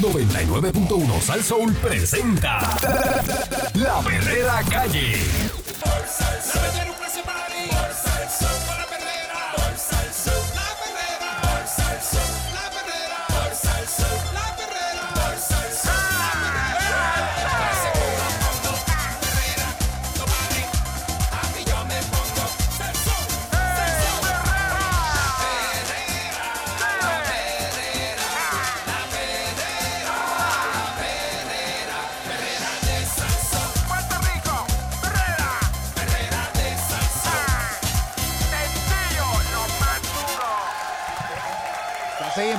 99.1 Sal Soul presenta La Verdadera Calle. Puerto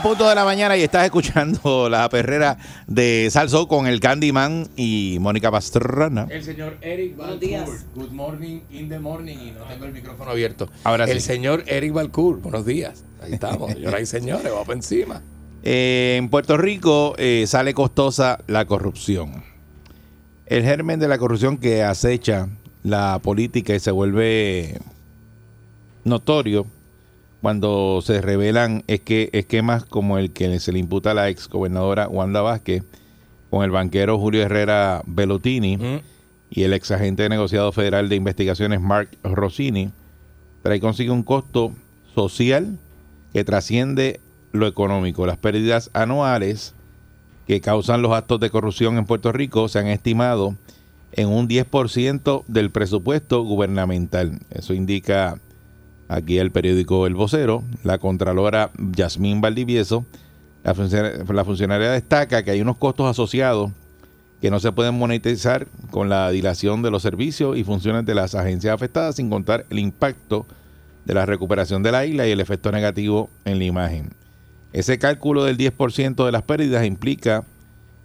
en punto de la mañana y estás escuchando la perrera de Salso con el Candyman y Mónica Pastrana. El señor Eric Balcour. Good morning in the morning. Y no tengo el micrófono abierto. Ahora el sí. señor Eric Balcour. Buenos días. Ahí estamos. Señoras y señores, vamos encima. Eh, en Puerto Rico eh, sale costosa la corrupción. El germen de la corrupción que acecha la política y se vuelve notorio cuando se revelan es que esquemas como el que se le imputa a la ex gobernadora Wanda Vázquez con el banquero Julio Herrera Bellotini y el ex agente de negociado federal de investigaciones Mark Rossini, trae consigo un costo social que trasciende lo económico. Las pérdidas anuales que causan los actos de corrupción en Puerto Rico se han estimado en un 10% del presupuesto gubernamental. Eso indica aquí el periódico El Vocero. La contralora Yasmín Valdivieso, la funcionaria, la funcionaria destaca que hay unos costos asociados que no se pueden monetizar con la dilación de los servicios y funciones de las agencias afectadas, sin contar el impacto de la recuperación de la isla y el efecto negativo en la imagen. Ese cálculo del 10% de las pérdidas implica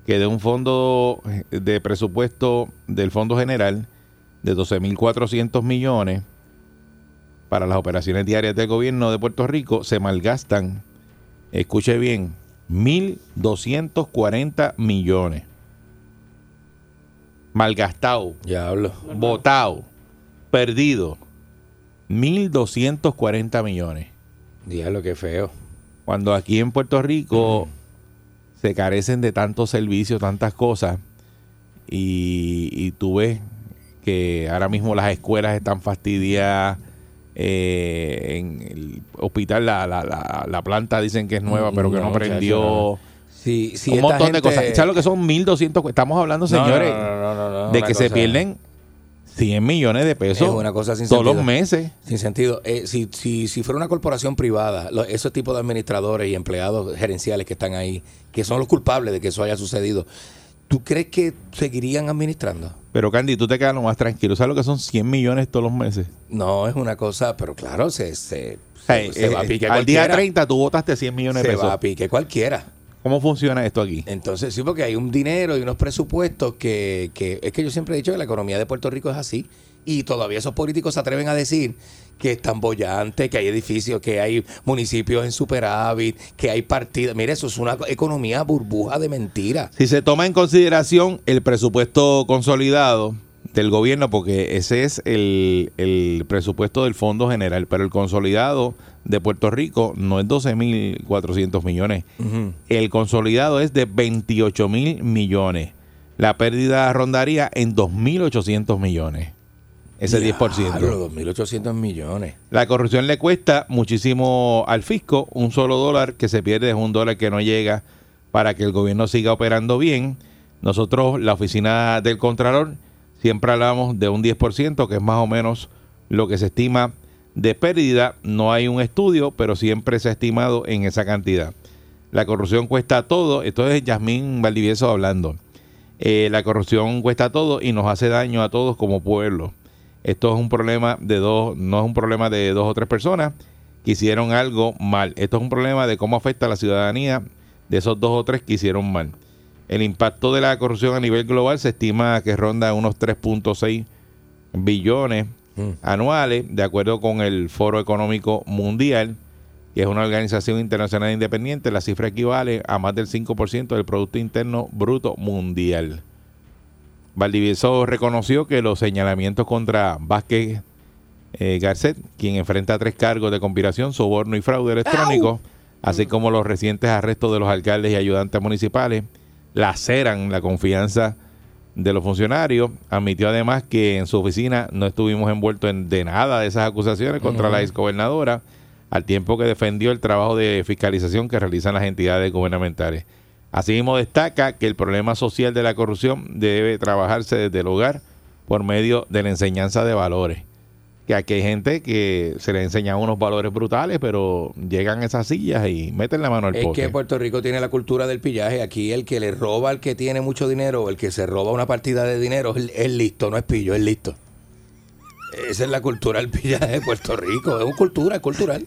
que de un fondo de presupuesto del Fondo General de 12.400 millones para las operaciones diarias del gobierno de Puerto Rico se malgastan, escuche bien, 1.240 millones. Malgastado, Ya hablo. botado, perdido, 1.240 millones. Diablo, qué feo. Cuando aquí en Puerto Rico se carecen de tantos servicios, tantas cosas, y, y tú ves que ahora mismo las escuelas están fastidiadas, eh, en el hospital la, la, la, la planta dicen que es nueva, pero que no, No, prendió. Sí, sí, un montón de gente- cosas. ¿Sabes lo que son 1.200? Estamos hablando, señores, no, no, de que se pierden 100 millones de pesos Es una cosa sin todos los meses. Sin sentido. Eh, si, si, si fuera una corporación privada, esos tipos de administradores y empleados gerenciales que están ahí, que son los culpables de que eso haya sucedido, ¿tú crees que seguirían administrando? Pero Candy, tú te quedas lo más tranquilo. ¿Sabes lo que son 100 millones todos los meses? No, es una cosa, pero claro, se, se, Hey, se eh, va a eh, pique al día cualquiera. 30 tú votaste 100 millones de Se pesos. va a pique cualquiera. ¿Cómo funciona esto aquí? Entonces, sí, porque hay un dinero y unos presupuestos que, que es que yo siempre he dicho que la economía de Puerto Rico es así. Y todavía esos políticos se atreven a decir que están bollantes, que hay edificios, que hay municipios en superávit, que hay partidas. Mire, eso es una economía burbuja de mentira. Si se toma en consideración el presupuesto consolidado del gobierno, porque ese es el, el presupuesto del Fondo General, pero el consolidado de Puerto Rico no es 12.400 millones. El consolidado es de 28 mil millones. La pérdida rondaría en 2.800 millones. Ese 10%. Diablo, 2.800 millones. La corrupción le cuesta muchísimo al fisco. Un solo dólar que se pierde es un dólar que no llega para que el gobierno siga operando bien. Nosotros, la oficina del Contralor, siempre hablamos de un 10%, que es más o menos lo que se estima de pérdida. No hay un estudio, pero siempre se ha estimado en esa cantidad. La corrupción cuesta todo. Esto es Yasmín Valdivieso hablando. Eh, la corrupción cuesta todo y nos hace daño a todos como pueblo. Esto es un problema de dos, no es un problema de dos o tres personas que hicieron algo mal. Esto es un problema de cómo afecta a la ciudadanía de esos dos o tres que hicieron mal. El impacto de la corrupción a nivel global se estima que ronda unos 3.6 billones anuales, de acuerdo con el Foro Económico Mundial, que es una organización internacional independiente. La cifra equivale a más del 5% del Producto Interno Bruto Mundial. Valdivieso reconoció que los señalamientos contra Vázquez eh, Garcet, quien enfrenta tres cargos de conspiración, soborno y fraude electrónico, así como los recientes arrestos de los alcaldes y ayudantes municipales laceran la confianza de los funcionarios. Admitió además que en su oficina no estuvimos envueltos en de nada de esas acusaciones contra la exgobernadora, al tiempo que defendió el trabajo de fiscalización que realizan las entidades gubernamentales. Asimismo destaca que el problema social de la corrupción debe trabajarse desde el hogar por medio de la enseñanza de valores. Que aquí hay gente que se le enseñan unos valores brutales, pero llegan a esas sillas y meten la mano al Es pote. que Puerto Rico tiene la cultura del pillaje. Aquí el que le roba al que tiene mucho dinero, o el que se roba una partida de dinero, es, es listo, no es pillo, es listo. Esa es la cultura del pillaje de Puerto Rico. Es una cultura, es cultural.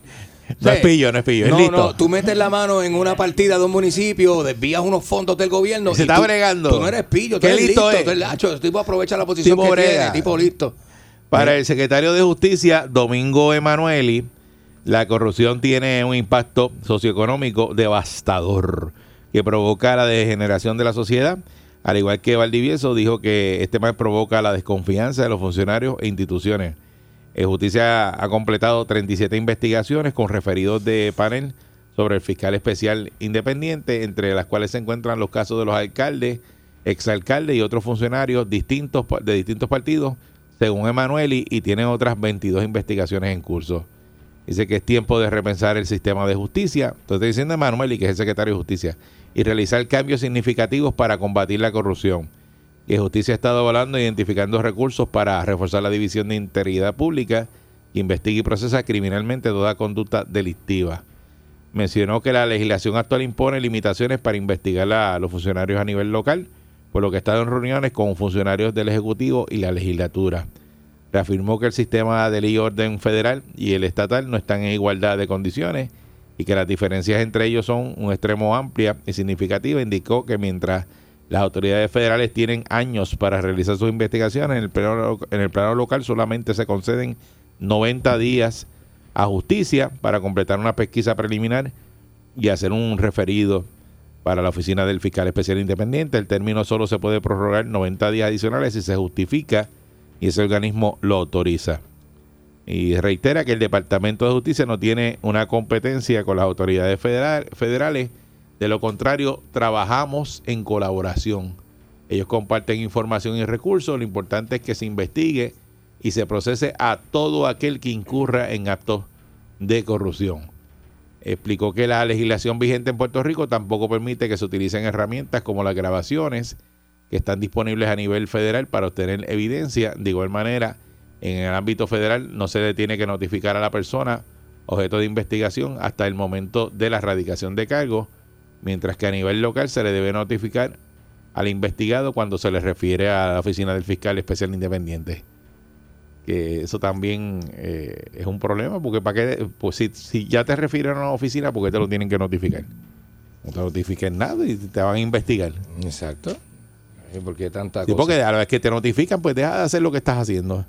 No es pillo, no es pillo, es no, listo. No, tú metes la mano en una partida de un municipio, desvías unos fondos del gobierno. Y se está tú- bregando. Tú no eres pillo, tú ¿Qué eres listo listo. es? tú eres lacho. El tipo aprovecha la posición Tipo que brega. tiene, tipo listo. Para el secretario de Justicia, Domingo Emanueli, la corrupción tiene un impacto socioeconómico devastador que provoca la degeneración de la sociedad. Al igual que Valdivieso dijo que este mal provoca la desconfianza de los funcionarios e instituciones. Eh, Justicia ha completado 37 investigaciones con referidos de panel sobre el fiscal especial independiente, entre las cuales se encuentran los casos de los alcaldes, exalcaldes y otros funcionarios distintos de distintos partidos, según Emanueli, y tiene otras 22 investigaciones en curso. Dice que es tiempo de repensar el sistema de justicia. Entonces diciendo Emanueli, que es el secretario de Justicia, y realizar cambios significativos para combatir la corrupción. Que Justicia ha estado evaluando identificando recursos para reforzar la división de integridad pública, que investigue y procesa criminalmente toda conducta delictiva. Mencionó que la legislación actual impone limitaciones para investigar a los funcionarios a nivel local, por lo que ha estado en reuniones con funcionarios del Ejecutivo y la legislatura. Reafirmó que el sistema de ley y orden federal y el estatal no están en igualdad de condiciones y que las diferencias entre ellos son un extremo amplia y significativa. Indicó que mientras las autoridades federales tienen años para realizar sus investigaciones, en el plano, en el plano local solamente se conceden 90 días a justicia para completar una pesquisa preliminar y hacer un referido para la oficina del fiscal especial independiente. El término solo se puede prorrogar 90 días adicionales si se justifica y ese organismo lo autoriza. Y reitera que el Departamento de Justicia no tiene una competencia con las autoridades federal- federales. De lo contrario, trabajamos en colaboración. Ellos comparten información y recursos. Lo importante es que se investigue y se procese a todo aquel que incurra en actos de corrupción. Explicó que la legislación vigente en Puerto Rico tampoco permite que se utilicen herramientas como las grabaciones que están disponibles a nivel federal para obtener evidencia. De igual manera, en el ámbito federal no se le tiene que notificar a la persona objeto de investigación hasta el momento de la erradicación de cargo, mientras que a nivel local se le debe notificar al investigado cuando se le refiere a la oficina del fiscal especial independiente. Que eso también eh, es un problema, porque para qué, pues si, si ya te refieren a una oficina, ¿por qué te lo tienen que notificar? No te notifiquen nada y te van a investigar. Exacto. ¿Y ¿Por qué tanta Sí, cosa? porque a la vez que te notifican, pues deja de hacer lo que estás haciendo.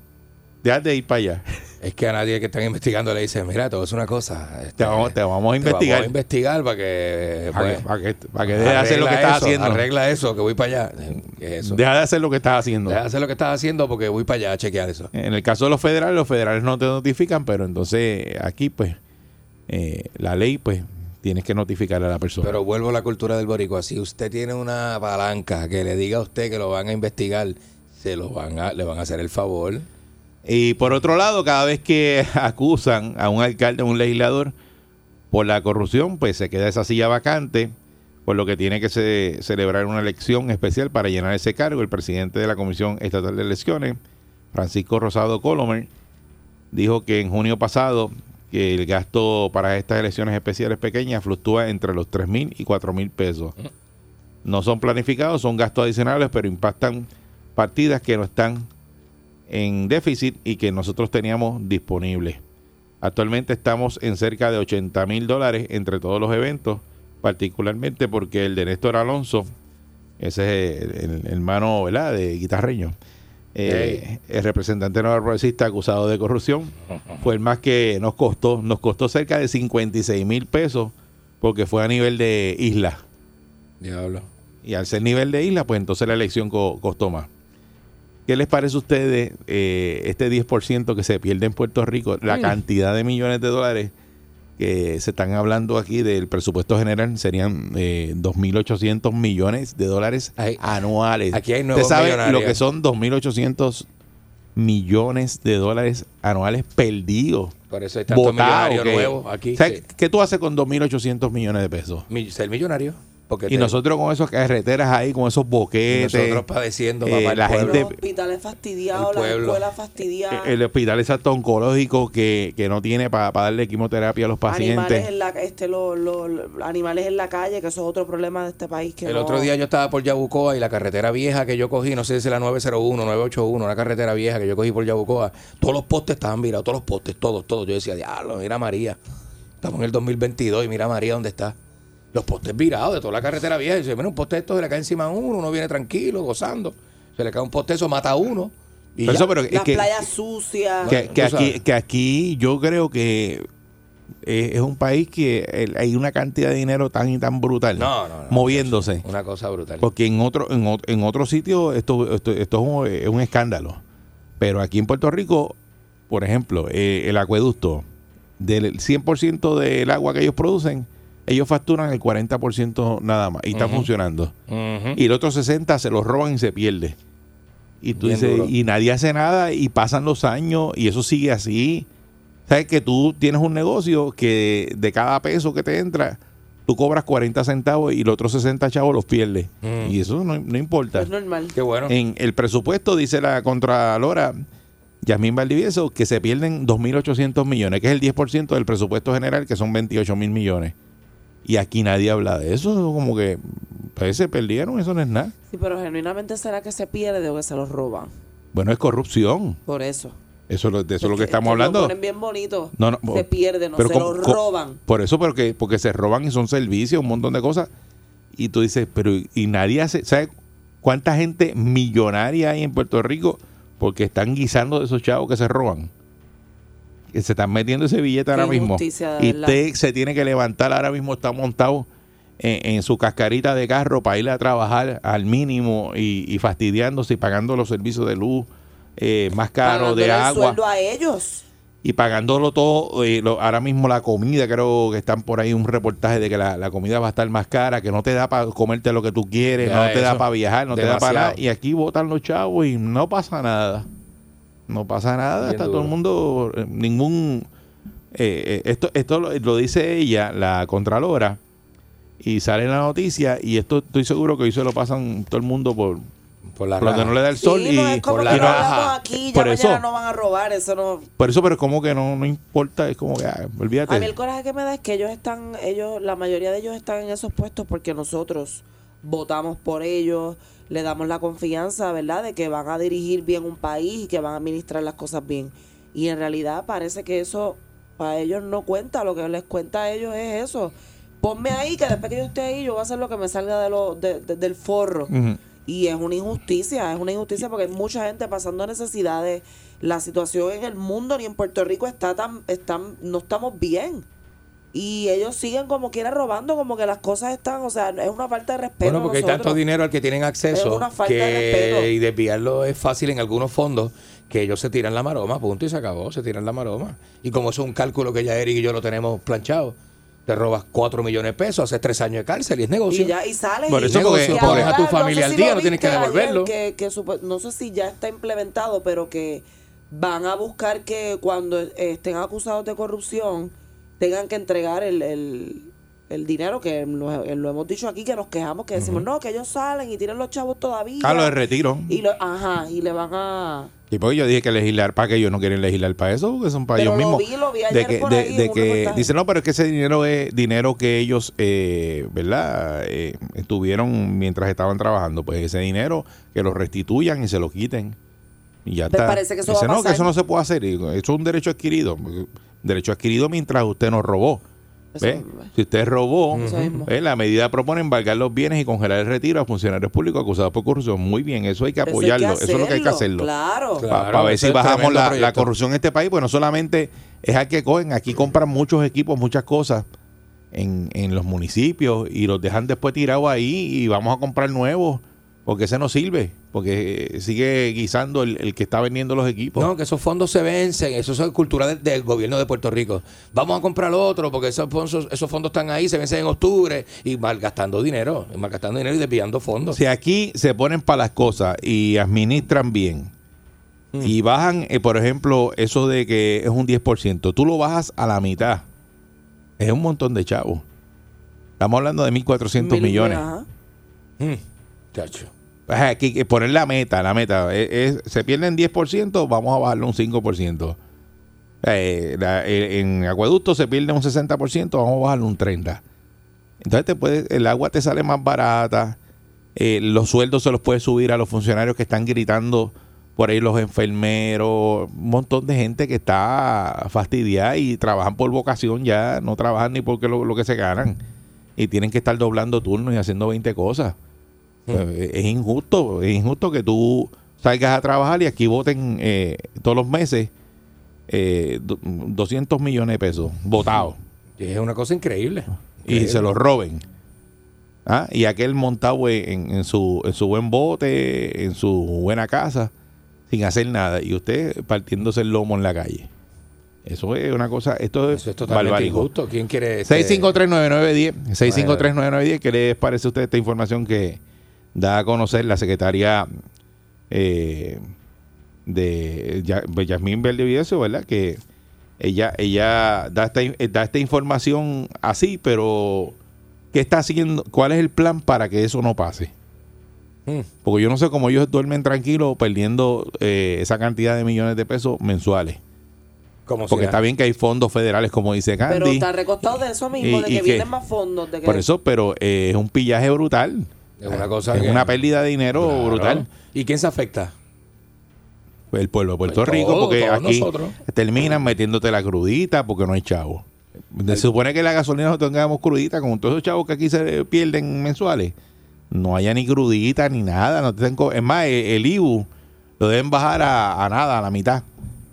Deja de ir para allá. Es que a nadie que están investigando le dice, mira, todo es una cosa. este, Te vamos, te vamos a te investigar. vamos a investigar para que... Para pues, que, para que, para que dejes de hacer lo que estás eso, haciendo. Arregla eso, que voy para allá. Deja de hacer lo que estás haciendo. Deja de hacer lo que estás haciendo porque voy para allá a chequear eso. En el caso de los federales, los federales no te notifican, pero entonces aquí, pues, eh, la ley, pues, tienes que notificar a la persona. Pero vuelvo a la cultura del boricua. Si usted tiene una palanca que le diga a usted que lo van a investigar, se lo van a, le van a hacer el favor. Y por otro lado, cada vez que acusan a un alcalde o un legislador por la corrupción, pues se queda esa silla vacante, por lo que tiene que se- celebrar una elección especial para llenar ese cargo. El presidente de la Comisión Estatal de Elecciones, Francisco Rosado Colomer, dijo que en junio pasado que el gasto para estas elecciones especiales pequeñas fluctúa entre los 3 mil y 4 mil pesos. No son planificados, son gastos adicionales, pero impactan partidas que no están en déficit y que nosotros teníamos disponibles. Actualmente estamos en cerca de 80 mil dólares entre todos los eventos, particularmente porque el de Néstor Alonso, ese es el, hermano ¿verdad? de guitarreño, eh, el representante nuevo progresista acusado de corrupción, fue el más que nos costó, nos costó cerca de 56 mil pesos porque fue a nivel de isla. Diablo. Y al ser nivel de isla, pues entonces la elección co- costó más. ¿Qué les parece a ustedes eh, este 10% que se pierde en Puerto Rico, la cantidad de millones de dólares que se están hablando aquí del presupuesto general serían eh, 2.800 millones de dólares anuales. aquí hay ¿Usted nuevos sabe millonarios. lo que son 2.800 millones de dólares anuales perdidos? Por eso hay tantos millonarios nuevos aquí. ¿Sabe sí. ¿Qué tú haces con 2.800 millones de pesos? Ser millonario. Porque Y te- nosotros con esas carreteras ahí, con esos y boquetes. nosotros padeciendo eh, papá, el la pueblo. gente- Los hospitales fastidiados, El las escuelas fastidiadas. el hospital exacto oncológico que, que no tiene para darle quimioterapia a los Animales pacientes. en la, este, lo- lo- lo- animales en la calle, que eso es otro problema de este país. Que El no- otro día yo estaba por Yabucoa y la carretera vieja que yo cogí, no sé si es la 901, 981, una carretera vieja que yo cogí por Yabucoa, todos los postes estaban virados, todos los postes, todos, todos. Yo decía, diablo, mira María. Estamos en el 2022 y mira María dónde está. Los postes virados de toda la carretera vieja. Y dice, mira, un poste de esto se le cae encima a uno, uno viene tranquilo, gozando. Se le cae un poste, eso mata a uno. Y Pero ya. eso, pero es Las que, playas sucias. que, que aquí, que aquí yo creo que eh, es un país que hay una cantidad de dinero tan y tan brutal No, no, no. moviéndose. Una cosa brutal. Porque en otro en, ot- en otro sitio esto, esto, esto es, un, es un escándalo. Pero aquí en Puerto Rico, por ejemplo, eh, el acueducto, del 100% del agua que ellos producen, ellos facturan el 40% nada más y está Ujú. funcionando. Y el otro 60 se los roban y se pierde. Y tú Bien dices, duro. y nadie hace nada y pasan los años y eso sigue así. Sabes que tú tienes un negocio que de cada peso que te entra, tú cobras 40 centavos y los otros 60 chavos los pierdes. Mm. Y eso no, no importa. Es normal. Qué bueno. En el presupuesto dice la Contralora Yasmín Valdivieso que se pierden 2.800 millones, que es el 10% del presupuesto general, que son 28 mil millones. Y aquí nadie habla de eso, como que pues, se perdieron, eso no es nada. Sí, pero genuinamente será que se pierde o que se los roban. Bueno, es corrupción. Por eso. Eso, es lo- de eso es lo que estamos que hablando. Lo ponen bien bonito. No, no, se pierden, no pero se los roban. Por eso, porque, porque se roban y son servicios, un montón de cosas. Y tú dices, pero y nadie hace, ¿sabes cuánta gente millonaria hay en Puerto Rico? Porque están guisando de esos chavos que se roban. Que se están metiendo ese billete ahora mismo. Y usted se tiene que levantar, ahora mismo está montado en, en su cascarita de carro para ir a trabajar al mínimo y, y fastidiándose y pagando los servicios de luz eh, más caros, de el agua sueldo a ellos. y pagándolo todo, eh, lo- ahora mismo la comida, creo que están por ahí un reportaje de que la, la comida va a estar más cara, que no te da para comerte lo que tú quieres, Ya, no te da para viajar, no te da para nada. Y aquí votan los chavos y no pasa nada. No pasa nada, Bien está duro. todo el mundo, eh, ningún... eh, eh, esto esto lo, lo dice ella, la Contralora, y sale en la noticia, y esto estoy seguro que hoy se lo pasan todo el mundo por, Por la raja. no le da el sol. sí, y, no es como por que la raja. hablamos aquí, ya Por mañana eso. no van a robar, eso no... Por eso, pero como que no, no importa, es como que, ah, olvídate. A mí el coraje que me da es que ellos están, ellos, la mayoría de ellos están en esos puestos porque nosotros votamos por ellos, le damos la confianza, ¿verdad?, de que van a dirigir bien un país y que van a administrar las cosas bien. Y en realidad parece que eso para ellos no cuenta, lo que les cuenta a ellos es eso. Ponme ahí, que después que yo esté ahí, yo voy a hacer lo que me salga de lo, de- de- del forro. Y es una injusticia, es una injusticia porque hay mucha gente pasando necesidades. La situación en el mundo ni en Puerto Rico está tan, están, no estamos bien. Y ellos siguen como quiera robando, como que las cosas están, o sea, es una falta de respeto. Bueno, porque hay tanto dinero al que tienen Es acceso una falta de que respeto. y desviarlo es fácil en algunos fondos que ellos se tiran la maroma, punto y se acabó, se tiran la maroma. Y como es un cálculo que ya Eric y yo lo tenemos planchado, te robas 4 millones de pesos, haces 3 años de cárcel y es negocio. Y ya, y sales. Por eso, porque- pones a tu no sé familia al día, no tienes que devolverlo. que- que no sé si ya está implementado, pero que van a buscar que cuando estén acusados de corrupción tengan que entregar el, el, el dinero que lo, eh, lo hemos dicho aquí, que nos quejamos, que decimos, no, que ellos salen y tienen los chavos todavía. Ah, lo de retiro. Y lo, ajá, y le van a... Y pues yo dije que legislar para que ellos no quieren legislar para eso, porque son para Pero ellos lo mismos. vi, lo vi de ayer que, por de, ahí de que reportaje. dice no, pero es que ese dinero es dinero que ellos, eh, ¿verdad? Eh, tuvieron mientras estaban trabajando, pues ese dinero que lo restituyan y se lo quiten y ya Pues está. parece que eso va a no, que pasar. eso no se puede hacer. Eso es un derecho adquirido, derecho adquirido mientras usted no robó. ¿Ve? Si usted robó. ¿ve? la medida propone embargar los bienes y congelar el retiro a funcionarios públicos acusados por corrupción. Muy bien, eso hay que Eso hay que apoyarlo. Eso es lo que hay que hacerlo. Claro. Claro. Para ver si bajamos la, corrupción en este país, pues no solamente es al que cogen, aquí compran muchos equipos, muchas cosas en, en los municipios y los dejan después tirados ahí y vamos a comprar nuevos porque ese no sirve. Porque sigue guisando el, el que está vendiendo los equipos. No, que esos fondos se vencen, eso es cultura del, del gobierno de Puerto Rico. Vamos a comprar otro porque esos fondos, esos fondos están ahí, se vencen en octubre y malgastando dinero, malgastando dinero y desviando fondos. Si aquí se ponen para las cosas y administran bien Mm. y bajan, eh, por ejemplo, eso de que es un 10%, tú lo bajas a la mitad. Es un montón de chavos. Estamos hablando de 1.400 Mil- millones. ajá. Mm, chacho. Hay que poner la meta, la meta. Es- se pierden 10%, vamos a bajarlo un 5%. Eh, eh, en acueducto se pierde un 60%, vamos a bajarlo un 30%. Entonces te puede, el agua te sale más barata, eh, los sueldos se los puede subir a los funcionarios que están gritando por ahí, los enfermeros, un montón de gente que está fastidiada y trabajan por vocación ya, no trabajan ni porque lo, lo que se ganan. Y tienen que estar doblando turnos y haciendo 20 cosas. Pues, es injusto, es injusto que tú salgas a trabajar y aquí voten eh, todos los meses eh, do- 200 millones de pesos votados Es una cosa increíble. y se los roben. ¿Ah? Y aquel montado en, en su, en su buen bote, en su buena casa, sin hacer nada. Y usted partiéndose el lomo en la calle. Eso es una cosa, esto es, Eso es totalmente barbárico. injusto. ¿Quién quiere este- 6539910, 6539910, ¿qué les parece a usted esta información que da a conocer la secretaria eh, de pues, Yasmín Valdivieso, ¿verdad? Que ella ella da esta, da esta información así, pero ¿qué está haciendo? ¿Cuál es el plan para que eso no pase? Mm. Porque yo no sé cómo ellos duermen tranquilos perdiendo eh, esa cantidad de millones de pesos mensuales. Como Porque sea. está bien que hay fondos federales, como dice Candy. Pero está recostado de eso mismo, Y- de y que que- vienen más fondos. De que Por eso, pero eh, es un pillaje brutal. Es una cosa Es que- una pérdida de dinero Claro. brutal. ¿Y quién se afecta? El pueblo de Puerto Pues Rico, porque aquí nosotros. terminan metiéndote la crudita porque no hay chavo. Se supone que la gasolina no tengamos crudita, con todos esos chavos que aquí se pierden mensuales. No haya ni crudita ni nada. No te den co- es más, el, el IBU lo deben bajar a, a nada, a la mitad,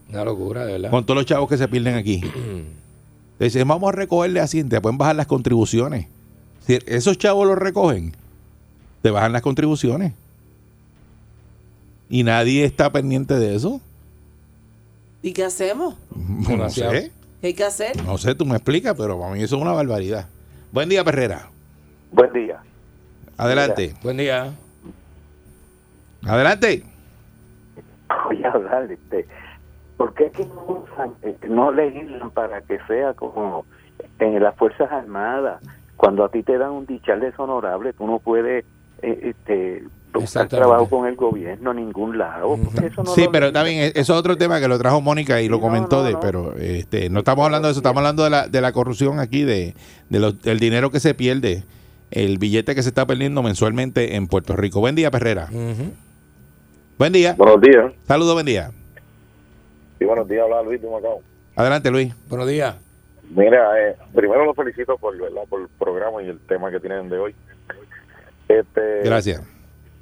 Una locura, de verdad. con todos los chavos que se pierden aquí. Dicen, vamos a recogerle a Cintia, pueden bajar las contribuciones. Si esos chavos los recogen, te bajan las contribuciones. Y nadie está pendiente de eso. ¿Y qué hacemos? No sé, ¿Qué hay que hacer? no sé, tú me explicas, pero para mí eso es una barbaridad. Buen día, Perrera. Buen día. Adelante. Buen día. Adelante. Voy a hablar, este, ¿por qué es que no usan, eh, no legislan para que sea como en las Fuerzas Armadas? Cuando a ti te dan un dichal deshonorable, tú no puedes este, buscar Exactamente. trabajo con el gobierno a ningún lado. eso no Sí, lo pero bien, eso es otro tema que lo trajo Mónica y lo Sí, comentó no, no, de, no. pero este, no estamos hablando de eso, estamos hablando de la, de la corrupción aquí, de, de los- del dinero que se pierde, el billete que se está perdiendo mensualmente en Puerto Rico. Buen día, Perrera. Buen día. Buenos días. Saludos, buen día. Sí, buenos días, habla Luis de Macao. Adelante, Luis. Buenos días. Mira, eh, primero los felicito por, ¿verdad? por el programa y el tema que tienen de hoy. Este, Gracias.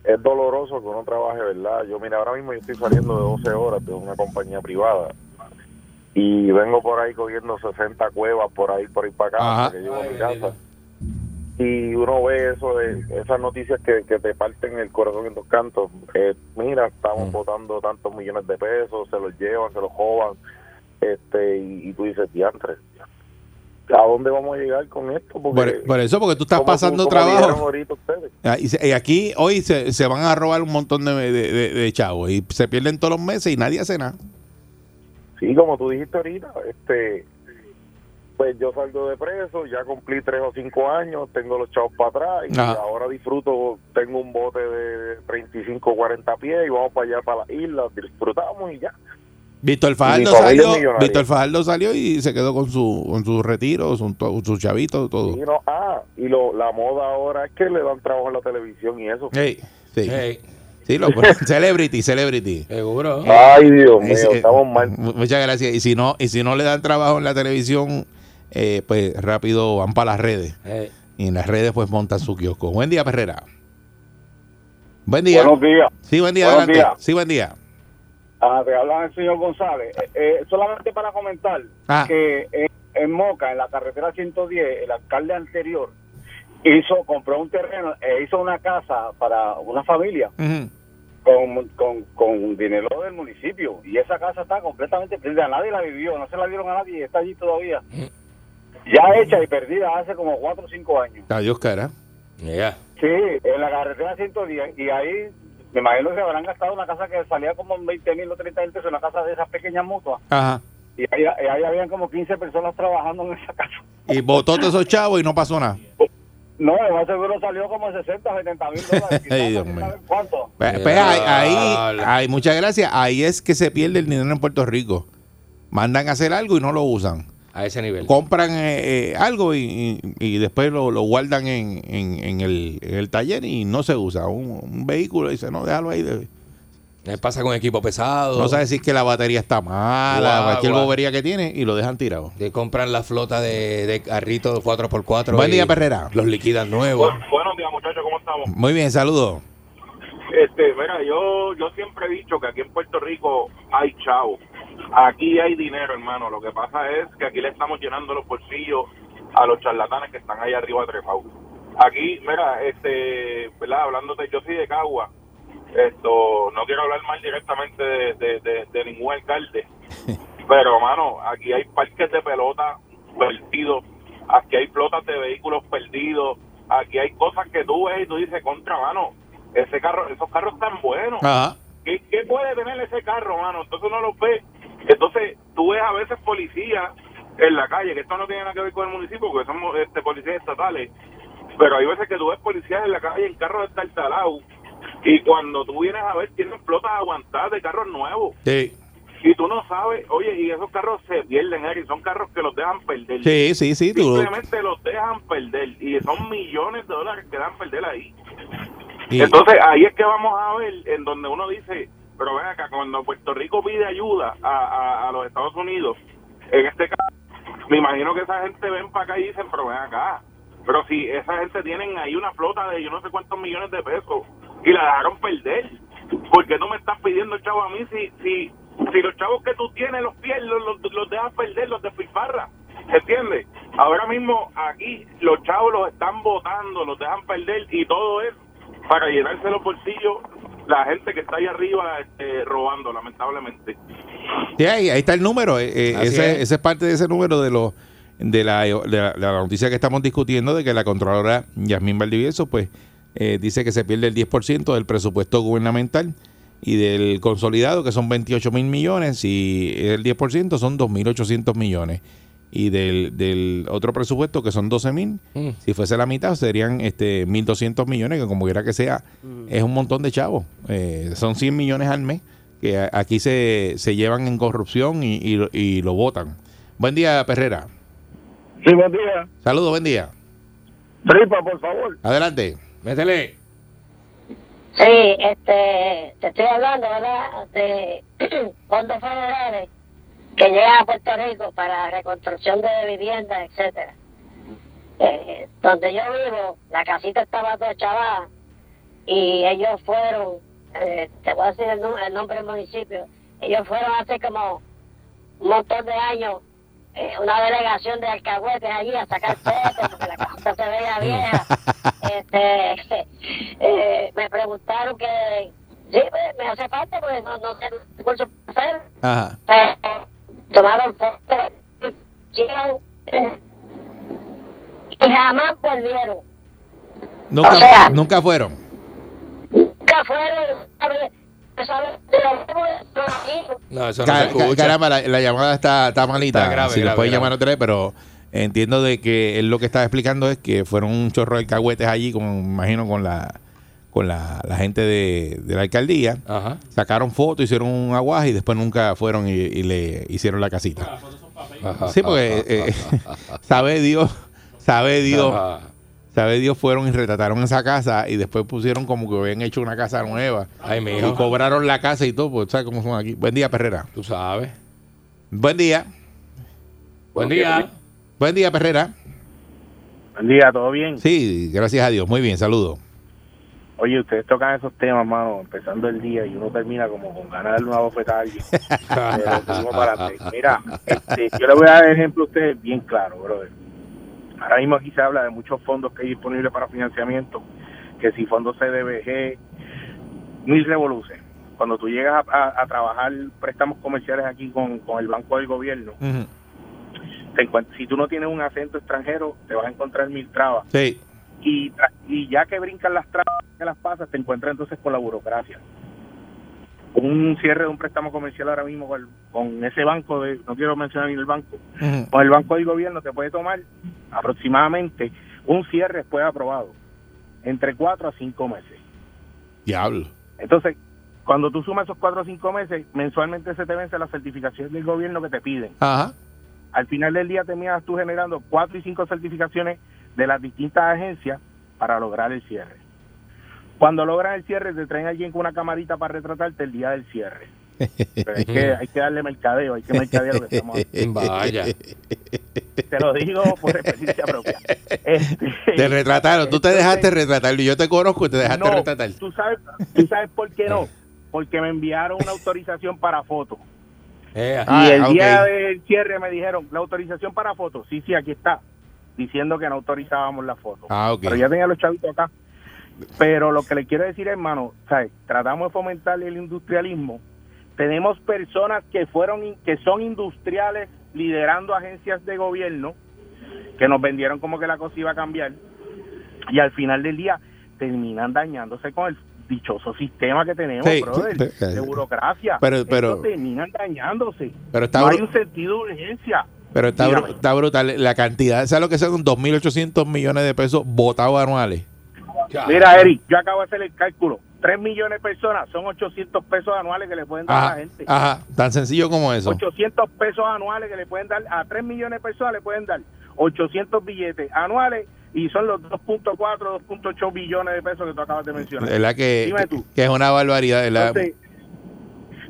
Es doloroso que uno trabaje, ¿verdad? Yo, mira, ahora mismo yo estoy saliendo de 12 horas de una compañía privada y vengo por ahí cogiendo 60 cuevas por ahí, por ahí para acá, que llego a mi casa. Y uno ve eso, de, esas noticias que, que te parten el corazón en dos cantos. Eh, mira, estamos botando tantos millones de pesos, se los llevan, se los joban, este y, y tú dices, diantre, ¿a dónde vamos a llegar con esto? Porque, Por, por eso, porque tú estás pasando dijeron trabajo. Ah, Y, aquí hoy se, se van a robar un montón de, de, de- de chavos y se pierden todos los meses y nadie hace nada. Sí, como tú dijiste ahorita, este, pues yo salgo de preso, ya cumplí tres o cinco años, tengo los chavos para atrás y Ajá. ahora disfruto, tengo un bote de 35 o 40 pies y vamos para allá, para la isla, disfrutamos y ya. Víctor Fajardo salió. Víctor Fajardo salió y se quedó con su, con su retiro, su, su chavito, todo. Y no, ah, y lo, la moda ahora es que le dan trabajo en la televisión y eso. Hey, sí. Hey, Sí, lo, celebrity, celebrity. seguro. Ay, Dios mío, eh, estamos mal. mu- Muchas gracias. Y si no, y si no le dan trabajo en la televisión, eh, pues rápido van para las redes. Hey. Y en las redes pues montan su kiosco. Buen día, Perrera. Buen día. Buenos días. Sí, buen día, Buenos adelante. días. Sí, buen día. Ah, te habla el señor González. Eh, eh, solamente para comentar Ah. que en, en Moca, en la carretera 110, el alcalde anterior hizo compró un terreno e hizo una casa para una familia. Con, con, con dinero del municipio. Y esa casa está completamente perdida. Nadie la vivió, no se la dieron a nadie y está allí todavía. Ya hecha y perdida hace como 4 o 5 años. Adiós, cara. Ya. Sí, en la carretera 110. Y ahí me imagino que habrán gastado una casa que salía como 20 mil o 30 mil pesos, una casa de esas pequeñas mutuas. Ajá. Y ahí, ahí habían como 15 personas trabajando en esa casa. Y botó todos esos chavos y no pasó nada. No, el más seguro salió como 60, 70 mil dólares. Ay, Dios mío. ¿Cuánto? Pues, pues, ahí, ahí, muchas gracias. Ahí es que se pierde el dinero en Puerto Rico. Mandan a hacer algo y no lo usan. A ese nivel. Compran eh, eh, algo y, y- y después lo, lo guardan en, en- en el, en el taller y no se usa. Un, un vehículo dice, no, déjalo ahí. de- Me pasa con equipo pesado. No sabe decir que la batería está mala, Guau, cualquier guau. bobería que tiene y lo dejan tirado. Que compran la flota de, de carritos 4x4. Buen día, Perrera. Los liquidan nuevos. buenos días, muchachos, ¿cómo estamos? Muy bien, saludos. Este, mira, yo, yo siempre he dicho que aquí en Puerto Rico hay chavo. Aquí hay dinero, hermano. Lo que pasa es que aquí le estamos llenando los bolsillos a los charlatanes que están ahí arriba trepados. Aquí, mira, este, ¿verdad? Hablándote, yo soy de Cagua. Esto, no quiero hablar mal directamente de, de, de- de ningún alcalde. Pero, mano, aquí hay parques de pelota perdidos. Aquí hay flotas de vehículos perdidos. Aquí hay cosas que tú ves y tú dices, contra, mano, ese carro, esos carros están buenos. Ajá. ¿Qué, qué puede tener ese carro, mano? Entonces uno los ve. Entonces tú ves a veces policías en la calle, que esto no tiene nada que ver con el municipio, porque somos este, policías estatales. Pero hay veces que tú ves policías en la calle en carros destartalados. Y cuando tú vienes a ver, tienen flotas aguantadas de carros nuevos. Sí, Y tú no sabes, oye, y esos carros se pierden, Eric, son carros que los dejan perder. sí, sí, sí. Tú, Simplemente los dejan perder. Y son millones de dólares que dan perder ahí. y- Entonces ahí es que vamos a ver en donde uno dice, pero ven acá, cuando Puerto Rico pide ayuda a, a, a los Estados Unidos, en este caso, me imagino que esa gente ven para acá y dicen, pero ven acá, pero si esa gente tienen ahí una flota de yo no sé cuántos millones de pesos y la dejaron perder, ¿por qué no me estás pidiendo chavo a mí si, si, si los chavos que tú tienes los pierdes, los, los, los dejas perder, los despilfarras? ¿Entiendes? Ahora mismo aquí los chavos los están votando, los dejan perder y todo es para llenarse los bolsillos la gente que está ahí arriba este, robando, lamentablemente. Sí, ahí, ahí está el número. eh, eh, ese, es. ese es parte de ese número de los de la, de, la, de la noticia que estamos discutiendo de que la controladora Yasmín Valdivieso pues eh, dice que se pierde el 10% del presupuesto gubernamental y del consolidado que son 28 mil millones y el 10% son 2.800 millones y del, del otro presupuesto que son 12 mil Mm. si fuese la mitad serían este 1.200 millones que como quiera que sea es un montón de chavos Eh, son 100 millones al mes que a- aquí se, se llevan en corrupción y, y, lo- y lo votan. Buen día, Perrera. Sí, buen día. Saludos, buen día. Tripa, por favor. Adelante. Métele. Sí, este, te estoy hablando, ¿verdad? De fondos federales que llegan a Puerto Rico para reconstrucción de viviendas, etcétera. Eh, donde yo vivo, la casita estaba toda chavada y ellos fueron, eh, te voy a decir el, el nombre del municipio, ellos fueron hace como un montón de años eh, una delegación de alcahuetes allí a sacar fotos porque la casa se veía vieja. Este, eh, me preguntaron que sí, me, me hace falta porque no, no tengo recursos para hacer. Ajá. Eh, tomaron eh, y jamás volvieron. Nunca, O sea- nunca fueron. Nunca fueron. No, eso no Ca- se caramba, la, la llamada está, está malita. Está grave, si grave, nos puede grave. llamar otra vez, pero entiendo de que él lo que estaba explicando es que fueron un chorro de alcahuetes allí, con, imagino, con la con la, la gente de, de la alcaldía. Ajá. Sacaron fotos, hicieron un aguaje y después nunca fueron y, y le hicieron la casita. Ajá. Sí, porque eh, sabe Dios, sabe Dios, Ajá. sabe Dios fueron y retrataron esa casa y después pusieron como que habían hecho una casa nueva. Ay, Y mijo. cobraron la casa y todo, pues sabes cómo son aquí. Buen día, Perrera. Tú sabes. Buen día. Buen día. Buen día, Perrera. Buen día, ¿todo bien? Sí, gracias a Dios. Muy bien, saludos. Oye, ustedes tocan esos temas, mano, empezando el día y uno termina como con ganas de darle una bofetada a alguien. Pero seguimos para adelante. Mira, este, yo le voy a dar ejemplo a ustedes bien claro, brother. Ahora mismo aquí se habla de muchos fondos que hay disponibles para financiamiento, que si fondos CDBG, mil revoluciones. Cuando tú llegas a, a- a trabajar préstamos comerciales aquí con, con el Banco del Gobierno, te encuent- si tú no tienes un acento extranjero, te vas a encontrar mil trabas. Sí. Y, ya que brincan las trabas, que las pasas, te encuentras entonces con la burocracia. Un cierre de un préstamo comercial ahora mismo con, con ese banco, de, no quiero mencionar ni el banco, con el Banco del Gobierno te puede tomar aproximadamente un cierre después aprobado, entre cuatro a cinco meses. Diablo. Entonces, cuando tú sumas esos cuatro o cinco meses, mensualmente se te vence la certificación del gobierno que te piden. Ajá. Al final del día terminas tú generando cuatro y cinco certificaciones de las distintas agencias para lograr el cierre. Cuando logran el cierre, te traen a alguien con una camarita para retratarte el día del cierre. Pero es que hay que darle mercadeo, hay que mercadear lo que estamos haciendo. Vaya. Te lo digo por experiencia propia. Este, Te retrataron. Tú te dejaste retratar. Yo te conozco y te dejaste no, retratar. ¿tú sabes, ¿Tú sabes por qué no? Porque me enviaron una autorización para fotos. Eh, Ah, y el ok. día del cierre me dijeron, la autorización para fotos. Sí, sí, aquí está. Diciendo que no autorizábamos la foto. Ah, ok. Pero ya tenía los chavitos acá. Pero lo que le quiero decir, hermano, ¿sabes? tratamos de fomentar el industrialismo. Tenemos personas que fueron que son industriales liderando agencias de gobierno que nos vendieron como que la cosa iba a cambiar y al final del día terminan dañándose con el dichoso sistema que tenemos, Sí, brother, de burocracia. Pero- pero- Estos terminan dañándose. Pero está no hay un sentido de urgencia. Pero está, bru- está brutal. La cantidad, ¿sabes lo que son? 2.800 millones de pesos votados anuales. Mira, Eric, yo acabo de hacer el cálculo. 3 millones de personas son 800 pesos anuales que le pueden dar a Ajá, la gente. ajá, tan sencillo como eso. 800 pesos anuales que le pueden dar a 3 millones de personas le pueden dar 800 billetes anuales y son los 2.4, 2.8 billones de pesos que tú acabas de mencionar. ¿Verdad que, Dime tú. que es una barbaridad? ¿verdad? Entonces,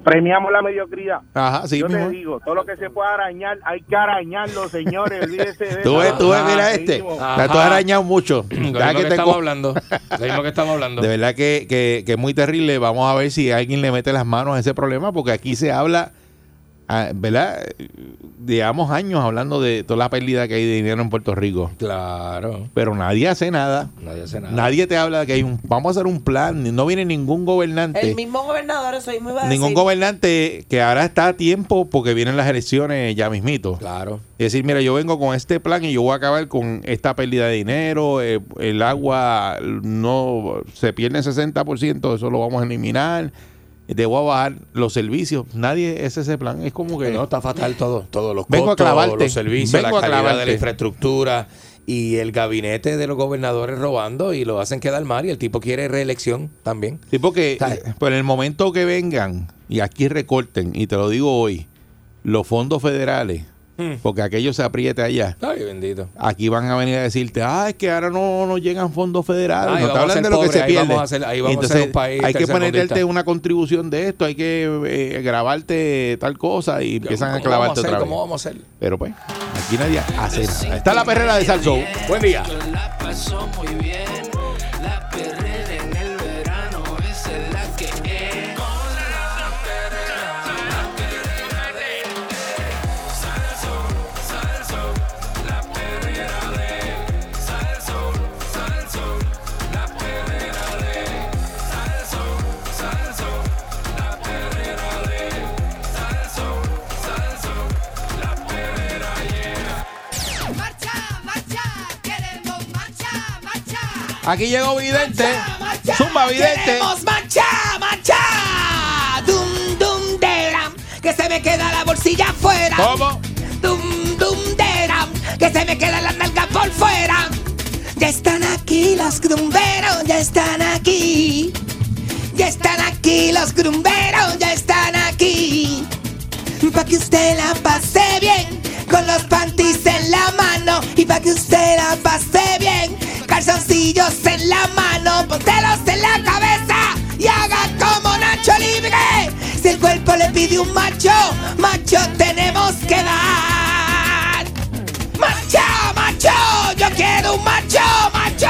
premiamos la mediocridad. Ajá, sí, Yo mismo. te digo, todo lo que se pueda arañar, hay que arañarlo, señores. Olvídese de Tú ves, tú ves, mira este. seguimos. Está todo arañado mucho. Lo Deja mismo que, estamos hablando. Lo mismo que estamos hablando. De verdad que, que, que es muy terrible. Vamos a ver si alguien le mete las manos a ese problema, porque aquí se habla, ah, ¿verdad? Llevamos años hablando de toda la pérdida que hay de dinero en Puerto Rico, Claro. pero nadie hace nada. Nadie hace nada. Nadie te habla de que hay un, vamos a hacer un plan. No viene ningún gobernante. El mismo gobernador, eso mismo iba a Ningún decir. gobernante que ahora está a tiempo porque vienen las elecciones ya mismito. Claro. Y decir, mira, yo vengo con este plan y yo voy a acabar con esta pérdida de dinero, eh, el agua no se pierde el 60%, eso lo vamos a eliminar, a bajar los servicios. Nadie es ese plan, es como que... No, está fatal todo. Todos los Vengo a costos, clavarte. los servicios, Vengo a la calidad de clavarte. la infraestructura y el gabinete de los gobernadores robando y lo hacen quedar mal y el tipo quiere reelección también. Sí, porque eh, por el momento que vengan y aquí recorten, y te lo digo hoy, los fondos federales, Hmm. porque aquello se apriete allá. Ay, bendito. Aquí van a venir a decirte, ah, es que ahora no, no llegan fondos federales, Ay, no te hablan de lo que se ahí pierde. vamos a ser- ahí vamos a Entonces, país hay que ponerte una contribución de esto, hay que eh, grabarte tal cosa y empiezan a ¿Cómo clavarte vamos a hacer? otra vez. ¿Cómo vamos a hacer? Pero pues, aquí nadie hace nada. Está la perrera de Salso. Buen día. La pasó muy bien. Aquí llegó Vidente. Zumba Vidente. Queremos marcha, marcha. Dum, dum, deram, que se me queda la bolsilla afuera. ¿Cómo? Dum, dum, deram, que se me queda la nalga por fuera. Ya están aquí los grumberos, ya están aquí. Ya están aquí los grumberos, ya están aquí. Pa' que usted la pase bien, con los panties en la mano. Y pa' que usted la pase bien, calzoncillos en la mano. Póntelos en la cabeza y haga como Nacho Libre. Si el cuerpo le pide un macho, macho tenemos que dar. Macho, macho, yo quiero un macho, macho.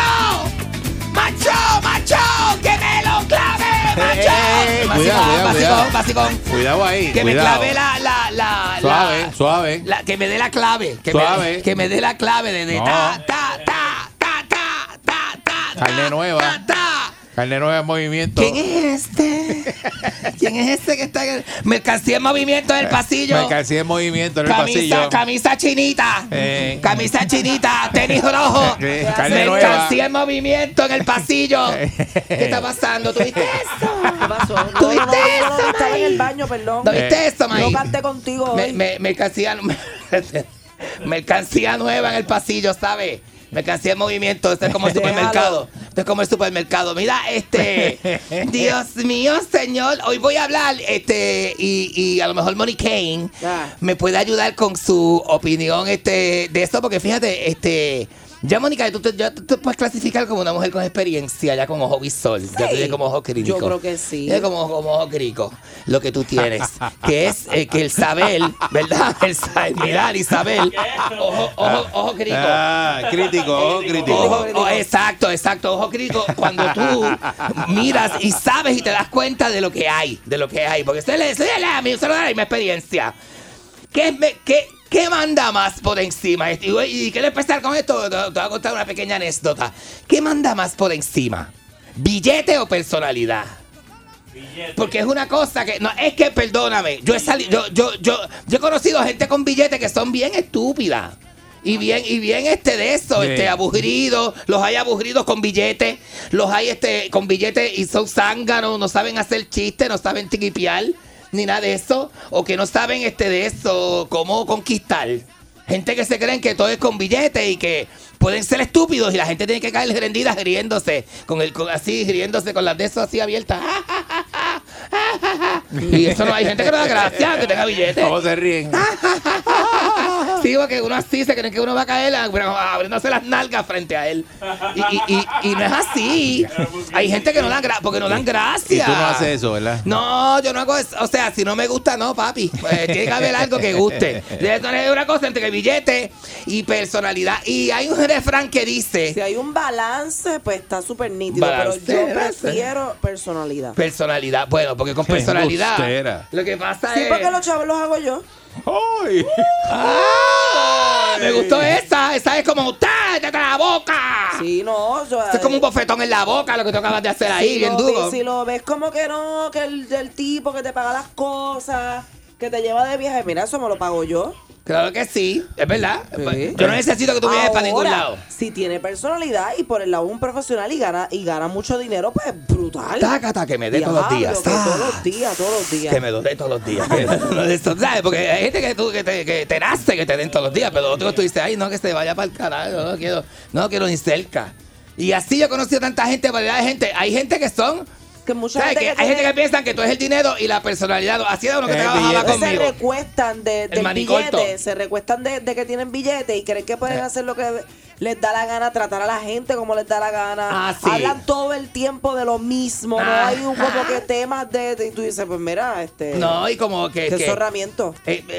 Macho, macho, que me lo clave, macho. Eh, Básico, cuidado, cuidado, básico, cuidado. Cuidado ahí. Que me clave la, la, la, Suave, la- suave. la- que me dé la clave. Que Suave. Me, que me dé la clave de, de No. ta, ta, ta, Carne nueva. Carne nueva en movimiento. ¿Quién es este? ¿Quién es este que está en el... Mercancía en movimiento en el pasillo? Mercancía en movimiento en el Camisa, pasillo. camisa chinita. Eh. Camisa chinita, tenis rojo. Eh, carne nueva. Mercancía en movimiento en el pasillo. ¿Qué está pasando? ¿Tuviste eso? ¿Qué pasó? No, no, ¿Tuviste no, no, no, eso, estaba en el baño, perdón. ¿No viste eso, Yo May? canté contigo Me- hoy. me- mercancía, mercancía nueva en el pasillo, ¿sabes? Mercancía en movimiento, esto es como el supermercado. Esto es como el supermercado. Mira, este, Dios mío, señor, hoy voy a hablar, este, y, y a lo mejor Moni Kane Ah. me puede ayudar con su opinión, este, de esto, porque fíjate, este. Ya, Mónica, tú te, ya tú te puedes clasificar como una mujer con experiencia, ya con ojo visor, ya tú tienes como ojo crítico. Yo creo que sí. Es como, como ojo crico, lo que tú tienes. que es eh, que el saber, ¿verdad? El saber, mirar y saber. Ojo, ojo, ojo crico. Ah, crítico, ojo crítico. Ojo- oh, exacto, exacto, ojo crítico. Cuando tú miras y sabes y te das cuenta de lo que hay, de lo que hay. Porque usted le dice, a mí, usted le da mi experiencia. ¿Qué, me- qué, qué manda más por encima? Y, y quiero empezar con esto, te, te voy a contar una pequeña anécdota. ¿Qué manda más por encima? ¿Billete o personalidad? Porque es una cosa que. No, es que perdóname. Yo he salido. Yo, yo, yo, yo he conocido gente con billetes que son bien estúpidas. Y bien, y bien este de eso, este aburridos, los hay aburridos con billetes, los hay este con billetes y son zánganos, no saben hacer chistes, no saben tiquipiar, ni nada de eso, o que no saben este de eso, cómo conquistar. Gente que se creen que todo es con billetes y que pueden ser estúpidos y la gente tiene que caer rendida riéndose, con el con- así riéndose con las de esos así abiertas. Y eso no hay gente que no da gracia que tenga billetes. ¿Cómo se ríen? Sí, porque uno así se cree que uno va a caer ah, pero abriéndose las nalgas frente a él. Y, y, y, y no es así. Hay gente que no dan gracia porque no dan Y gracia. tú no haces eso, ¿verdad? No, yo no hago eso. O sea, si no me gusta, no, papi. Pues tiene que haber algo que guste. Debe tener una cosa entre billete y personalidad. Y hay un refrán que dice Si hay un balance, pues está súper nítido. Balance, pero yo prefiero personalidad. personalidad. Bueno, porque con personalidad. Lo que pasa Sí, es. porque los chavos los hago yo. ¡Ay! ¡Ah! Me gustó esa. Esa es como. ¡Tá! ¡Te la boca! Sí, no. yo- Eso es como un bofetón en la boca lo que tú acabas de hacer ahí, si bien duro. Si lo ves como que no, que el, el tipo que te paga las cosas, que te lleva de viaje, mira, eso me lo pago yo. Claro que sí, es verdad. Sí. Yo no necesito que tú viajes para ningún lado. Si tiene personalidad y por el lado un profesional y gana, y gana mucho dinero, pues brutal. Tácata, que me dé todos los días. que todos los días, todos los días. Que me lo dé todos los días. Porque hay gente que, tú, que, te, que te nace que te den todos los días, pero otros tú dices, ay, no, que se vaya para el carajo, no quiero, no lo quiero ni cerca. Y así yo he conocido tanta gente, variedad de gente. Hay gente que son. Que mucha ¿sabes? gente Que que hay gente que piensan que tú es el dinero y la personalidad. Así era uno que El trabajaba billete. se conmigo. recuestan de, del manicorto. billete, se recuestan de, de que tienen billete y creen que Eh. pueden hacer lo que les da la gana, tratar a la gente como les da la gana. Ah, sí. Hablan todo el tiempo de lo mismo, no Ah. hay un como que temas de, de- y tú dices, pues mira, este No, y como que. qué que- zorramiento.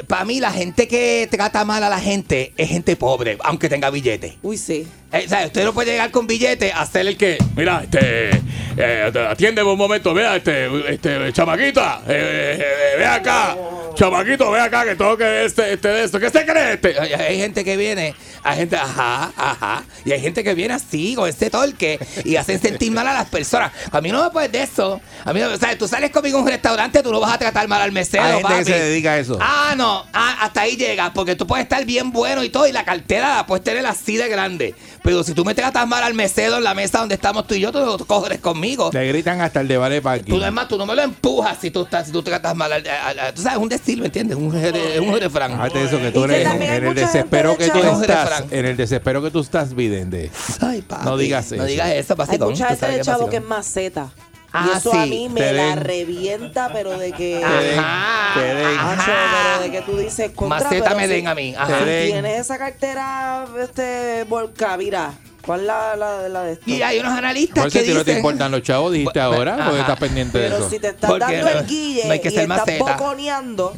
para mí, la gente que trata mal a la gente es gente pobre, aunque tenga billete. Uy, sí. Eh, o sea, usted no puede llegar con billete a hacer el que. Mira, este, eh, atiéndeme un momento, vea, este, este, chamaquita, eh, eh, ve acá, chamaquito, ve acá que tengo que este, este, de esto, ¿qué se cree este? Hay gente que viene, hay gente, ajá, ajá. Y hay gente que viene así, con ese torque, y hacen sentir mal a las personas. A mí no me puedes de eso. A mí no, o sea, tú sales conmigo a un restaurante, tú no vas a tratar mal al mesero, Hay gente que papi. se dedica a eso. Ah, no, ah, hasta ahí llega, porque tú puedes estar bien bueno y todo, y la cartera la puedes tener así de grande. Pero si tú me tratas mal al mesero en la mesa donde estamos tú y yo, tú no coges conmigo. Le gritan hasta el de vale para aquí. Tú no, es más, tú no me lo empujas si tú, estás, si tú tratas mal al, al- al- Tú sabes, es un decir, ¿me entiendes? Un, jere- un refrán. Fíjate eso que tú que eres en el desespero que tú estás, en el desespero que tú estás, vidente. Ay, papi, No digas No eso. digas eso, Hay básicamente. mucha gente de chavo que es maceta. Ah, y eso a sí, mí me te la revienta, pero de que. Ajá. Te den. Pero de que tú dices contra, Maceta pero me si- den a mí. Ajá. Si tienes esa cartera este volca, mira, ¿cuál es la, la, la de esto? Y hay unos analistas que si no te dicen... importan los chavos, dijiste ahora, ajá. porque estás pendiente de Pero eso. si te estás dando no- el guille no hay que y ser estás maceta. boconeando.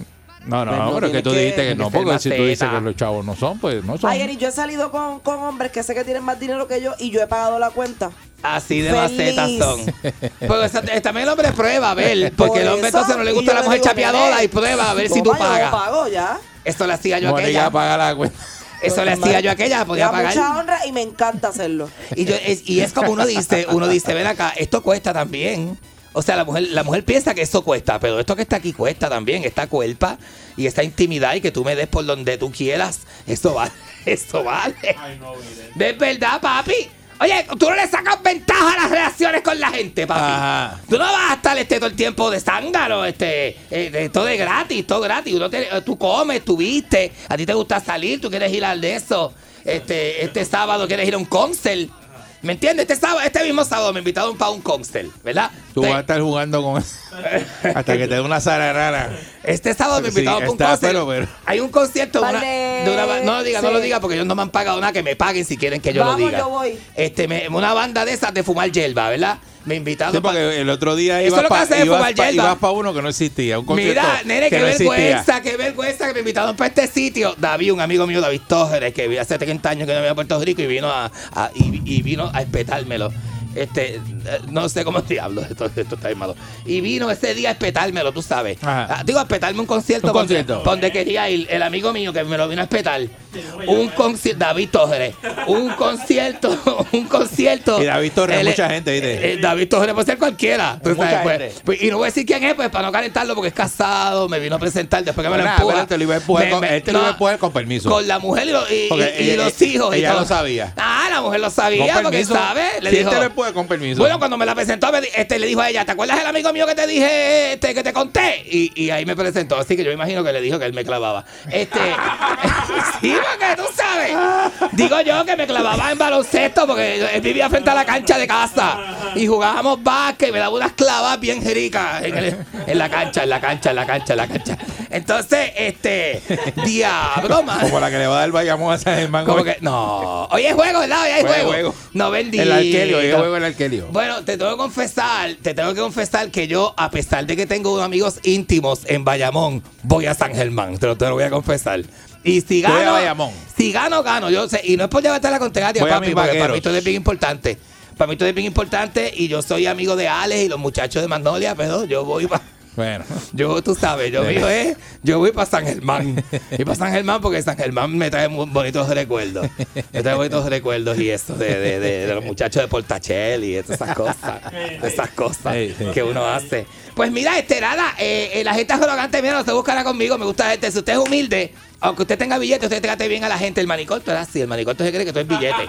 No, no, Pues no pero es que tú dijiste que no, que porque si tú dices que los chavos no son, pues no son. Ayer y yo he salido con, con hombres que sé que tienen más dinero que yo y yo he pagado la cuenta. Así de Feliz. macetas son. Pero eh, también el hombre prueba a ver. Porque Por el hombre eso, entonces no le gusta la le mujer chapeadora y prueba a ver si tú toma, yo pagas. pago ya. Esto lo hacía yo Mónica aquella. paga la cuenta. Eso le hacía yo a aquella, podía Da pagar. mucha honra y me encanta hacerlo. Y, yo- es, y es como uno dice, uno dice, ven acá, esto cuesta también. O sea, la mujer, la mujer piensa que eso cuesta, pero esto que está aquí cuesta también, esta cuerpa y esta intimidad y que tú me des por donde tú quieras, eso vale, eso vale. De verdad, papi. Oye, tú no le sacas ventaja a las relaciones con la gente, papi. Ajá. Tú no vas a estar este todo el tiempo de zángaro, este, eh, de- todo es gratis, todo gratis. Uno te- tú comes, tú viste, a ti te gusta salir, tú quieres ir al de eso. Este, este sábado quieres ir a un concert. ¿Me entiendes? Este sábado, este mismo sábado me invitaron para un concert, ¿verdad? Tú vas a estar jugando con. hasta que te dé una sara rara. Este sábado me Sí, invitaron para un está, concert. pero- pero- Hay un concierto de una, de una No lo diga, no lo diga porque ellos no me han pagado nada. Que me paguen si quieren que yo Vamos, lo diga. yo voy. Este, me- una banda de esas de fumar hierba, ¿verdad? Me invitaron Sí, pa- porque el otro día ibas es lo que hace de fumar para hierba. uno que no existía. Un Mira, nene, que qué no vergüenza, qué vergüenza que me invitaron para este sitio. David, un amigo mío, David Tógeres, que hace 30 años que no venía a Puerto Rico y vino a, a- y, y vino a espetármelo. Este, eh, no sé cómo diablos, esto, esto está malo. Y vino ese día a espetármelo, tú sabes. Ajá. Ah, digo, a espetarme un concierto. Un donde- concierto. Donde quería ir el amigo mío que me lo vino a espetar. Un concierto, David Tógeres. Un concierto, un concierto. Y David Torres, es- mucha gente, ¿viste? eh, David Torres puede ser cualquiera. tú Mucha sabes, pues. Pues, y no voy a decir quién es, pues para no calentarlo, porque es casado, me vino a presentar después que me lo empuja. pero te lo iba a empujar con- me- él te lo iba a no, empujar con permiso. Con la mujer y, lo- y- y- y ella- los hijos. ella lo sabía. Ah, la mujer lo sabía, Con porque permiso. sabe. Le Si dijo, te lo empuja con permiso. Bueno, cuando me la presentó, me di- este, le dijo a ella, ¿te acuerdas el amigo mío que te dije, este, que te conté? Y, y ahí me presentó, así que yo imagino que le dijo que él me clavaba. Este, sí, porque tú sabes. Digo yo que me clavaba en baloncesto porque él vivía frente a la cancha de casa y jugábamos básquet y me daba unas clavas bien ricas en, el- en la cancha, en la cancha, en la cancha, en la cancha. Entonces, este, diablo, man. Como la que le va a dar Bayamón a San Germán. Como hoy. que, no. Hoy es juego, ¿verdad? Hoy hay juego. juego. No vendí. El Arkelio, hoy es juego el Arkelio. Bueno, te tengo que confesar, te tengo que confesar que yo, a pesar de que tengo unos amigos íntimos en Bayamón, voy a San Germán. Te lo, te lo voy a confesar. Y si Voy a gano, si gano, gano. Yo sé, y no es por llevarte la contraria, Voy papi, porque para mí esto es bien importante. Para mí esto es bien importante y yo soy amigo de Alex y los muchachos de Magnolia, pero yo voy para... Bueno. Yo, tú sabes, yo vivo, eh, yo voy para San Germán. Y para San Germán porque San Germán me trae muy bonitos recuerdos. Me trae bonitos recuerdos y eso de, de, de, de los muchachos de Portachel y esas cosas. esas cosas Sí, sí. que uno hace. Pues mira, este, nada, eh, eh, la gente arrogante, mira, no se buscará conmigo, me gusta la gente. Si usted es humilde, aunque usted tenga billete, usted trate bien a la gente. El manicorto es así, el manicorto se cree que tú es billete.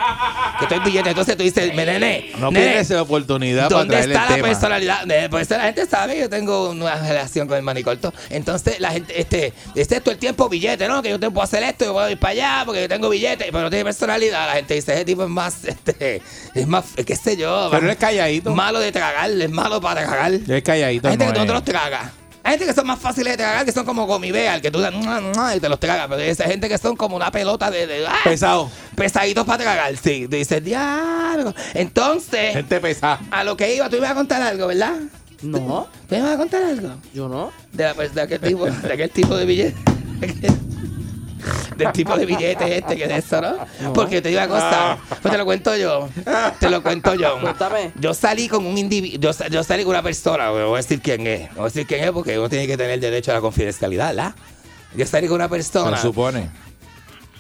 Que tú es billete. Entonces tú dices, nene, No nene, pierdes esa oportunidad ¿Dónde está el la tema. personalidad? Eh, Pues la gente sabe que yo tengo una relación con el manicorto. Entonces la gente, este, este todo el tiempo billete, ¿no? Que yo te puedo hacer esto, yo puedo ir para allá porque yo tengo billete, pero no tiene personalidad. La gente dice, ese tipo es más, este, es más, qué sé yo. Pero es calladito. Malo de tragar, es malo para tragar. Es calladito. Hay gente no que no te es. los tragas. Hay gente que son más fáciles de tragar, que son como gomibeal, que tú das y te los tragas. Pero esa gente que son como una pelota de... de ¡ah! Pesado. Pesaditos para tragar, sí. Dices, diablo. Entonces, Gente pesada. a lo que iba, tú ibas a contar algo, ¿verdad? No, ¿Tú ibas a contar algo? yo no. De, la- pues, de aquel tipo, de aquel tipo de billete. Del tipo de billete este que es eso, ¿no? Porque te digo una cosa, pues te lo cuento yo. Te lo cuento yo. Cuéntame. Yo salí con un individuo, yo, yo salí con una persona, voy a decir quién es, voy a decir quién es porque uno tiene que tener derecho a la confidencialidad, ¿verdad? Yo salí con una Se persona supone.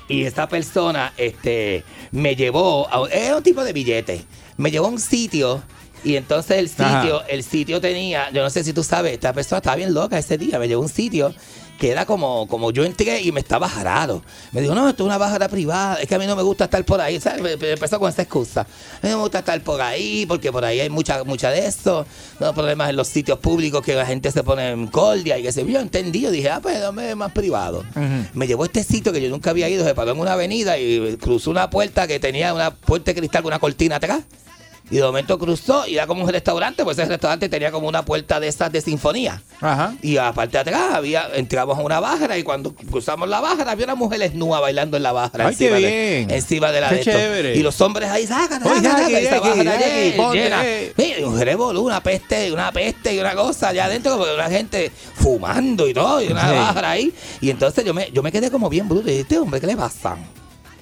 y esta persona este, me llevó a era un tipo de billete. Me llevó a un sitio y entonces el sitio, Ajá. el sitio tenía, yo no sé si tú sabes, esta persona estaba bien loca ese día, me llevó a un sitio que era como, como yo entré y me estaba jarado. Me dijo, no, esto es una bajada privada, es que a mí no me gusta estar por ahí, ¿sabes? Empezó con esa excusa. A mí no me gusta estar por ahí porque por ahí hay mucha, mucha de eso, no problemas en los sitios públicos que la gente se pone en cordia y que se yo entendí, yo dije, ah, pues dame más privado. Me llevó a este sitio que yo nunca había ido, se paró en una avenida y cruzó una puerta que tenía una puerta de cristal con una cortina atrás. Y de momento cruzó y era como un restaurante, pues ese restaurante tenía como una puerta de esas de sinfonía. Ajá. Y aparte de atrás había, entramos a una bájara y cuando cruzamos la bájara había una mujer desnuda bailando en la bájara. Ay, qué encima de- bien. encima de la Qué de esto. chévere. Y los hombres ahí, aquí, sácate, esa llena, eh. Mira, un revolú, una peste, una peste y una cosa allá adentro, como una gente fumando y todo, y una Sí. bájara ahí. Y entonces yo me, yo me quedé como bien bruto y dije, este hombre, ¿qué le pasa?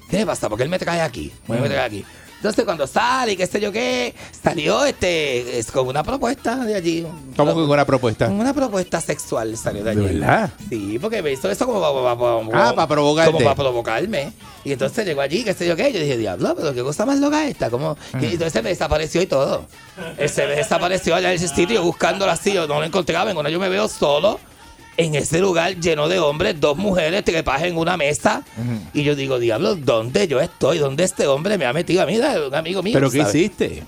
¿Qué le pasa? Porque él me trae aquí. ¿Por qué me trae aquí? Entonces cuando sale y qué sé yo qué, salió este, es como una propuesta de allí. ¿Cómo que con una propuesta? Una propuesta sexual salió de ¿De allí. verdad? Sí, porque me hizo eso como para, Ah, para provocarte. Como para provocarme. Y entonces llegó allí, qué sé yo qué. Yo dije, diablo, pero qué cosa más loca esta. Como, y entonces me desapareció y todo. Él se me desapareció allá en ese sitio buscándolo así. Yo no lo encontraba. Cuando yo me veo solo en ese lugar lleno de hombres, dos mujeres trepadas en una mesa. Y yo digo, diablo, ¿dónde yo estoy? ¿Dónde este hombre me ha metido a mí? Un amigo mío. ¿Pero qué hiciste?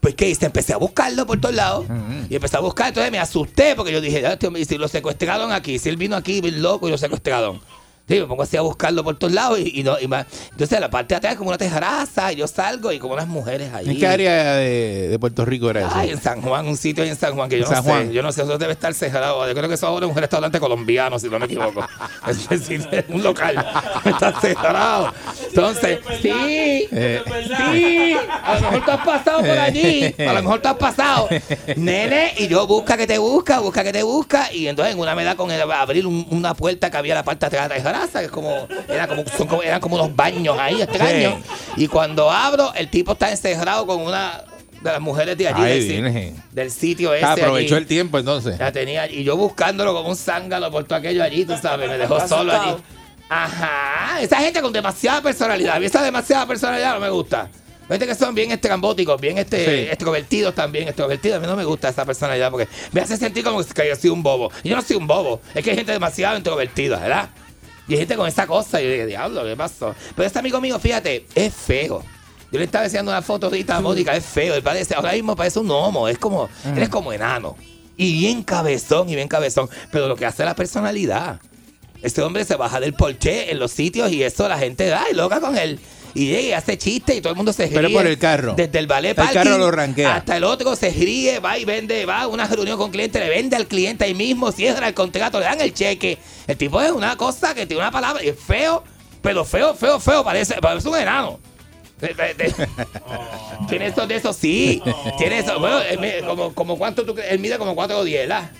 Pues que hice, empecé a buscarlo por todos lados. Y empecé a buscar, entonces me asusté porque yo dije, "Ah, este hombre, y si lo secuestraron aquí, si él vino aquí loco y lo secuestraron. Sí, me pongo así a buscarlo por todos lados y, y no, y más. Entonces la parte de atrás es como una tejaraza y yo salgo y como unas mujeres ahí. ¿En qué área de, de Puerto Rico era eso? Ay, en San Juan, un sitio ahí en San Juan que yo no San sé. Juan. Yo no sé, eso debe estar cerrado. Yo creo que eso ahora es un restaurante colombiano, si no me equivoco. es decir, un local. Está cerrado. Entonces, sí, Eh, sí, a lo mejor tú has pasado por allí. A lo mejor tú has pasado. Nene, y yo busca que te busca, busca que te busca. Y entonces en una me da con el abrir un- una puerta que había en la parte de atrás de que es como, era como, son como- eran como unos baños ahí extraños. Y cuando abro, el tipo está encerrado con una de las mujeres de allí. Ay, del, sitio ese. Ah, aprovechó allí. el tiempo entonces. La tenía y yo buscándolo como un zángano por todo aquello allí, tú sabes, me dejó solo allí. Ajá, esa gente con demasiada personalidad. A mí esa demasiada personalidad no me gusta. Gente que son bien estrambóticos, bien este, Sí. extrovertidos también, extrovertidos. A mí no me gusta esa personalidad porque me hace sentir como que yo soy un bobo. Y yo no soy un bobo, es que hay gente demasiado introvertida, ¿verdad? Y hay gente con esa cosa. Y yo dije, diablo, ¿qué pasó? Pero este amigo mío, fíjate, es feo. Yo le estaba enseñando una foto ahorita a Mónica, es feo. Él parece, ahora mismo parece un homo, es como, él es como enano. Y bien cabezón, y bien cabezón. Pero lo que hace la personalidad. Este hombre se baja del porche en los sitios y eso la gente da y loca con él. Y llega y hace chiste y todo el mundo se ríe. Pero por el carro. Desde el ballet El parking carro lo ranquea. hasta el otro se ríe, va y vende, va a una reunión con cliente, le vende al cliente ahí mismo, cierra el contrato, le dan el cheque. El tipo es una cosa que tiene una palabra y es feo, pero feo, feo, feo, parece, parece un enano. De- de- de- Tiene eso de eso, sí. Tiene eso. Bueno, él mide como, como cuánto tú crees? Él mide como 4 o 10, ¿verdad?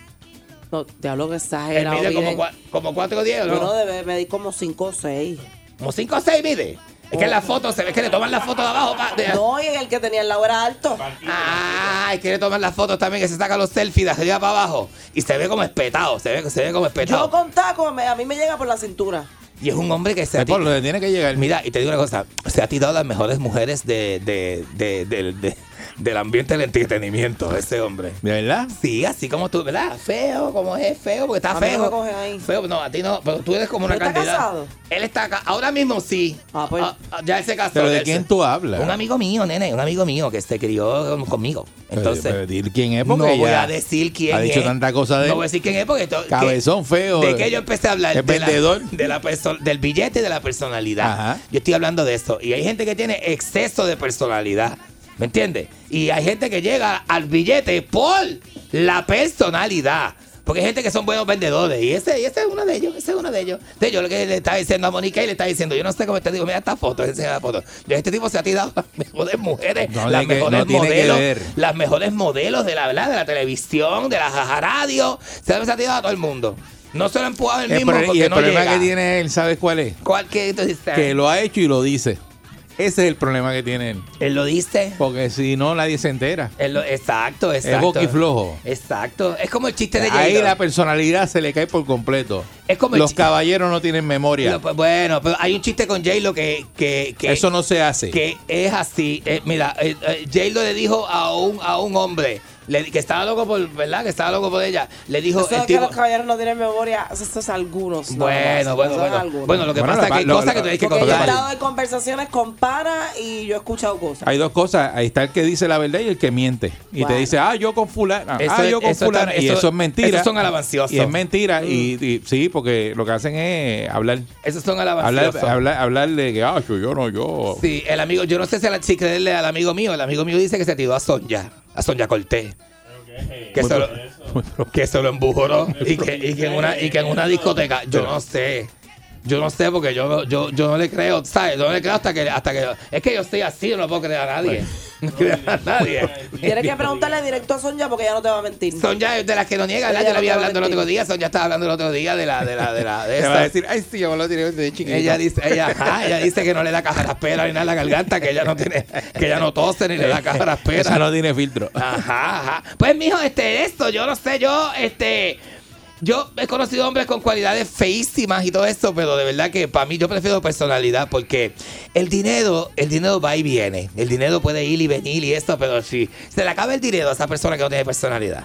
No, te hablo que Él exagerado. mide como, como 4 o 10, ¿no? Uno debe medir como 5 o 6. Como 5 o 6 mide. Es que en la foto se ve que le toman la foto de abajo. pa- de- No, y el que tenía el lado era alto. Ay, quiere tomar las fotos también, que se saca los selfies de arriba para abajo. Y se ve como espetado, se ve, se ve como Yo espetado. con taco, me- a mí me llega por la cintura. Y es un hombre que se ha Es por ti- donde tiene que llegar. Mira, y te digo una cosa, se ha tirado las mejores mujeres de, de, de- de- de- del ambiente del entretenimiento, ese hombre. ¿De verdad? Sí, así como tú, ¿verdad? Feo, como es feo, porque está A mí no feo. me ahí. Feo, no, a ti no, pero tú eres como una ¿Pero está candidata. casado? Él está acá, ahora mismo sí. Ah, pues. Ah, ah, ya él se casó. ¿Pero de quién tú hablas? Un amigo mío, nene, un amigo mío que se crió conmigo. Entonces, Pero- pero quién es no porque voy ya a decir quién ha dicho es. tanta cosa de No él. voy a decir quién es porque... to- que- Cabezón feo. de que yo empecé a hablar de la- vendedor. de la perso- del billete y de la personalidad. Ajá. Yo estoy hablando de eso. Y hay gente que tiene exceso de personalidad. ¿Me entiendes? Y hay gente que llega al billete por la personalidad. Porque hay gente que son buenos vendedores. Y ese, y ese es uno de ellos. Ese es uno de ellos. De yo lo que le estaba diciendo a Mónica y le estaba diciendo, yo no sé cómo te digo, mira esta foto, enseña la foto. Yo, este tipo se ha tirado las mejores mujeres, No, las que- mejores no modelos, las mejores modelos de la verdad, de la televisión, de la jaja radio. Se ha tirado a todo el mundo. No se lo ha empujado el mismo pro- porque y el no problema llega. que tiene él, ¿sabes cuál es? ¿Cuál que? Que lo ha hecho y lo dice. Ese es el problema que tiene él. Él lo dice. Porque si no, nadie se entera. Él lo- exacto, exacto. Es boquiflojo. Exacto. Es como el chiste de Ahí la personalidad se le cae por completo. Es como Los caballeros no tienen memoria. Lo- pues, bueno, pero hay un chiste con J-Lo que, que, que, Eso no se hace. que es así. Eh, mira, eh, eh, J-Lo le dijo a un, a un hombre le- que estaba loco por, ¿verdad? Que estaba loco por ella. Le dijo Eso el de que tipo. los caballeros no tienen memoria, eso es algunos. Bueno, bueno, bueno. algunos. Bueno, lo que Bueno, pasa es que hay lo- cosas lo- que tienes que Porque yo he contar. estado en conversaciones con pana y yo he escuchado cosas. Hay dos cosas. Ahí está el que dice la verdad y el que miente. Y te Bueno. dice, ah, yo con fulana. Eso ah, es- yo con eso fulana. está- y eso- eso es mentira. esos son alabanciosos. Y es mentira. Mm. Y, y sí, porque lo que hacen es hablar. Esos son Hablar, alabanciosos. hablar, hablar de que, ah, yo no, yo. Sí, el amigo, yo no sé si, la- si creerle al amigo mío. El amigo mío dice que se tiró a Sonja, a Sonja Cortés. Que se, lo, que se lo embujoró y que, y, que en una, y que en una discoteca, yo no sé. Yo no sé porque yo, yo, yo no le creo, ¿sabes? Yo no le creo hasta que, hasta que. Es que yo estoy así, yo no puedo creer a nadie. No creas a nadie. Tienes que preguntarle directo a Sonia porque ella no te va a mentir. Sonia es de las que no niega, ¿verdad? Yo la no vi hablando el otro día. Sonia estaba hablando el otro día de la, de la, de la, de Te va a decir, ay, sí, yo me lo tiré de chiquito. Ella dice, ella, ajá, ella dice que no le da caja ni nada en la garganta, que ella no tiene, que ella no tose ni le da caja Esa no tiene filtro. Ajá, ajá. Pues, mijo, este, esto, yo no sé, yo, este. Yo he conocido hombres con cualidades feísimas y todo eso, pero de verdad que para mí yo prefiero personalidad porque el dinero, el dinero va y viene. El dinero puede ir y venir y esto, pero si se le acaba el dinero a esa persona que no tiene personalidad.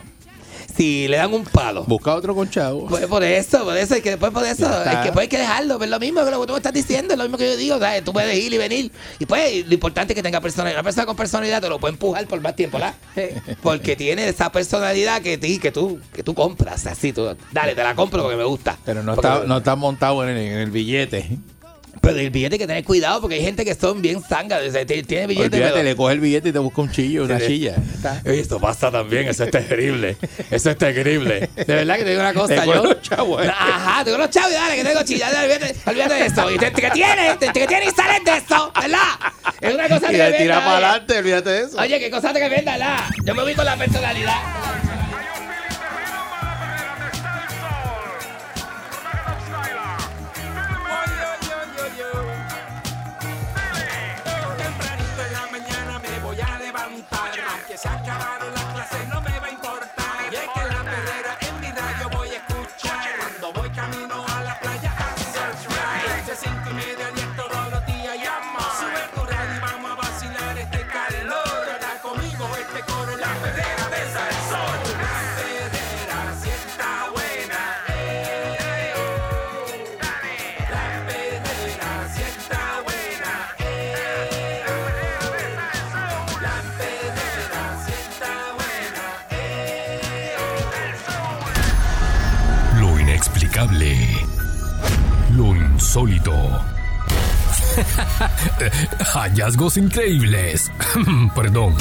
Si le dan un palo. Busca otro con chavo. Pues por eso, por eso, es que después por eso, es que pues hay que dejarlo, es lo mismo que lo que tú me estás diciendo, es lo mismo que yo digo, ¿sabes? tú puedes ir y venir, y pues lo importante es que tenga personalidad, una persona con personalidad te lo puede empujar por más tiempo, ¿la? Porque tiene esa personalidad que, ti- que tú que tú compras, así, tú, dale, te la compro porque me gusta. Pero no Porque- está, no está montado en el, en el billete. Pero el billete hay que tener cuidado porque hay gente que son bien zangas, o sea, tiene billete, Olvídate, pero- le coge el billete y te busca un chillo, una chilla. Esto pasa también, eso es terrible. Eso es terrible. De verdad que te digo una cosa, Te yo. los chavos, eh. Ajá, tengo los chavos y dale, que tengo chillas, olvídate, olvídate de eso. Y te, que tiene, te, que tiene y sales de eso, ¿verdad? Es una cosa Y que le tira para adelante, olvídate de eso. Oye, qué cosa que venda, ¿verdad? Yo me voy con la personalidad. Hallazgos increíbles. Perdón.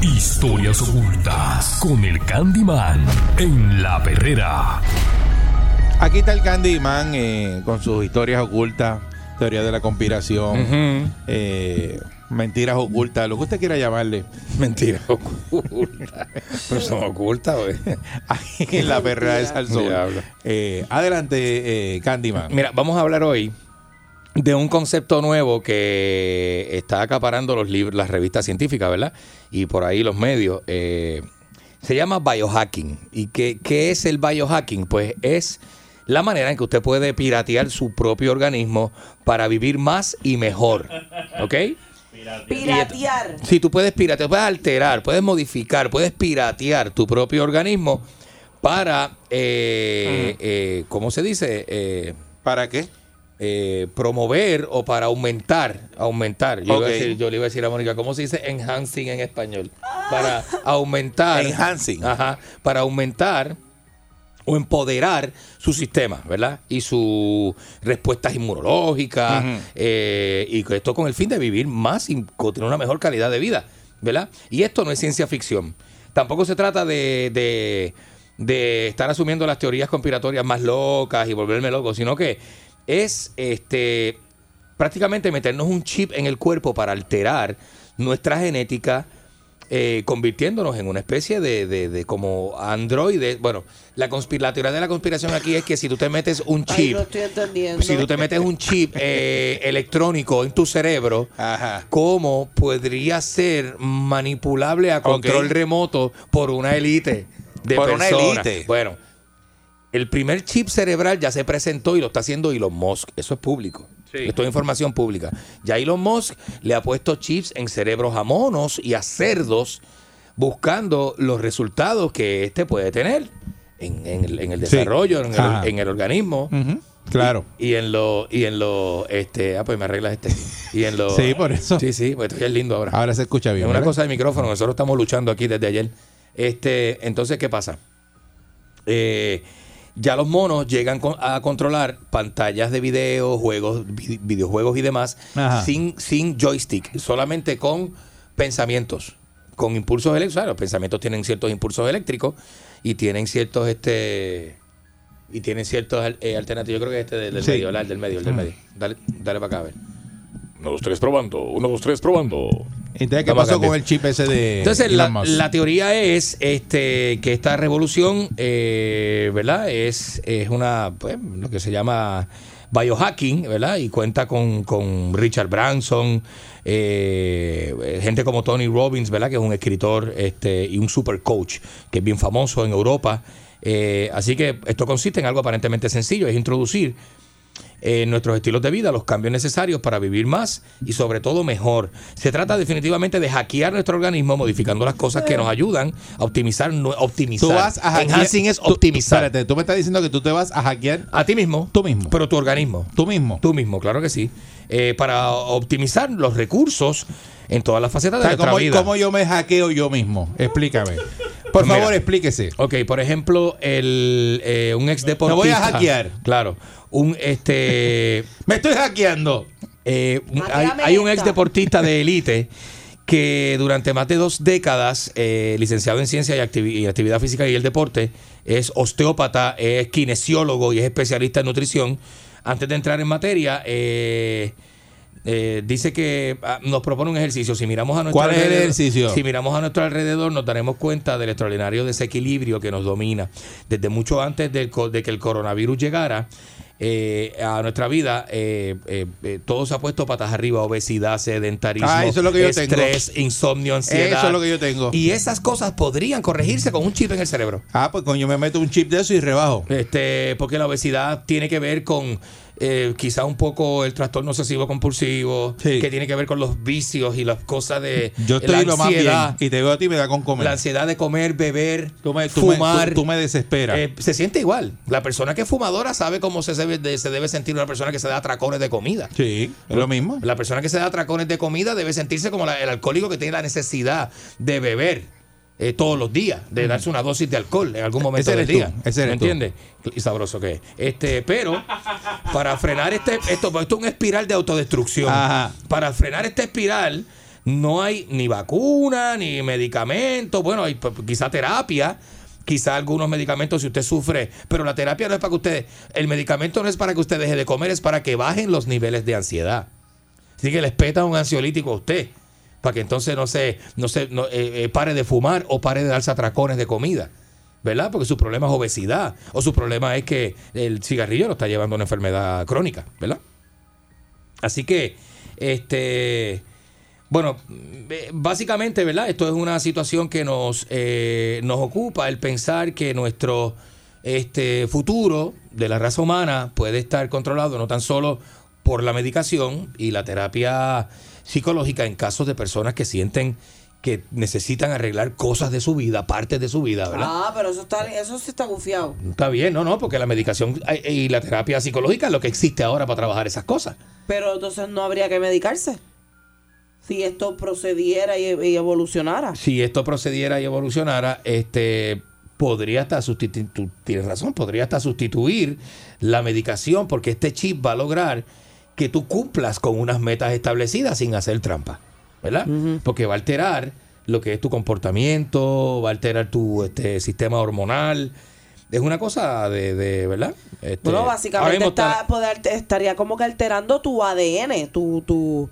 Historias ocultas con el Candyman en la perrera. Aquí está el Candyman eh, con sus historias ocultas, teorías de la conspiración, eh, mentiras ocultas, lo que usted quiera llamarle. Mentira oculta. Pero son ocultas, güey. Aquí en la perrera de Salsón. Eh, adelante, eh, Candyman. Mira, vamos a hablar hoy de un concepto nuevo que está acaparando los libros, las revistas científicas, ¿verdad? Y por ahí los medios. eh, se llama biohacking. ¿Y qué, qué es el biohacking? Pues es la manera en que usted puede piratear su propio organismo para vivir más y mejor. ¿Ok? Piratear. Sí, tú puedes piratear, puedes alterar, puedes modificar, puedes piratear tu propio organismo para, eh, eh, ¿cómo se dice? Eh, ¿Para qué? Eh, promover o para aumentar, aumentar. Yo, iba a decir, yo le iba a decir a Mónica, ¿cómo se dice enhancing en español? Para aumentar. Enhancing. Ajá, para aumentar o empoderar su sistema, ¿verdad? Y sus respuestas inmunológicas, eh, y esto con el fin de vivir más y tener una mejor calidad de vida, ¿verdad? Y esto no es ciencia ficción. Tampoco se trata de, de, de estar asumiendo las teorías conspiratorias más locas y volverme loco, sino que es este prácticamente meternos un chip en el cuerpo para alterar nuestra genética, eh, convirtiéndonos en una especie de, de- de como androide. Bueno, la, conspir- la teoría de la conspiración aquí es que si tú te metes un Ay, chip, no estoy entendiendo. si tú te metes un chip eh, electrónico en tu cerebro, Ajá. ¿cómo podría ser manipulable a control remoto por una élite de Por una personas? élite. Bueno, el primer chip cerebral ya se presentó y lo está haciendo Elon Musk. Eso es público. Esto es información pública. Ya Elon Musk le ha puesto chips en cerebros a monos y a cerdos buscando los resultados que este puede tener en, en el, en el Sí. desarrollo, en el, Ajá. en el organismo. Claro. Y en lo, y en lo, este, ah, pues me arreglas este. Y en lo. Sí, por eso. Sí, sí, pues esto ya es lindo ahora. Ahora se escucha bien. Es una ¿verdad? cosa de micrófono, nosotros estamos luchando aquí desde ayer. Este, entonces, ¿qué pasa? Eh, ya los monos llegan a controlar pantallas de video, juegos, vi- videojuegos y demás Ajá. sin, sin joystick, solamente con pensamientos, con impulsos eléctricos. Los pensamientos tienen ciertos impulsos eléctricos y tienen ciertos este y tienen ciertos eh, alternativos. Yo creo que este del, del Sí. medio. El del medio, el del medio. Dale, dale para acá a ver. 1, 2, 3, probando. 1, 2, 3, probando. Entonces, ¿qué Vamos pasó con el chip ese de Entonces, la, la teoría es este, que esta revolución, eh, ¿verdad? Es, es una, pues, lo que se llama biohacking, ¿verdad? Y cuenta con, con Richard Branson, eh, gente como Tony Robbins, ¿verdad? Que es un escritor este, y un super coach, que es bien famoso en Europa. Eh, así que esto consiste en algo aparentemente sencillo, es introducir en nuestros estilos de vida los cambios necesarios para vivir más y sobre todo mejor. Se trata definitivamente de hackear nuestro organismo modificando las cosas que nos ayudan a optimizar. no- optimizar. Tú vas a hackear. Enhancing es tú- optimizar. espérate, tú me estás diciendo que tú te vas a hackear a ti mismo. tú mismo. Pero tu organismo. Tú mismo. Tú mismo, claro que sí. Eh, para optimizar los recursos en todas las facetas O de nuestra ¿cómo, vida. cómo yo me hackeo yo mismo? Explícame. Por Pues favor, explíquese. Ok, por ejemplo, el, eh, un ex deportista. Me voy a hackear. Claro. Un este. Me estoy hackeando. Eh, un- hay, un ex deportista de élite que durante más de dos décadas, eh, licenciado en ciencia y, activi- y actividad física y el deporte, es osteópata, es kinesiólogo y es especialista en nutrición. Antes de entrar en materia, eh, eh, dice que ah, nos propone un ejercicio. Si miramos a nuestro ¿Cuál es el ejercicio? Si miramos a nuestro alrededor, nos daremos cuenta del extraordinario desequilibrio que nos domina. Desde mucho antes del co- de que el coronavirus llegara eh, a nuestra vida, eh, eh, eh, todo se ha puesto patas arriba: obesidad, sedentarismo, Ah, eso es lo que yo tengo. estrés, insomnio, ansiedad. Eso es lo que yo tengo. Y esas cosas podrían corregirse con un chip en el cerebro. Ah, pues coño, me meto un chip de eso y rebajo. Este, porque la obesidad tiene que ver con eh, quizá un poco el trastorno obsesivo compulsivo, Sí. que tiene que ver con los vicios y las cosas de Yo la lo más bien. ansiedad, Y te veo a ti me da con comer. la ansiedad de comer, beber, Tú me, fumar. tú- tú me desesperas. Eh, se siente igual. La persona que es fumadora sabe cómo se debe, de- se debe sentir una persona que se da atracones de comida. sí, es lo mismo. La persona que se da atracones de comida debe sentirse como la- el alcohólico que tiene la necesidad de beber eh, todos los días, de darse una dosis de alcohol en algún momento Ese del día. tú, ese ¿Me entiendes? Y sabroso que es. Este, pero para frenar este esto, pues esto es una espiral de autodestrucción. Ajá. Para frenar esta espiral no hay ni vacuna, ni medicamentos, bueno, hay pues, quizá terapia, quizá algunos medicamentos si usted sufre, pero la terapia no es para que usted, el medicamento no es para que usted deje de comer, es para que bajen los niveles de ansiedad. Así que les peta un ansiolítico a usted. Para que entonces no se, no se eh, eh, pare de fumar o pare de darse atracones de comida. ¿Verdad? Porque su problema es obesidad. O su problema es que el cigarrillo lo está llevando a una enfermedad crónica. ¿Verdad? Así que, este. Bueno, eh, básicamente, ¿verdad? Esto es una situación que nos, nos ocupa el pensar que nuestro este futuro de la raza humana puede estar controlado no tan solo por la medicación y la terapia psicológica en casos de personas que sienten que necesitan arreglar cosas de su vida, partes de su vida, ¿verdad? Ah, pero eso está, eso sí está gufiado. Está bien, no, no, porque la medicación eh, y la terapia psicológica es lo que existe ahora para trabajar esas cosas. Pero entonces no habría que medicarse. Si esto procediera y, y evolucionara. si esto procediera y evolucionara, este podría hasta sustituir, tienes razón, podría hasta sustituir la medicación porque este chip va a lograr que tú cumplas con unas metas establecidas sin hacer trampa, ¿verdad? Porque va a alterar lo que es tu comportamiento, va a alterar tu este, sistema hormonal. Es una cosa de, de ¿verdad? Este, Bueno, básicamente está- poder- estaría como que alterando tu ADN, tu, tu,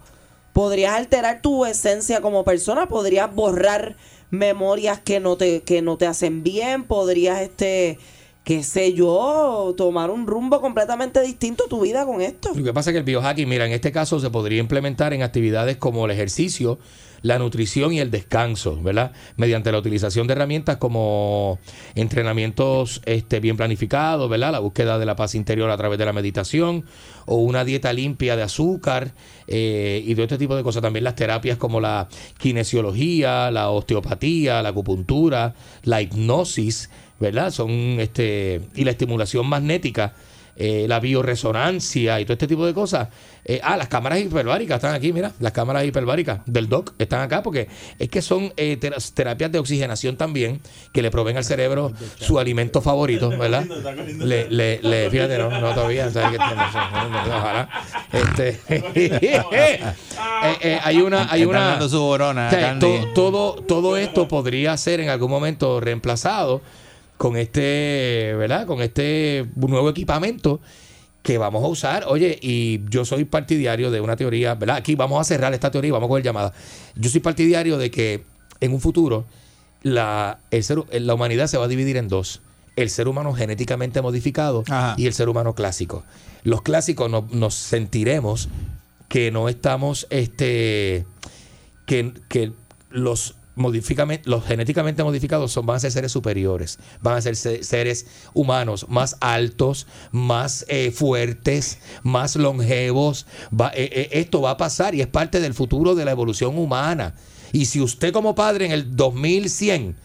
podrías alterar tu esencia como persona, podrías borrar memorias que no te, que no te hacen bien, podrías este, qué sé yo, tomar un rumbo completamente distinto a tu vida con esto. Lo que pasa es que el biohacking, mira, en este caso se podría implementar en actividades como el ejercicio, la nutrición y el descanso, ¿verdad? Mediante la utilización de herramientas como entrenamientos este, bien planificados, ¿verdad? La búsqueda de la paz interior a través de la meditación o una dieta limpia de azúcar eh, y de este tipo de cosas. También las terapias como la kinesiología, la osteopatía, la acupuntura, la hipnosis, ¿verdad? Son este y la estimulación magnética eh, la bioresonancia y todo este tipo de cosas. Eh, ah, las cámaras hiperbáricas están aquí, mira, las cámaras hiperbáricas del DOC están acá porque es que son eh, tera- terapias de oxigenación también que le proveen al cerebro su alimento favorito, ¿verdad? Le, le, le- fíjate, no, no todavía, ojalá. Este, eh, eh, hay una, hay una, dando su borona, o sea, Candy. to- todo, todo esto podría ser en algún momento reemplazado con este, ¿verdad? Con este nuevo equipamiento que vamos a usar. Oye, y yo soy partidario de una teoría, ¿verdad? Aquí vamos a cerrar esta teoría y vamos a coger llamada. Yo soy partidario de que en un futuro la, el ser- la humanidad se va a dividir en dos. El ser humano genéticamente modificado Ajá. y el ser humano clásico. Los clásicos no- nos sentiremos que no estamos, este, que, que los los genéticamente modificados son, van a ser seres superiores, van a ser se- seres humanos más altos, más eh, fuertes, más longevos. Eh, eh, esto va a pasar y es parte del futuro de la evolución humana. Y si usted como padre en el 2100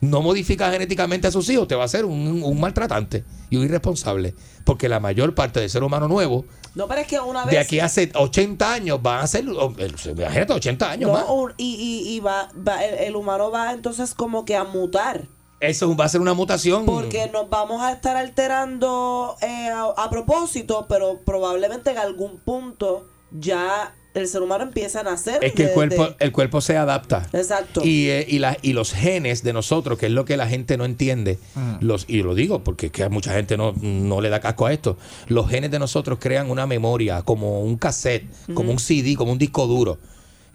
no modifica genéticamente a sus hijos, te va a ser un, un maltratante y un irresponsable. Porque la mayor parte del ser humano nuevo, No, pero es que una vez. de aquí hace 80 años, van a ser, imagínate, 80 años No, más. y, y, y va, va- el, el humano va entonces como que a mutar. Eso va a ser una mutación. Porque nos vamos a estar alterando eh, a, a propósito, pero probablemente en algún punto ya el ser humano empieza a nacer. Es que el cuerpo, de- el cuerpo se adapta. Exacto. Y, eh, y, la- y los genes de nosotros, que es lo que la gente no entiende, los, y lo digo porque es que a mucha gente no, no le da casco a esto, los genes de nosotros crean una memoria, como un cassette, como un CD, como un disco duro,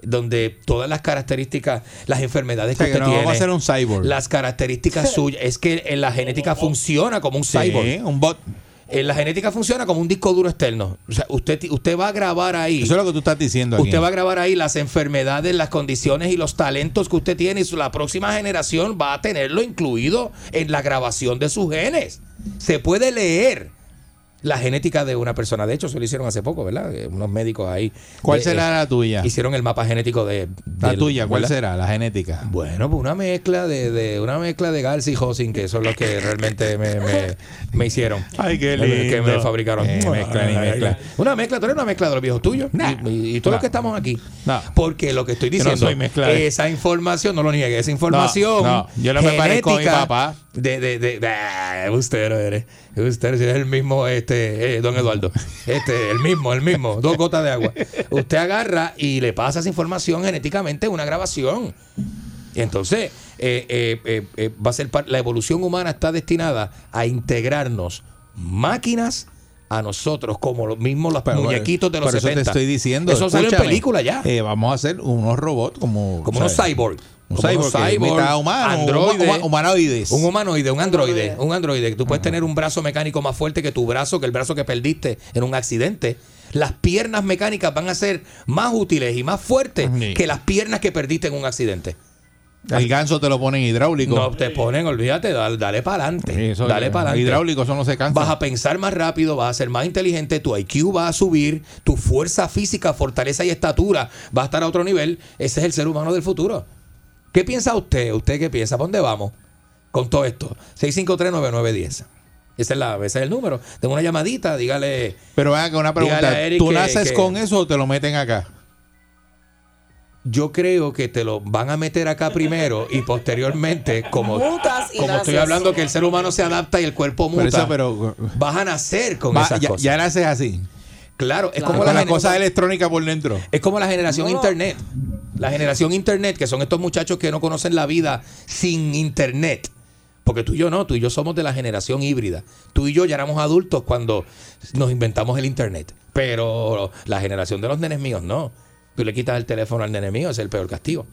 donde todas las características, las enfermedades O sea, que que usted no tiene, vamos a ser un cyborg. las características suyas, es que en la genética funciona como un Sí, cyborg. un bot. En la genética funciona como un disco duro externo. O sea, usted, usted va a grabar ahí. Eso es lo que tú estás diciendo aquí. Usted va a grabar ahí las enfermedades, las condiciones y los talentos que usted tiene y su- la próxima generación va a tenerlo incluido en la grabación de sus genes. Se puede leer la genética de una persona. De hecho, eso lo hicieron hace poco, ¿verdad? Eh, Unos médicos ahí. ¿Cuál de- será eh, la tuya? Hicieron el mapa genético de... La del- tuya, ¿cuál ¿verdad? será? La genética. Bueno, pues una mezcla de, de- una mezcla de Garza y Hosin, que son los que realmente me, me- me hicieron. Ay, qué Que me lindo. fabricaron. Eh, mezcla ni mezcla. Una mezcla, tú eres una mezcla de los viejos tuyos. Nah. y, y- todos Nah. los que estamos aquí. No. Porque lo que estoy no diciendo, soy mezcla de- esa información, no lo niegue, esa información. No, no, yo no me parezco a mi genética papá. De, de, de, de- usted eres. Usted es el mismo, este, eh, don Eduardo. Este, el mismo, el mismo. Dos gotas de agua. Usted agarra y le pasa esa información genéticamente en una grabación. Y entonces, eh, eh, eh, eh, va a ser la evolución humana está destinada a integrarnos máquinas a nosotros, como los mismos los Pero, muñequitos de los por eso 70. te estoy diciendo. Eso sale en película ya. eh, vamos a hacer unos robots como. como unos ¿sabes? Un cyborg, que cyborg, mitad humano, androide. huma- humanoides. Un humanoide, un androide, un androide. Tú puedes tener un brazo mecánico más fuerte que tu brazo, que el brazo que perdiste en un accidente. Las piernas mecánicas van a ser más útiles y más fuertes Sí. que las piernas que perdiste en un accidente. El ganso te lo ponen hidráulico. No te ponen, olvídate, dale, dale para Sí, adelante. eso- Dale para adelante. Hidráulico, eso no se cansa. Vas a pensar más rápido, vas a ser más inteligente, tu IQ va a subir, tu fuerza física, fortaleza y estatura va a estar a otro nivel. Ese es el ser humano del futuro. ¿Qué piensa usted? ¿Usted qué piensa? ¿Para dónde vamos con todo esto? 6539910. Ese es, la, ese es el número. Tengo una llamadita, dígale. Pero venga, que una pregunta. ¿Tú que- naces que- con eso o te lo meten acá? Yo creo que te lo van a meter acá primero y posteriormente, como, Mutas y como estoy hablando que el ser humano se adapta y el cuerpo Pero muta, eso, pero. vas a nacer con va, esas ya, cosas. ya naces así. claro, es Claro. como Con la las gener- cosas electrónicas por dentro. Es como la generación No. internet. La generación internet, que son estos muchachos que no conocen la vida sin internet. Porque tú y yo no, tú y yo somos de la generación híbrida. Tú y yo ya éramos adultos cuando nos inventamos el internet. Pero la generación de los nenes míos no. Tú le quitas el teléfono al nene mío, es el peor castigo.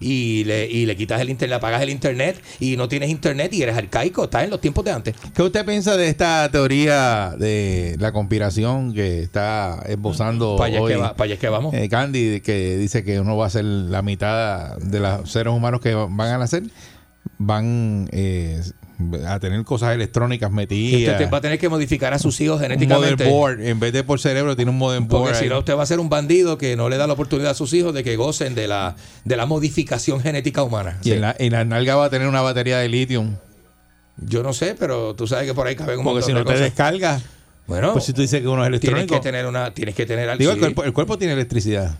Y le, y le quitas el internet, le apagas el internet y no tienes internet y eres arcaico, estás en los tiempos de antes. ¿Qué usted piensa de esta teoría de la conspiración que está esbozando Para allá, es hoy que va- pa' allá es que vamos. eh, Candy, que dice que uno va a ser la mitad de los seres humanos que van a nacer, van eh, a tener cosas electrónicas Y metidas. usted va a tener que modificar a sus hijos un genéticamente. motherboard, en vez de por cerebro, tiene un motherboard. Porque si no, usted va a ser un bandido que no le da la oportunidad a sus hijos de que gocen de la, de la modificación genética humana. y Sí. en la, en la nalga va a tener una batería de litio. Yo no sé, pero tú sabes que por ahí caben un Porque montón si no de te cosas. descarga, Bueno, pues si tú dices que uno es tienes electrónico. que tener una, tienes que tener algo Digo, el, sí, cuerpo, el cuerpo tiene electricidad.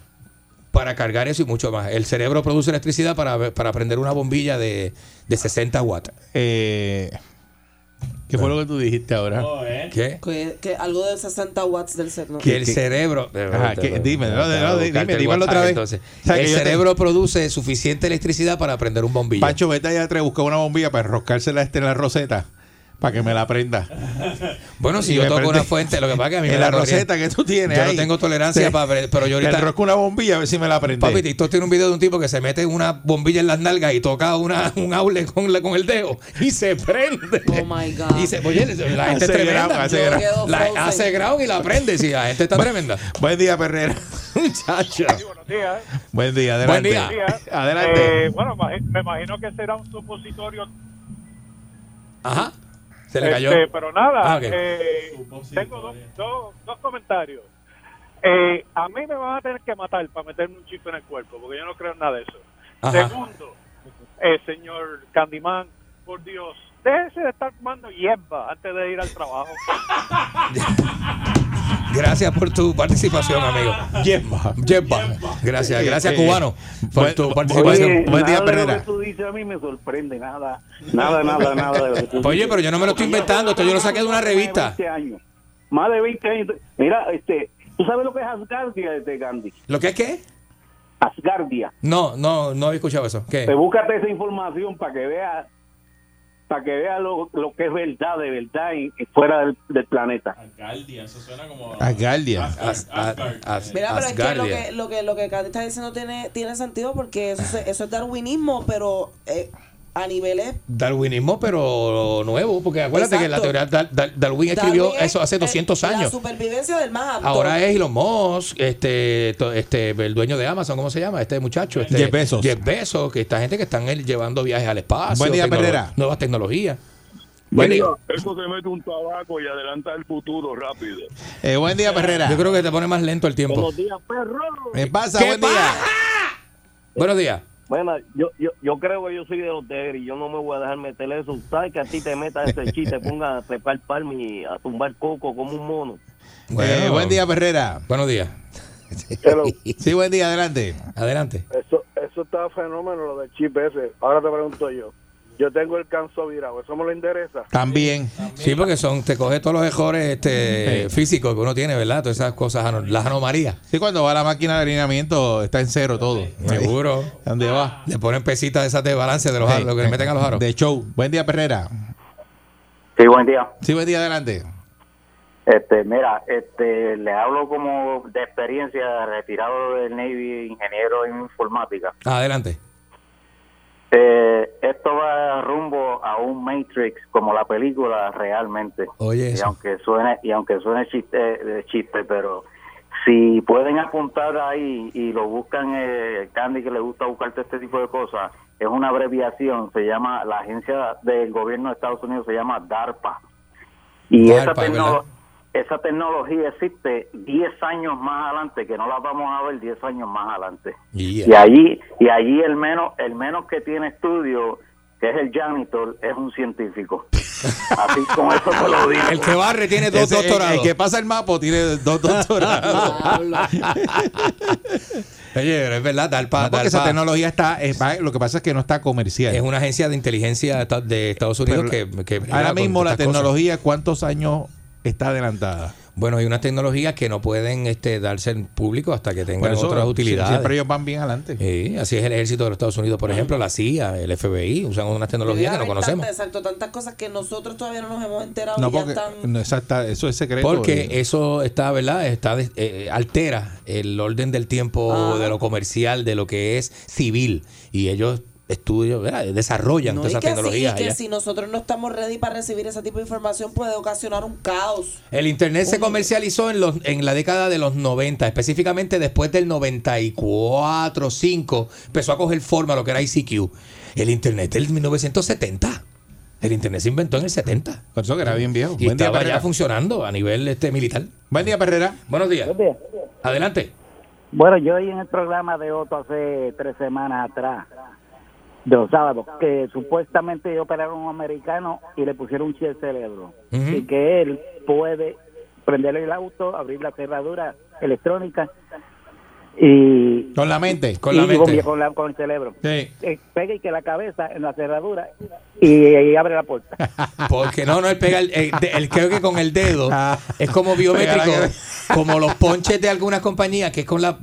Para cargar eso y mucho más. El cerebro produce electricidad para, para prender una bombilla de, de 60 watts. Eh, ¿Qué fue lo que tú dijiste ahora? ¿Qué? Que, que algo de 60 watts del ser. ¿no? Que el cerebro. Ajá, ¿qué? Dime, no, no, dime, dímelo otra vez. entonces. O sea, que el te- cerebro produce suficiente electricidad para prender un bombillo. Pancho, vete allá atrás, busca una bombilla para enroscársela este en la roseta. Para que me la prenda. Bueno, si Y yo toco prende- una fuente, lo que pasa es que a mí me en la corriente. roseta que tú tienes. Yo no tengo tolerancia Sí. para. Pero yo Te ahorita. enrosco una bombilla a ver si me la prende. Papi, TikTok tiene un video de un tipo que se mete una bombilla en las nalgas y toca una, un aule con, la- con el dedo y se prende. Oh my God. Y se, oye, la gente es Hace tremenda. ground, hace ground. La- hace ground y la prende. Si la gente está tremenda. Buen día, Perrera. Muchacho. Buenos días. Buen día, adelante. Buen día. Adelante. Eh, bueno, me imagino que será un supositorio. Ajá. Se le cayó. Este, pero nada, Ah, eh, tengo dos, dos, dos comentarios. Eh, a mí me van a tener que matar para meterme un chip en el cuerpo, porque yo no creo en nada de eso. Ajá. Segundo, eh, señor Candyman, por Dios, déjese de estar fumando hierba antes de ir al trabajo. Gracias por tu participación, amigo. Yemba. Yemba. Gracias, gracias, Eh, cubano, por tu Oye, participación. Buen día, que tú dices a mí me sorprende, nada, nada, nada, nada de lo que Oye, pero yo no me lo estoy inventando, esto yo lo saqué de una revista. Más de 20 años. Más de 20 años. Mira, este, ¿tú sabes lo que es Asgardia de Gandhi? ¿Lo que es qué? Asgardia. No, no, no había escuchado eso. ¿Qué? Te búscate esa información para que veas para que veas lo, lo que es verdad, de verdad, y, y fuera del, del planeta. Asgardia. As- a- as- Mira, pero es que lo Asgardia. que lo que lo que está diciendo tiene tiene sentido porque eso, se- eso es darwinismo, pero eh, a niveles Darwinismo, pero nuevo, porque acuérdate que la teoría Dar- Dar- Darwin escribió Darwin es eso hace el- 200 La años. supervivencia del más apto. Ahora es Elon Musk, este, este, el dueño de Amazon, ¿cómo se llama? Este muchacho, este, Jeff Bezos. Jeff Bezos, que esta gente que están eh, llevando viajes al espacio, Buen día, tecnolo- nuevas tecnologías. Buen día. Eso se mete un tabaco y adelanta el futuro rápido. Eh, buen día, Perrera. Yo creo que te pone más lento el tiempo. Buenos días, perro. ¿Qué pasa? ¿Qué buen día. Buenos días. Bueno, yo, yo, yo creo que yo soy de los y yo no me voy a dejar meter eso. Sabes que a ti te metas ese chiste, ponga a trepar palma y a tumbar coco como un mono. Eh, buen día, Perrera. Buenos días. Sí, buen día, adelante. Adelante. Eso, eso está fenómeno, lo del chip ese. Ahora te pregunto yo. Yo tengo el canso virado, ¿eso me lo interesa? También. Sí, porque son, te coge todos los errores este, físicos que uno tiene, ¿verdad? Todas esas cosas, las anomalías. Sí, cuando va a la máquina de alineamiento está en cero todo. Seguro. ¿Dónde va? Le ponen pesitas de esas de balance de los aros, lo que le meten a los aros. De show. Buen día, Perrera. Sí, buen día. Sí, buen día, adelante. Este, mira, este, le hablo como de experiencia retirado del Navy, ingeniero en informática. Adelante. Eh, esto va rumbo a un Matrix como la película realmente. Oye, y aunque suene y aunque suene chiste, de chiste, pero si pueden apuntar ahí y lo buscan, eh, Candy que le gusta buscarte este tipo de cosas, es una abreviación, se llama la agencia del gobierno de Estados Unidos se llama DARPA y esa, DARPA, tecno- ¿verdad? Esa tecnología existe 10 años más adelante, que no la vamos a ver 10 años más adelante. Yeah. Y allí y allí el menos el menos que tiene estudio, que es el janitor, es un científico. Así con eso te lo digo. El que barre tiene dos Ese- doctorados. El, que pasa el mapa tiene dos doctorados. Oye, pero es verdad, DARPA, No, porque esa tecnología está, es- va- lo que pasa es que no está comercial. es una agencia de inteligencia de esta- de Estados Unidos Pero que, que Ahora mismo la cosas. tecnología, ¿cuántos años está adelantada? Bueno, hay unas tecnologías que no pueden este, darse en público hasta que tengan eso, otras utilidades. Siempre ellos van bien adelante. Sí, así es el ejército de los Estados Unidos, por ejemplo, la CIA, el FBI, usan unas tecnologías que no conocemos. tantas- exacto, tantas cosas que nosotros todavía no nos hemos enterado No, y ya porque están... no, exacta- eso es secreto. Porque Eh, eso está, ¿verdad? Está de- eh, altera el orden del tiempo Ajá. de lo comercial, de lo que es civil. Y ellos ¿verdad? desarrollan No, todas esas que, sí, y tecnologías. que allá. si nosotros no estamos ready para recibir ese tipo de información puede ocasionar un caos. El Internet se comercializó en, los, en la década de los 90, específicamente después del 94, 5, empezó a coger forma lo que era ICQ. El Internet del 1970. El Internet se inventó en el 70. Por eso que era bien viejo. Y Buen día, estaba ya Perrera. funcionando a nivel este, militar. Buen día, Perrera. Buenos días. Adelante. Bueno, yo oí en el programa de Otto hace tres semanas atrás, de los sábados, que supuestamente operaron a un americano y le pusieron un chip al cerebro. Y que él puede prender el auto, abrir la cerradura electrónica y... Con la mente. Con la y mente. Con, la- con el cerebro. Sí. Eh, pega y que la cabeza en la cerradura y, y abre la puerta. Porque no, no, él pega el, el- de- el- creo que con el dedo es como biométrico. como los ponches de algunas compañías, que es con la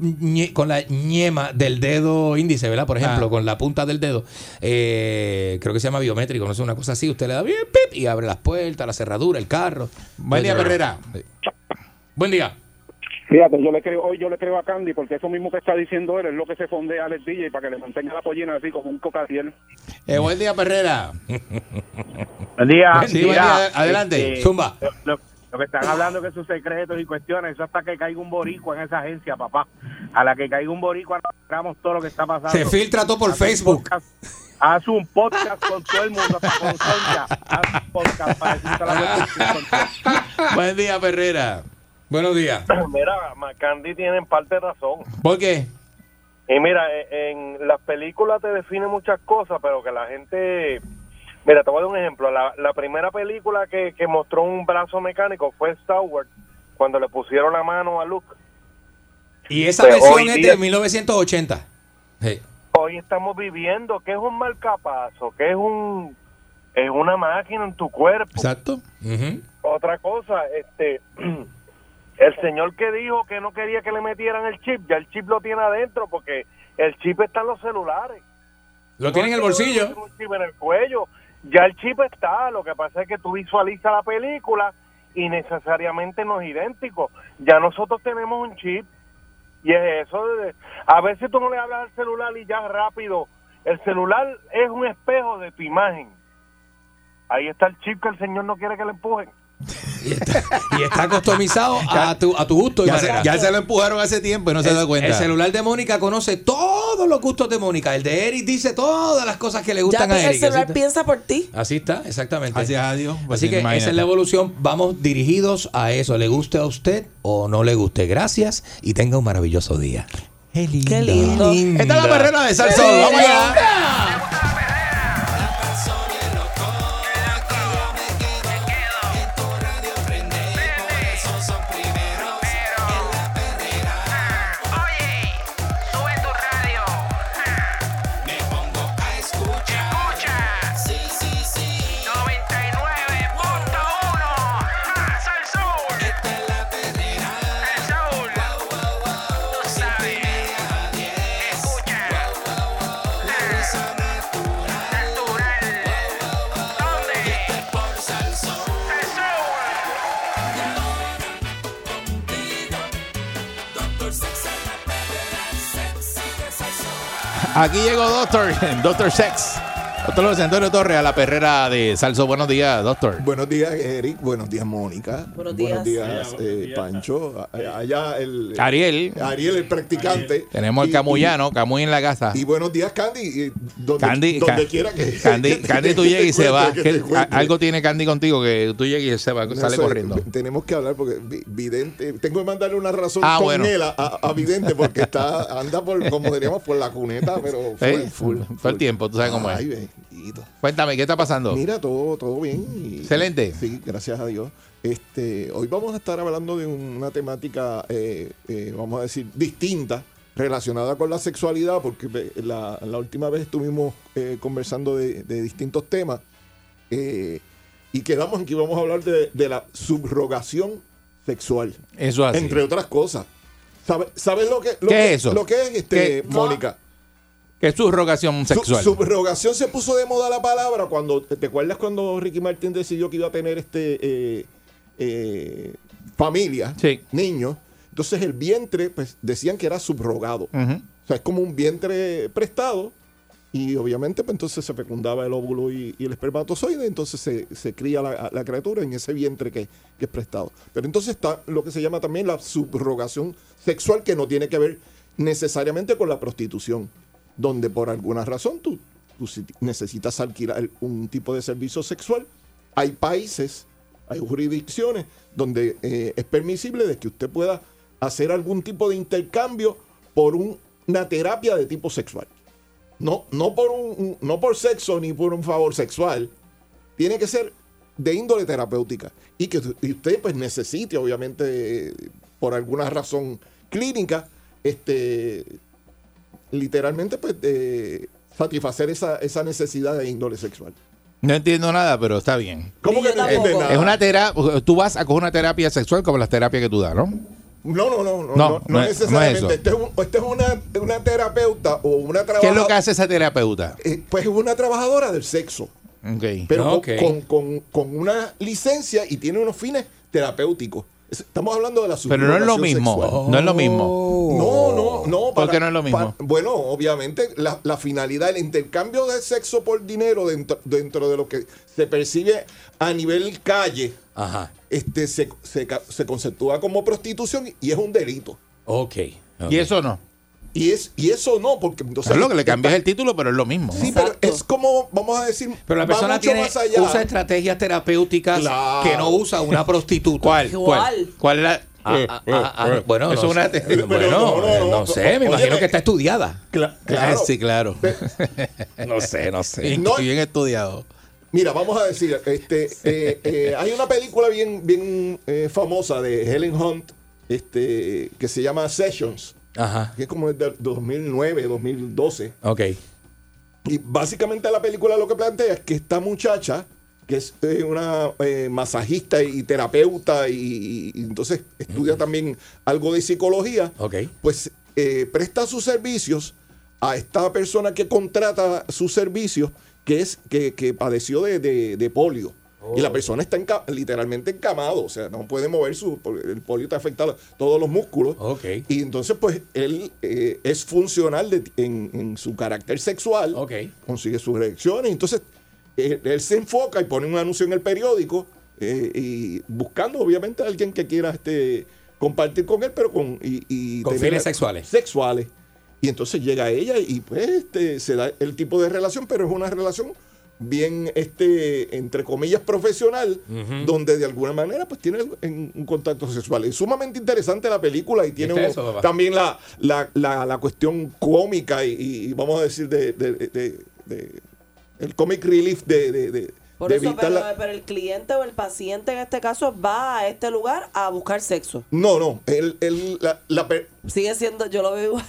con la ñema del dedo índice, ¿verdad? Por ejemplo, Ah. con la punta del dedo. eh, creo que se llama biométrico, no sé, una cosa así. Usted le da bien, pip, y abre las puertas, la cerradura, el carro. Buen día, Herrera. Buen día. Fíjate, yo le creo, hoy yo le creo a Candy porque eso mismo que está diciendo él es lo que se fondea al DJ para que le mantenga la pollina así como un cocatiel. Eh, buen día, Perrera. Buen día. Sí, buen día. Adelante. Este, Zumba. Lo, lo que están hablando que sus secretos y cuestiones, eso hasta que caiga un boricua en esa agencia, papá. A la que caiga un boricua, nos todo lo que está pasando. Se filtra todo por Facebook. Haz un podcast con todo el mundo, hasta con Sonia. Haz un podcast para decirte la verdad. Buen día, Perrera. Buenos días. Mira, Macandi tiene en parte razón. ¿Por qué? Y mira, e- en las películas te definen muchas cosas, pero que la gente... Mira, te voy a dar un ejemplo. La, la primera película que, que mostró un brazo mecánico fue Star Wars, cuando le pusieron la mano a Luke. Y esa Pero versión es día- de 1980. Sí. Hoy estamos viviendo que es un marcapaso, que es un es una máquina en tu cuerpo. Exacto. Otra cosa, este el señor que dijo que no quería que le metieran el chip, ya el chip lo tiene adentro porque el chip está en los celulares. Lo tiene en el bolsillo. Un chip en el cuello. Ya el chip está, lo que pasa es que tú visualizas la película y necesariamente no es idéntico. Ya nosotros tenemos un chip y es eso. de- a veces tú no le hablas al celular y ya rápido. El celular es un espejo de tu imagen. Ahí está el chip que el señor no quiere que le empujen. Y está customizado a tu, a tu gusto. y Ya se, ya se lo empujaron hace tiempo y no se el, da cuenta. el celular de Mónica conoce todos los gustos de Mónica. El de Eric dice todas las cosas que le gustan Ya a el Eric. celular Así está. piensa por ti. Así está, exactamente. Gracias a Dios. Pues Así que imagínate. esa es la evolución. Vamos dirigidos a eso. Le guste a usted o no le guste. Gracias y tenga un maravilloso día. Qué lindo. Qué lindo. Esta es la perrera de Salsón. Vamos allá. Aquí llegó Doctor, Doctor Sex. Doctor José Antonio Torres a la perrera de Salso. Buenos días, Doctor. Buenos días, Eric. Buenos días, Mónica. Buenos días. eh, Pancho. A- Allá el. Ariel. Ariel, el practicante. Tenemos el Camullano, Camuy en la casa. Y, buenos días, Candy. Donde, Candy, donde Ca- quiera que. Candy, que Candy, tú llegas y se va. que algo tiene Candy contigo que tú llegues y se va, No sale sé, corriendo. Tenemos que hablar porque vi- Vidente, tengo que mandarle una razón Ah, con bueno. él a, Vidente porque está, anda por, como diríamos, por la cuneta, pero full, Eh, full, Fue el tiempo, tú sabes cómo Ay, Cuéntame, ¿qué está pasando? Mira, todo, todo bien. y- Excelente. Sí, gracias a Dios. Este, hoy vamos a estar hablando de una temática, eh, eh, vamos a decir, distinta, relacionada con la sexualidad, porque ve, la, la última vez estuvimos eh, conversando de, de distintos temas eh, y quedamos en que íbamos a hablar de, de la subrogación sexual, Eso así. entre otras cosas. ¿Sabe- ¿Sabes lo que, lo ¿Qué que- es eso? Lo que es, este. Mónica? ¿Qué es subrogación Su- sexual? subrogación se puso de moda la palabra cuando, ¿te acuerdas cuando Ricky Martin decidió que iba a tener este eh, eh, familia, Sí. niños? Entonces el vientre, pues decían que era subrogado. O sea, es como un vientre prestado y obviamente pues entonces se fecundaba el óvulo y, y el espermatozoide, entonces se, se cría la, la criatura en ese vientre que, que es prestado. Pero entonces está lo que se llama también la subrogación sexual que no tiene que ver necesariamente con la prostitución, donde por alguna razón tú, tú si necesitas alquilar un tipo de servicio sexual. Hay países, hay jurisdicciones donde eh, es permisible de que usted pueda hacer algún tipo de intercambio por un- una terapia de tipo sexual. No, no, por un, no por sexo ni por un favor sexual. Tiene que ser de índole terapéutica. Y que usted pues necesite, obviamente, eh, por alguna razón clínica, este, literalmente pues eh, satisfacer esa, esa necesidad de índole sexual. No entiendo nada, pero está bien. ¿Cómo que no entiende tampoco. nada? Es una terapia, tú vas a coger una terapia sexual como las terapias que tú das, ¿no? No, no, no, no, No, no, no no es- necesariamente. no es Este es, un- este es una, una terapeuta o una ¿Qué es trabajadora. lo que hace esa terapeuta? pues es una trabajadora del sexo. Ok. Pero con- Ok. con, con- con una licencia y tiene unos fines terapéuticos. Es- Estamos hablando de la Pero no es lo mismo. sexual. No es lo mismo. No, no, no. ¿Por qué no es lo mismo? bueno, obviamente la, la finalidad, el intercambio de sexo por dinero dentro, dentro de lo que se percibe a nivel calle, este se, se, se conceptúa como prostitución y es un delito. Ok. Y eso no. Y, es, y eso no, porque entonces... Es lo que le cambias el título, pero es lo mismo. Sí, pero es como, vamos a decir, Pero la persona tiene, más allá. usa estrategias terapéuticas Claro. que no usa una prostituta. ¿Cuál? ¿Cuál? ¿Cuál es la...? Ah, ah, ah, ah, bueno, Eso no, es una- bueno, no, no, eh, no, no no, sé, no, me imagino que está estudiada. claro. Sí, claro. No sé, no sé. No- bien estudiado. Mira, vamos a decir, este, eh, eh, hay una película bien, bien eh, famosa de Helen Hunt, este, que se llama Sessions, Ajá. que es como de 2009, 2012. Ok. Y básicamente la película lo que plantea es que esta muchacha, que es eh, una eh, masajista y terapeuta, y, y entonces estudia también algo de psicología, Ok. pues eh, presta sus servicios a esta persona que contrata sus servicios, que es que, que padeció de, de- de polio. Y la persona está enca- literalmente encamado, o sea, no puede mover su. El polio te afecta a todos los músculos. Y entonces, pues, él eh, es funcional de- en, en su carácter sexual. Consigue sus erecciones. Entonces, él, él se enfoca y pone un anuncio en el periódico eh, y buscando, obviamente, a alguien que quiera este, compartir con él, pero con. Y, y Con fines sexuales. Sexuales. Y entonces llega ella y, pues, este, se da el tipo de relación, pero es una relación bien, este, entre comillas, profesional, donde de alguna manera pues tiene en- un contacto sexual. Es sumamente interesante la película y tiene también la, la, la, la cuestión cómica y, y vamos a decir de, de- de- de- el comic relief de, de, de- Por de eso, evitar pero, la- pero el cliente o el paciente en este caso va a este lugar a buscar sexo. No, no, el, el- la, la per- Sigue siendo, yo lo veo igual,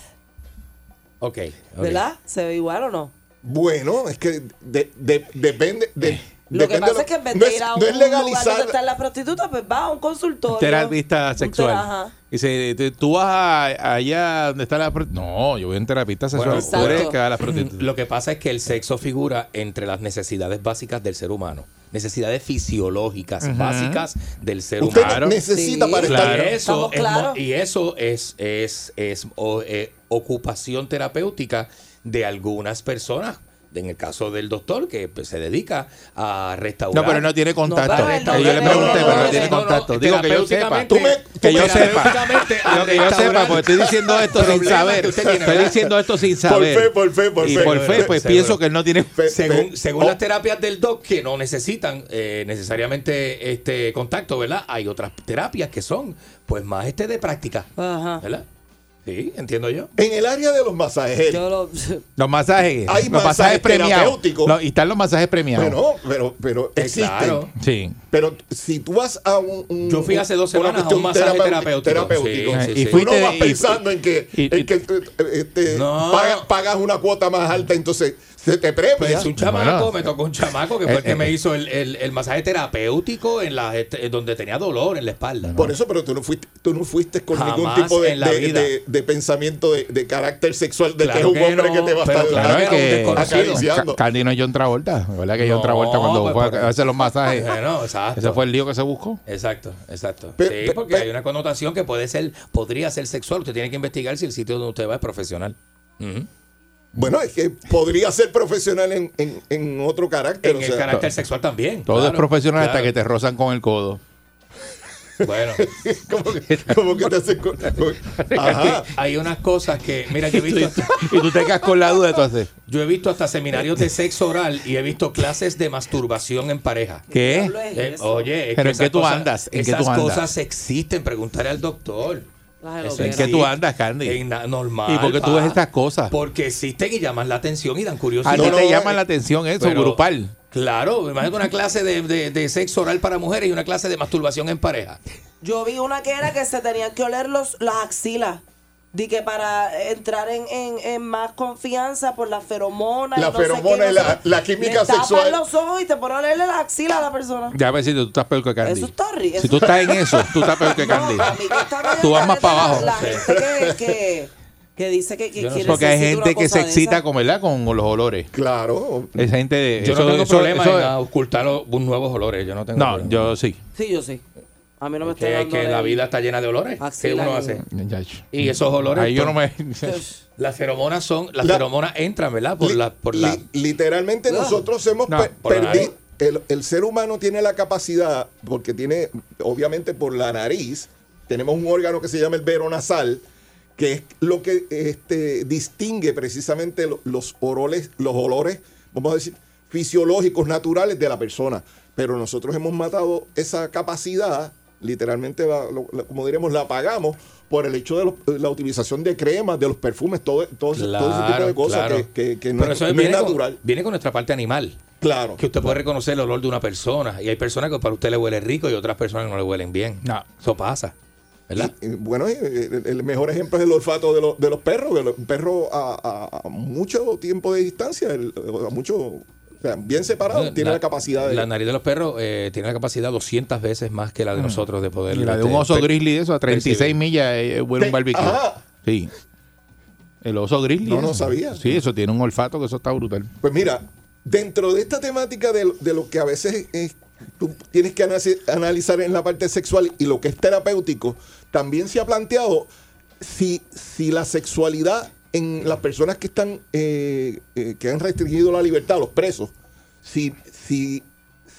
Ok. ok. ¿verdad? ¿Se ve igual o no? Bueno, es que de- de- depende... de- Lo que pasa es que en vez no de ir a un no es lugar legalizar donde están las prostitutas, pues va a un consultorio. Terapista sexual. ajá. Dice, "Tú- vas a- allá donde está la... No, yo voy a un terapista sexual. Bueno, Tú eres Exacto. que va a la prostituta. Lo que pasa es que el sexo figura entre las necesidades básicas del ser humano. Necesidades fisiológicas básicas del ser Usted humano. necesita Sí. para estar... Y eso es y eso es, es, es o- eh, ocupación terapéutica de algunas personas. En el caso del doctor, que pues, se dedica a restaurar. No, pero no tiene contacto. No, yo le pregunté, no, pero no no, tiene no, no, contacto. Digo que yo sepa. terapéuticamente- Tú me- tú Que yo sepa. Digo que yo sepa, porque estoy diciendo esto sin saber. tiene, Estoy diciendo esto sin Por saber. fe, por fe, por y fe. por fe, pues Seguro. pienso que él no tiene... Según, pe- según oh, las terapias del doc que no necesitan eh, necesariamente este contacto, ¿verdad? Hay otras terapias que son pues más este de práctica, Ajá. ¿verdad? Sí, entiendo yo. En el área de los masajes, Yo lo, Los masajes. Hay los masajes masajes premiados. Los- y están los masajes premiados. bueno, pero, pero existen. claro. Sí. Pero si tú vas a un, un- Yo fui hace dos semanas a un masaje terapéutico, terapéutico. Sí, sí, Y tú fuiste- no vas y- pensando en que, y- en que eh, este, No. paga- pagas una cuota más alta, entonces se te premia. Pues un chamaco, Bueno. me tocó un chamaco que fue el Eh, que eh, me hizo el, el- el masaje terapéutico en la este, donde tenía dolor en la espalda. Por eso, pero tú no fuiste, tú no fuiste con Jamás ningún tipo de, de- de- de pensamiento de, de carácter sexual de Claro que es un que hombre no, que te va a estar claro es que desconocido. acariciando. Ca- Candy no es John Travolta. ¿Verdad que John No, Travolta cuando pues, fue a hacer los masajes? Bueno, exacto. Ese fue el lío que se buscó. Exacto, exacto. Sí, porque hay una connotación que puede ser, podría ser sexual. Usted tiene que investigar si el sitio donde usted va es profesional. Bueno, es que podría ser profesional en, en- en otro carácter. En o el sea, carácter sexual también. Todo es claro, profesional hasta que te rozan con el codo. Bueno, como, que, como que te hace co- co- Ajá. hay unas cosas que, mira, yo he visto, hasta- Y tú te quedas con la duda entonces. yo he visto hasta seminarios de sexo oral y he visto clases de masturbación en pareja. ¿Qué? Eh, oye, es ¿Pero que en qué tú cosas- andas? ¿En qué esas tú andas? cosas existen, preguntaré al doctor. ¿En qué tú andas, Candy? En normal. ¿Y por qué tú ves estas cosas? Porque existen y llaman la atención y dan A curiosidad. ti no, te no, llama eh, la atención eso, pero- grupal. Claro, imagínate una clase de, de- de sexo oral para mujeres y una clase de masturbación en pareja. Yo vi una que era que se tenían que oler los, las axilas. Di que para entrar en, en, en más confianza por la feromona. La y no sé feromona qué, y no la- sé la química le sexual. los ojos y te ponen a leerle la axila a la persona. Ya ves si tú estás peor que Candy. Eso está horrible. Si tú estás en eso, tú estás peor que Candy. Medio Tú vas más para abajo. La, gente que, que, que dice que, que no sé. quiere Porque hay gente que se excita con, ¿verdad? con los olores. Claro. Esa gente. Yo eso- no tengo eso- problema eso- en ocultar los nuevos olores. Yo no tengo No, problema. yo sí. Sí, yo sí. A mí no me está que, que de- la vida está llena de olores. ¿Qué Axila uno y- hace? Ya, Y esos olores. Ahí yo no me. Las feromonas son. Las La- feromonas entran, ¿verdad? Por la. Por la Li- literalmente Ah. nosotros hemos No, perdido. El, el ser humano tiene la capacidad, porque tiene, obviamente por la nariz, tenemos un órgano que se llama el veronasal, que es lo que este, distingue precisamente lo- los olores, los olores, vamos a decir, fisiológicos, naturales de la persona. Pero nosotros hemos matado esa capacidad, literalmente, la- lo- la- como diríamos, la apagamos por el hecho de los- la utilización de cremas, de los perfumes, todo, todo, ese- todo ese tipo de cosas claro. que, que- que no, Pero es- eso no es viene con- natural. viene con nuestra parte animal. Claro. Que usted puede reconocer el olor de una persona. Y hay personas que para usted le huele rico y otras personas que no le huelen bien. Eso pasa. ¿Verdad? Y, y, bueno, eh, el, el mejor ejemplo es el olfato de, los- de los perros. Un perro a, a- a mucho tiempo de distancia, el- a mucho, o sea, bien separado, tiene la, capacidad de... La nariz de los perros eh, tiene la capacidad 200 veces más que la de Mm. nosotros de poder. Y la de un este, oso per- grizzly, eso, a 36 percibir. millas, eh, huele un barbecue. Ajá. Sí. El oso grizzly. No, no eso. sabía. Sí, eso tiene un olfato que eso está brutal. Pues mira, dentro de esta temática de, lo- de lo que a veces es- tú tienes que analiz- analizar en la parte sexual y lo que es terapéutico, también se ha planteado si, si la sexualidad en las personas que están eh, eh, que han restringido la libertad, los presos, si, si,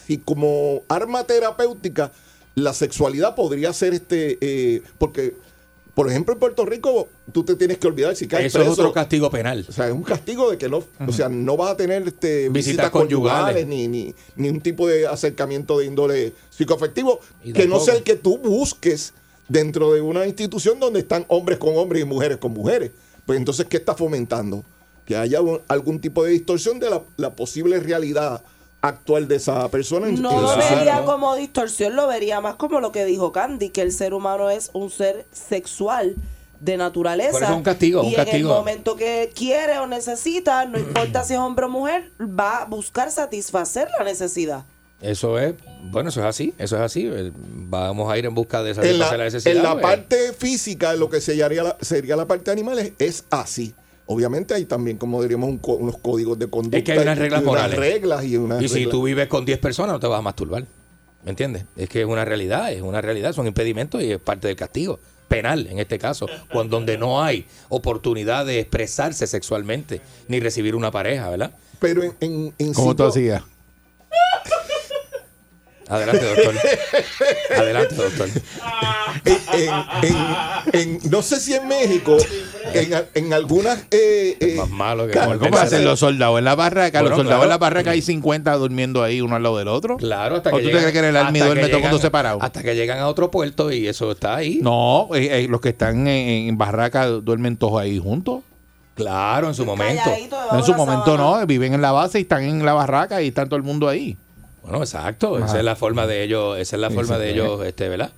si como arma terapéutica la sexualidad podría ser este eh, porque por ejemplo en Puerto Rico tú te tienes que olvidar si caes Eso es otro castigo penal. o sea, es un castigo de que no, o sea, no vas a tener este, visitas, Visitas conyugales, conyugales. ni, ni, ni un tipo de acercamiento de índole psicoafectivo que no sea el que tú busques dentro de una institución donde están hombres con hombres y mujeres con mujeres. Pues entonces, ¿qué está fomentando? Que haya un- algún tipo de distorsión de la, la posible realidad actual de esa persona. No lo vería como distorsión, lo vería más como lo que dijo Candy, que el ser humano es un ser sexual de naturaleza. Es un castigo, y un en el castigo. momento que quiere o necesita, no importa si es hombre o mujer, va a buscar satisfacer la necesidad. Eso es, bueno, eso es así, eso es así. El- Vamos a ir en busca de en satisfacer la, la necesidad. en la pues. parte física, lo que sería la, sería la parte animal es, es así. Obviamente hay también, como diríamos, un unos códigos de conducta. Es que hay unas y reglas unas morales. reglas y unas Y si reglas. tú vives con 10 personas, no te vas a masturbar. ¿Me entiendes? Es que es una realidad, es una realidad, son impedimentos y es parte del castigo. Penal, en este caso, cuando donde no hay oportunidad de expresarse sexualmente ni recibir una pareja, ¿verdad? Pero en, en, en ¿Cómo tú sitio- hacías? Adelante, doctor. Adelante, doctor. en, en- en- no sé si en México, en, en algunas. Eh, eh, Más malo que ca- ¿Cómo hacen los soldados en la barraca? Bueno, los soldados claro. en la barraca hay 50 durmiendo ahí uno al lado del otro. Claro, hasta ¿O que tú te llegan- crees que en el hasta army que duerme todo el mundo llegan- separado? Hasta que llegan a otro puerto y eso está ahí. No, eh, eh, los que están en, en barraca duermen todos ahí juntos. Claro, en su momento. En su momento sábana. no, viven en la base y están en la barraca y están todo el mundo ahí. Bueno, exacto. Esa es la forma de ellos, esa es la Sí, forma de ellos, este, ¿verdad?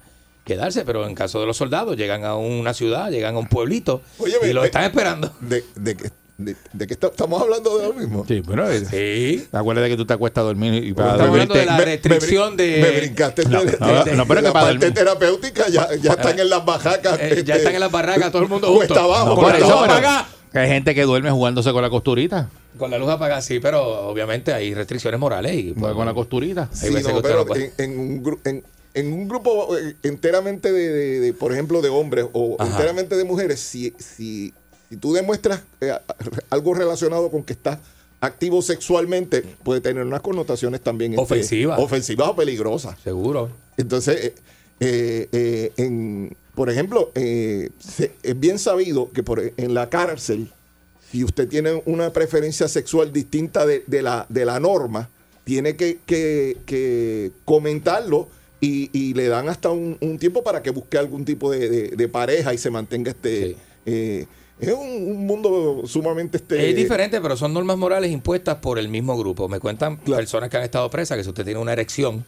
Quedarse, pero en caso de los soldados, llegan a una ciudad, llegan a un pueblito Oye, y los están esperando. de, de, que- de, de que está- estamos hablando de lo mismo. Sí, bueno, eh, Sí. acuérdate que tú te acuestas a dormir y para Estamos hablando de la Me- restricción me, de... me brincaste No, de, no, de- no, pero de que la para parte terapéutica ya, ya están en las barracas. Eh, ya este, están en las barracas, todo el mundo cuesta junto. abajo, No, con por la eso, hay gente que duerme jugándose con la costurita. Con la luz apagada, sí, pero obviamente hay restricciones morales. Y, pues, con la costurita. Sí, no, pero no en, en un en- en un grupo eh, enteramente de, de- de, por ejemplo, de hombres o Ajá. enteramente de mujeres, si, si, si tú demuestras eh, algo relacionado con que estás activo sexualmente, puede tener unas connotaciones también este, Ofensivas. ofensivas o peligrosas. Seguro. Entonces, eh, eh, eh, en, por ejemplo, eh, se- es bien sabido que por, en la cárcel, si usted tiene una preferencia sexual distinta de, de la, de la norma, tiene que, que- que comentarlo y, y le dan hasta un, un tiempo para que busque algún tipo de, pareja y se mantenga este... Sí. eh, es un, un mundo sumamente... Este, Es diferente, pero son normas morales impuestas por el mismo grupo. Me cuentan personas que han estado presas que si usted tiene una erección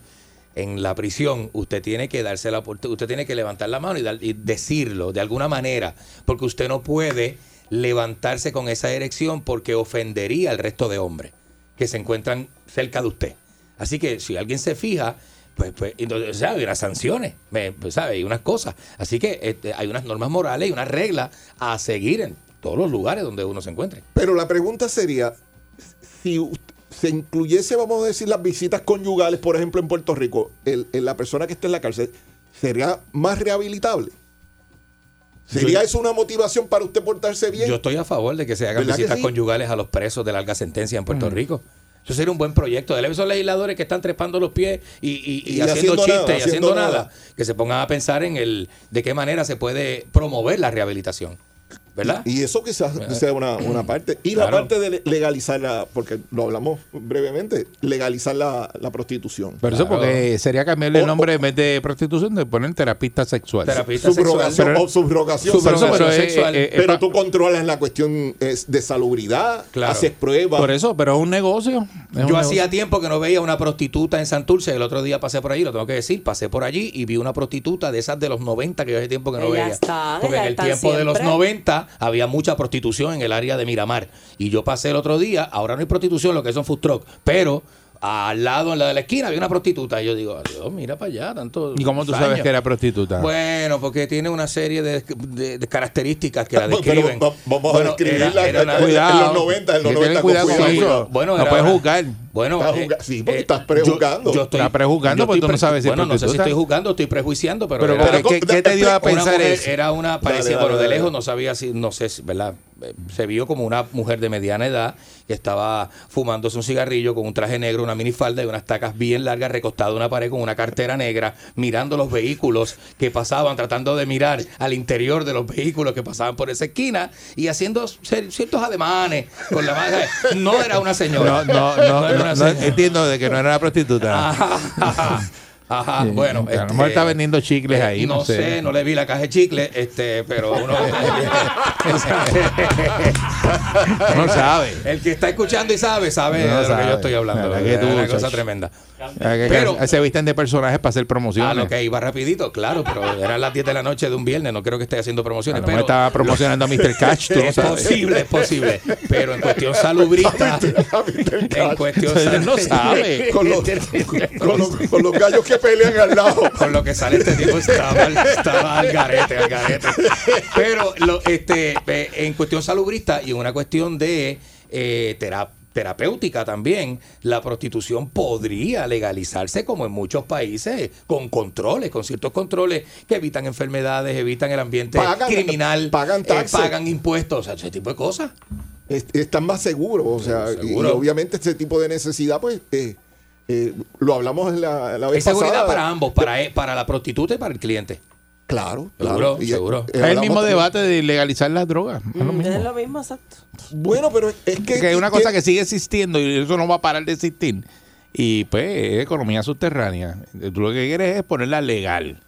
en la prisión, usted tiene que darse la usted tiene que levantar la mano y, dar- y decirlo de alguna manera, porque usted no puede levantarse con esa erección porque ofendería al resto de hombres que se encuentran cerca de usted. Así que si alguien se fija, pues, pues entonces, hay unas sanciones, pues, ¿sabe? Hay unas cosas. Así que este, hay unas normas morales y unas reglas a seguir en todos los lugares donde uno se encuentre. Pero la pregunta sería, si u- se incluyese, vamos a decir, las visitas conyugales, por ejemplo, en Puerto Rico, la persona que está en la cárcel, ¿sería más rehabilitable? ¿Sería Yo- eso una motivación para usted portarse bien? Yo estoy a favor de que se hagan ¿Verdad que visitas sí? conyugales a los presos de larga sentencia en Puerto Rico. Eso sería un buen proyecto. Debe esos legisladores que están trepando los pies y, y- y Y haciendo, haciendo chistes nada, y haciendo haciendo nada, nada. que se pongan a pensar en el de qué manera se puede promover la rehabilitación. ¿verdad? Y, eso quizás ¿verdad? sea una, una, parte. Y la parte de legalizar la, porque lo hablamos brevemente, legalizar la, la prostitución. Pero eso porque sería cambiarle el nombre en vez de prostitución, de poner terapista sexual. Terapista subrogación, sexual. Eh, eh, pero, o subrogación, pero, sexual. Es, pero tú controlas la cuestión de salubridad, claro. haces pruebas. Por eso, pero es un negocio. Yo hacía tiempo que no veía una prostituta en Santurce, el otro día pasé por allí, lo tengo que decir, pasé por allí y vi una prostituta de esas de los 90 que yo hace tiempo que no ella veía. Está, porque en el tiempo de los 90 había mucha prostitución en el área de Miramar. Y yo pasé el otro día, ahora no hay prostitución, lo que son food truck, pero al lado, en la de la esquina, había una prostituta. Y yo digo, adiós, mira para allá, tanto. ¿Y cómo tú sabes años". que era prostituta? Bueno, porque tiene una serie de, de- de características que la Pero describen. va- vamos a describirla era- era una- en los Cuidado. 90, en los Hay que tener 90 cuidado con con cuidado. eso. Bueno, no era puedes una- juzgar. Bueno, Estás eh, sí, porque eh, estás prejuzgando. Yo, yo estoy, Estás prejuzgando porque tú no sabes si Bueno, no sé si estoy juzgando, estoy prejuiciando, pero, Pero, era- ¿qué- qué, qué te dio a una pensar mujer, eso? Era una, parecía, dale, bueno, de dale. lejos no sabía si, no sé, si, ¿verdad? Eh, Se vio como una mujer de mediana edad que estaba fumándose un cigarrillo con un traje negro, una minifalda y unas tacas bien largas, recostada en una pared con una cartera negra, mirando los vehículos que pasaban, tratando de mirar al interior de los vehículos que pasaban por esa esquina y haciendo ciertos ademanes con la mano. No era una señora. No, no, no, era no, no, señora. entiendo de que no era una prostituta. Ajá, ajá, ajá, Sí, bueno. a lo mejor está vendiendo chicles eh, ahí, no sé. sé. no le vi la caja de chicle, este, pero uno. No sabe. El que está escuchando y sabe, sabe No de lo que yo estoy hablando. La que tú, una cosa tremenda. Ah, Pero- se visten de personajes para hacer Ah, promociones. lo que iba rapidito, claro, pero eran las 10 de la noche de un viernes, no creo que esté haciendo A promociones. pero estaba promocionando a Mr. Catch, tú es posible, es posible. Pero en cuestión salubrista, en cuestión Él no sabe. Con los, con, los, con los gallos que pelean al lado. Con lo que sale este tipo estaba, estaba al garete, al garete. Pero lo, este, en cuestión salubrista y en una cuestión de eh, tera- terapéutica también, la prostitución podría legalizarse como en muchos países, con controles, con ciertos controles que evitan enfermedades, evitan el ambiente Pagan- criminal, pagan eh, pagan impuestos, o sea, ese tipo de cosas. Est- están más seguros. O sea, y obviamente este tipo de necesidad, pues, eh, eh, lo hablamos en la, la vez Hay seguridad pasada. para ambos, para, e- para la prostituta y para el cliente. Claro, Seguro, claro. Y, seguro. eh, Es el mismo también- debate de legalizar las drogas. Es lo Mm, mismo. Es lo mismo, exacto. Bueno, pero es que. Que es una cosa que sigue existiendo y eso no va a parar de existir. Y pues es economía subterránea. Tú lo que quieres es ponerla legal.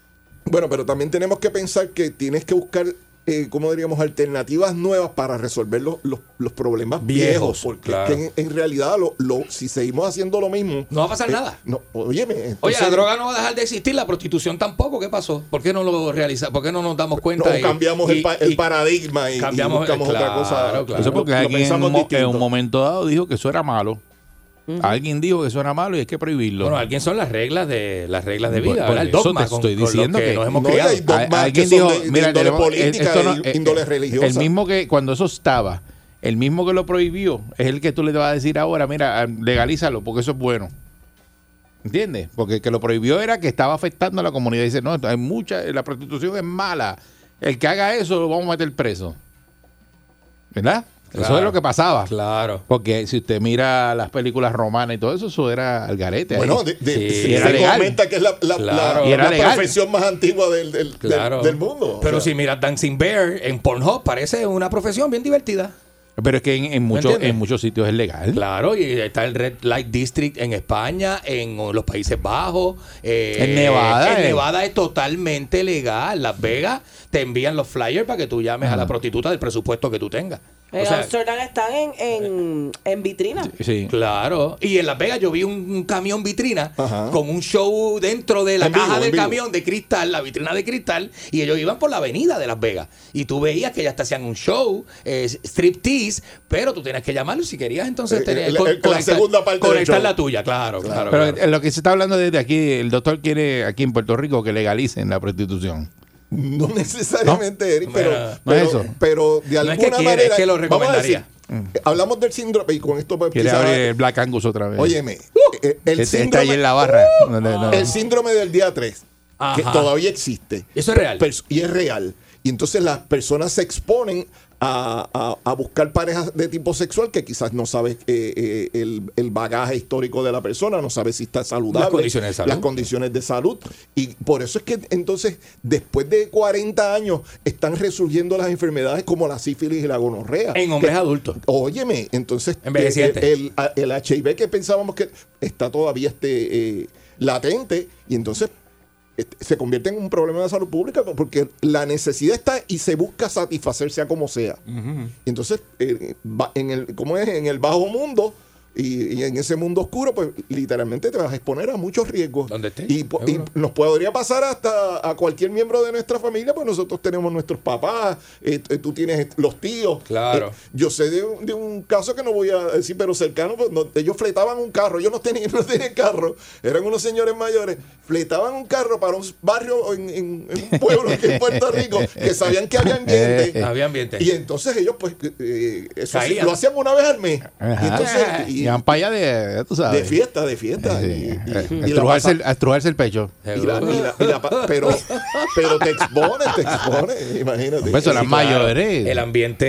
Bueno, pero también tenemos que pensar que tienes que buscar, eh, ¿cómo diríamos?, alternativas nuevas para resolver los, los, los problemas viejos. Viejos, porque claro. es que en, en realidad, lo, lo- si seguimos haciendo lo mismo. No va a pasar eh, nada. No, óyeme. Oye, la droga no va a dejar de existir, la prostitución tampoco. ¿Qué pasó? ¿Por qué no lo realiza? ¿Por qué no nos damos cuenta? No, y- cambiamos y- el, pa- el paradigma y, y cambiamos- buscamos otra cosa. claro. Eso porque lo alguien en en un momento dado dijo que eso era malo. Alguien dijo que eso era malo y hay que prohibirlo. Bueno, alguien son las reglas de las reglas de vida, por ¿verdad? El eso te estoy con diciendo que- nos hemos No, criado. alguien que dijo, de índole tenemos- política, esto no- de eh, índole eh, religiosa. El mismo que cuando eso estaba, el mismo que lo prohibió, es el que tú le vas a decir ahora, mira, ah, legalízalo porque eso es bueno. ¿Entiendes? Porque el que lo prohibió era que estaba afectando a la comunidad. Dice, no, hay mucha, la prostitución es mala. El que haga eso lo vamos a meter preso. ¿Verdad? Eso es lo que pasaba. Claro. Porque si usted mira las películas romanas y todo eso, eso era al garete. Bueno, de, de- Sí, se, y era se legal. comenta que es la, la- Claro. la- Y era la legal. profesión más antigua del, del, del- Claro. del mundo. O Pero sea, si miras Dancing Bear en Pornhub, parece una profesión bien divertida. Pero es que en, en muchos, en muchos sitios es legal. Claro, y está el Red Light District en España, en los Países Bajos. eh, En Nevada, En eh. Nevada es totalmente legal. Las Vegas te envían los flyers para que tú llames a la prostituta del presupuesto que tú tengas. En O sea, Amsterdam están en, en, en vitrina. Sí. Claro. Y en Las Vegas yo vi un, un camión vitrina Ajá. con un show dentro de la En caja del vivo. camión de cristal, la vitrina de cristal, y ellos iban por la avenida de Las Vegas. Y tú veías que ya te hacían un show, eh, striptease, pero tú tenías que llamarlo si querías entonces Eh, tener, el- con- el- la conectar, segunda parte del conectar show. la tuya, claro, claro. Pero claro. en lo que se está hablando desde aquí, el doctor quiere aquí en Puerto Rico que legalicen la prostitución. No necesariamente, Eric, pero, Bueno, no es pero, eso. pero de No alguna es que quiere, manera. es que lo vamos a recomendaría. decir, eh, hablamos del síndrome y con esto pues, Quiere abrir el Black Angus otra vez. Óyeme, eh, el, Este- está síndrome, ahí en la barra. no. el síndrome del día 3, que todavía existe. Eso es real. Y es real. Y entonces las personas se exponen a, a- a buscar parejas de tipo sexual que quizás no sabes eh, eh, el, el bagaje histórico de la persona, no sabes si está saludable. Las condiciones de salud. Las condiciones de salud. Y por eso es que entonces, después de 40 años, están resurgiendo las enfermedades como la sífilis y la gonorrea. En hombres Que- adultos. Óyeme, entonces Envejecientes. el, el, el HIV que pensábamos que está todavía este, eh, latente y entonces se convierte en un problema de salud pública porque la necesidad está y se busca satisfacer sea como sea. Entonces, eh, va- en el, ¿cómo es? En el bajo mundo y, y en ese mundo oscuro, pues literalmente te vas a exponer a muchos riesgos. Donde estés, Y, nos podría pasar hasta a cualquier miembro de nuestra familia, pues nosotros tenemos nuestros papás, eh, eh, tú tienes los tíos. Claro. Eh, yo sé de un, de un caso que no voy a decir, pero cercano, pues, no- ellos fletaban un carro, ellos no tenían, no tenían carro, eran unos señores mayores, fletaban un carro para un barrio en, en- en un pueblo aquí en Puerto Rico, que sabían que había ambiente. Había ambiente. Y entonces ellos, pues, eh, eso sí, lo hacían una vez al mes. Ajá. Y entonces, y- Para allá de, tú sabes. de fiesta, de fiesta. Sí. Y- y- Eh, y la estrujarse, el, a estrujarse el pecho. y la- y la- y la pa- pero, pero te expone, te expone, imagínate. Pues son las mayores. El ambiente,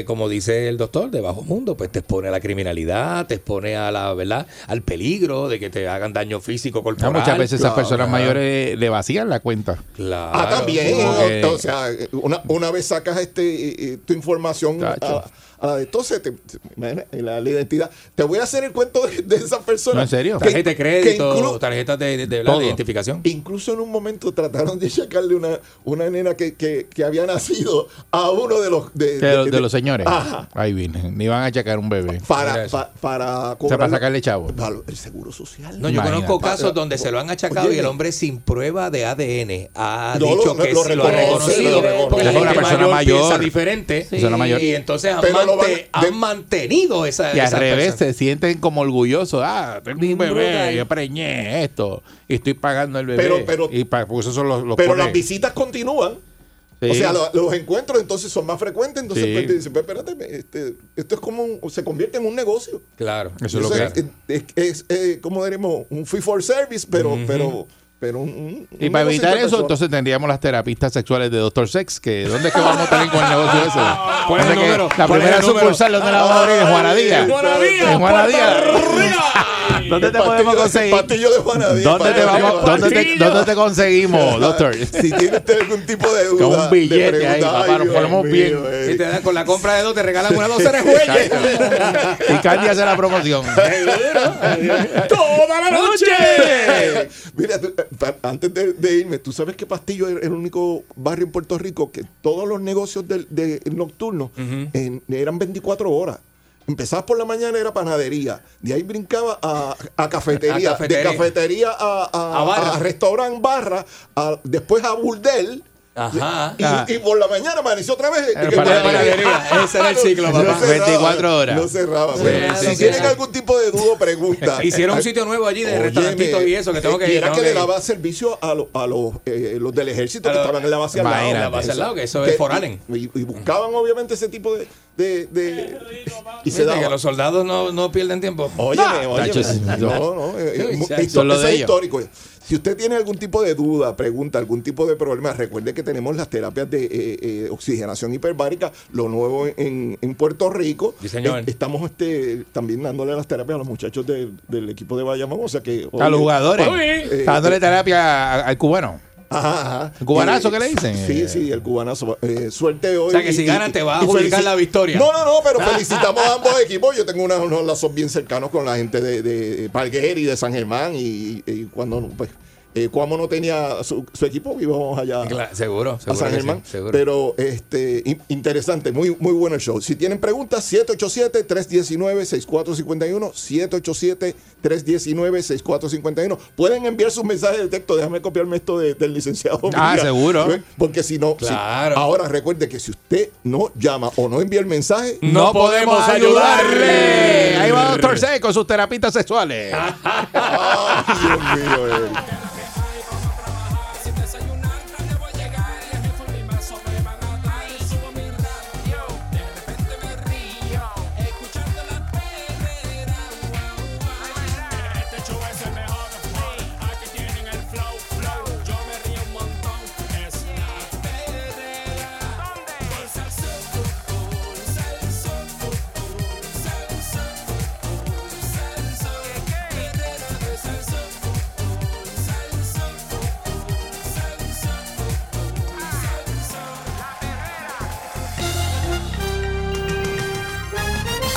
eh, como dice el doctor, de bajo mundo, pues te expone a la criminalidad, te expone a la, ¿verdad? Al peligro de que te hagan daño físico corporal. muchas veces esas personas claro. mayores le vacían la cuenta. Claro. Ah, también. Como o- que- O, sea, una, una vez sacas este eh, eh, tu información Tacho. a, a la de entonces te, la, la identidad. Te voy a hacer el cuento de, de esa persona. No, en serio. Que- Tarjeta de crédito, tarjetas de, de- de- la Todo. de identificación. Incluso en un momento trataron de sacarle una, una nena que, que, que había nacido a uno de los de, De, los- de los señores. Ajá. Ahí viene. Ni van a checar un bebé. Para, pa- para, O sea, para sacarle chavo. para el seguro social. No, yo Imagínate. conozco casos donde se lo han achacado y el Oye, hombre sin prueba de ADN ha No, dicho lo- que lo lo ha reconocido. Porque la Es una persona mayor, mayor. piensa diferente. Persona mayor. Y entonces han, Pero lo van- han de- mantenido esa. Y al esa revés, persona. se sienten como orgullosos. Ah, tengo un bebé, yo preñé esto. Y estoy pagando el bebé. Pero- pero- y son los, los Pero las visitas continúan. Sí. O sea, lo- los encuentros entonces son más frecuentes. Entonces, Sí. pues, te dicen, "Pero espérate, este, esto es como un- se convierte en un negocio. Claro. Eso es lo que Entonces, es, es, es, como diremos, un fee for service, pero, pero, pero un, un- Y un para evitar eso, entonces tendríamos las terapistas sexuales de Dr. Sex. Que, ¿Dónde es que vamos a tener con el negocio ese? ¿Cuál es el Donde que número? La ¿Cuál es primera el número? sucursal donde la vamos a abrir es Juana Díaz. Juana Díaz, ¿Dónde El te podemos conseguir? pastillo de ¿Dónde te, para- vamos, dónde, te, dónde te conseguimos, doctor? Si tiene usted algún tipo de duda. Con un de billete pregunta, ahí, papá, nos ponemos mío, bien. eh. Y te dan con la compra de dos, te regalan una docena de jueyes. y Candy hace la promoción. ¡Toda la noche! Mira, tú, eh, antes de, de irme, ¿tú sabes que Pastillo es el único barrio en Puerto Rico que todos los negocios del- de, nocturnos en- eran 24 horas? Empezabas por la mañana, era panadería. De ahí brincaba a, a cafetería. A cafetería. De cafetería a, a, A barra. a restaurante barra. a- después a burdel. Ajá. Y, Ah. y por la mañana amaneció otra vez. Panadería. Ese era el ciclo, papá. cerraba, 24 horas. No cerraba. Sí, Pero sí, si sí, tienen sí. algún tipo de duda pregunta. Hicieron un sitio nuevo allí de Óyeme, restaurantitos y eso que tengo que y ir. era que que le daba servicio a, lo- a los, eh, los del ejército A que estaban en la base al lado. Imagínate. La base al lado, que eso Que- es foranen. Y, y buscaban obviamente ese tipo de... de, de- y se Viste que daba. los soldados no, no pierden tiempo. Óyeme, óyeme. Tacho, sí. No, no. es histórico. Si usted tiene algún tipo de duda, pregunta, algún tipo de problema, recuerde que tenemos las terapias de eh, eh, oxigenación hiperbárica, lo nuevo en, en Puerto Rico. Sí, señor. Eh, estamos este, también dándole las terapias a los muchachos de- del equipo de Bayamón. O sea que, A los jugadores. eh, Está dándole terapia al cubano. Ajá, ajá. ¿El cubanazo qué le dicen? Sí, sí, el cubanazo. Eh, suerte hoy. O sea, que si ganan te vas a felici- la victoria. No, no, no, pero felicitamos a ambos equipos. Yo tengo una- unos lazos bien cercanos con la gente de, de Parguer y de San Germán y, y cuando pues Eh, Cuamo no tenía su, su equipo, íbamos allá Claro, seguro, a seguro San que sí, Germán. seguro. Pero este in- interesante, muy, muy bueno el show. Si tienen preguntas, 787-319-6451, 787-319-6451. Pueden enviar sus mensajes de texto. Déjame copiarme esto de- del licenciado. Ah, Miguel. seguro. ¿Eh? Porque si no, si- Claro. ahora recuerde que si usted no llama o no envía el mensaje, No podemos ayudarle. Ahí va Doctor C con sus terapitas sexuales. Ay, Dios mío, eh.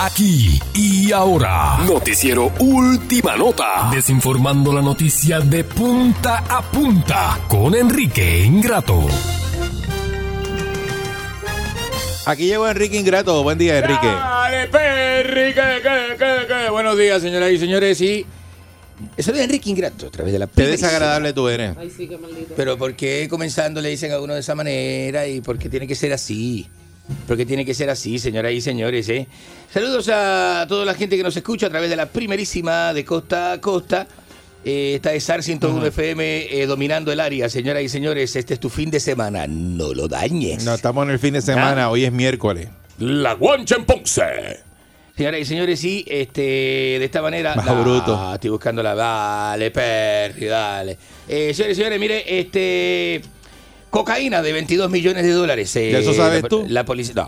Aquí y ahora. Noticiero Última Nota. Desinformando la noticia de punta a punta con Enrique Ingrato. Aquí llegó Enrique Ingrato. Buen día, Enrique. Dale, Perry, que, que, que, que. Buenos días, señoras y señores. Y eso de Enrique Ingrato, a través de la Qué desagradable tú eres. Ay, sí, qué maldito. Pero ¿por qué comenzando le dicen a uno de esa manera? ¿Y por qué tiene que ser así? ¿Por qué tiene que ser así, señoras y señores? eh? Saludos a toda la gente que nos escucha a través de la primerísima de costa a costa. Eh, esta es SAR 101 FM eh, dominando el área. Señoras y señores, este es tu fin de semana. No lo dañes. No, estamos en el fin de semana. Ah. Hoy es miércoles. La guancha en Ponce. Señoras y señores, sí, este, de esta manera. Bajo bruto. Estoy buscando la. Dale, Perry, dale. Eh, señores y señores, mire, este. Cocaína de 22 millones de dólares. eh, ¿De eso sabes la, tú? La policía. No,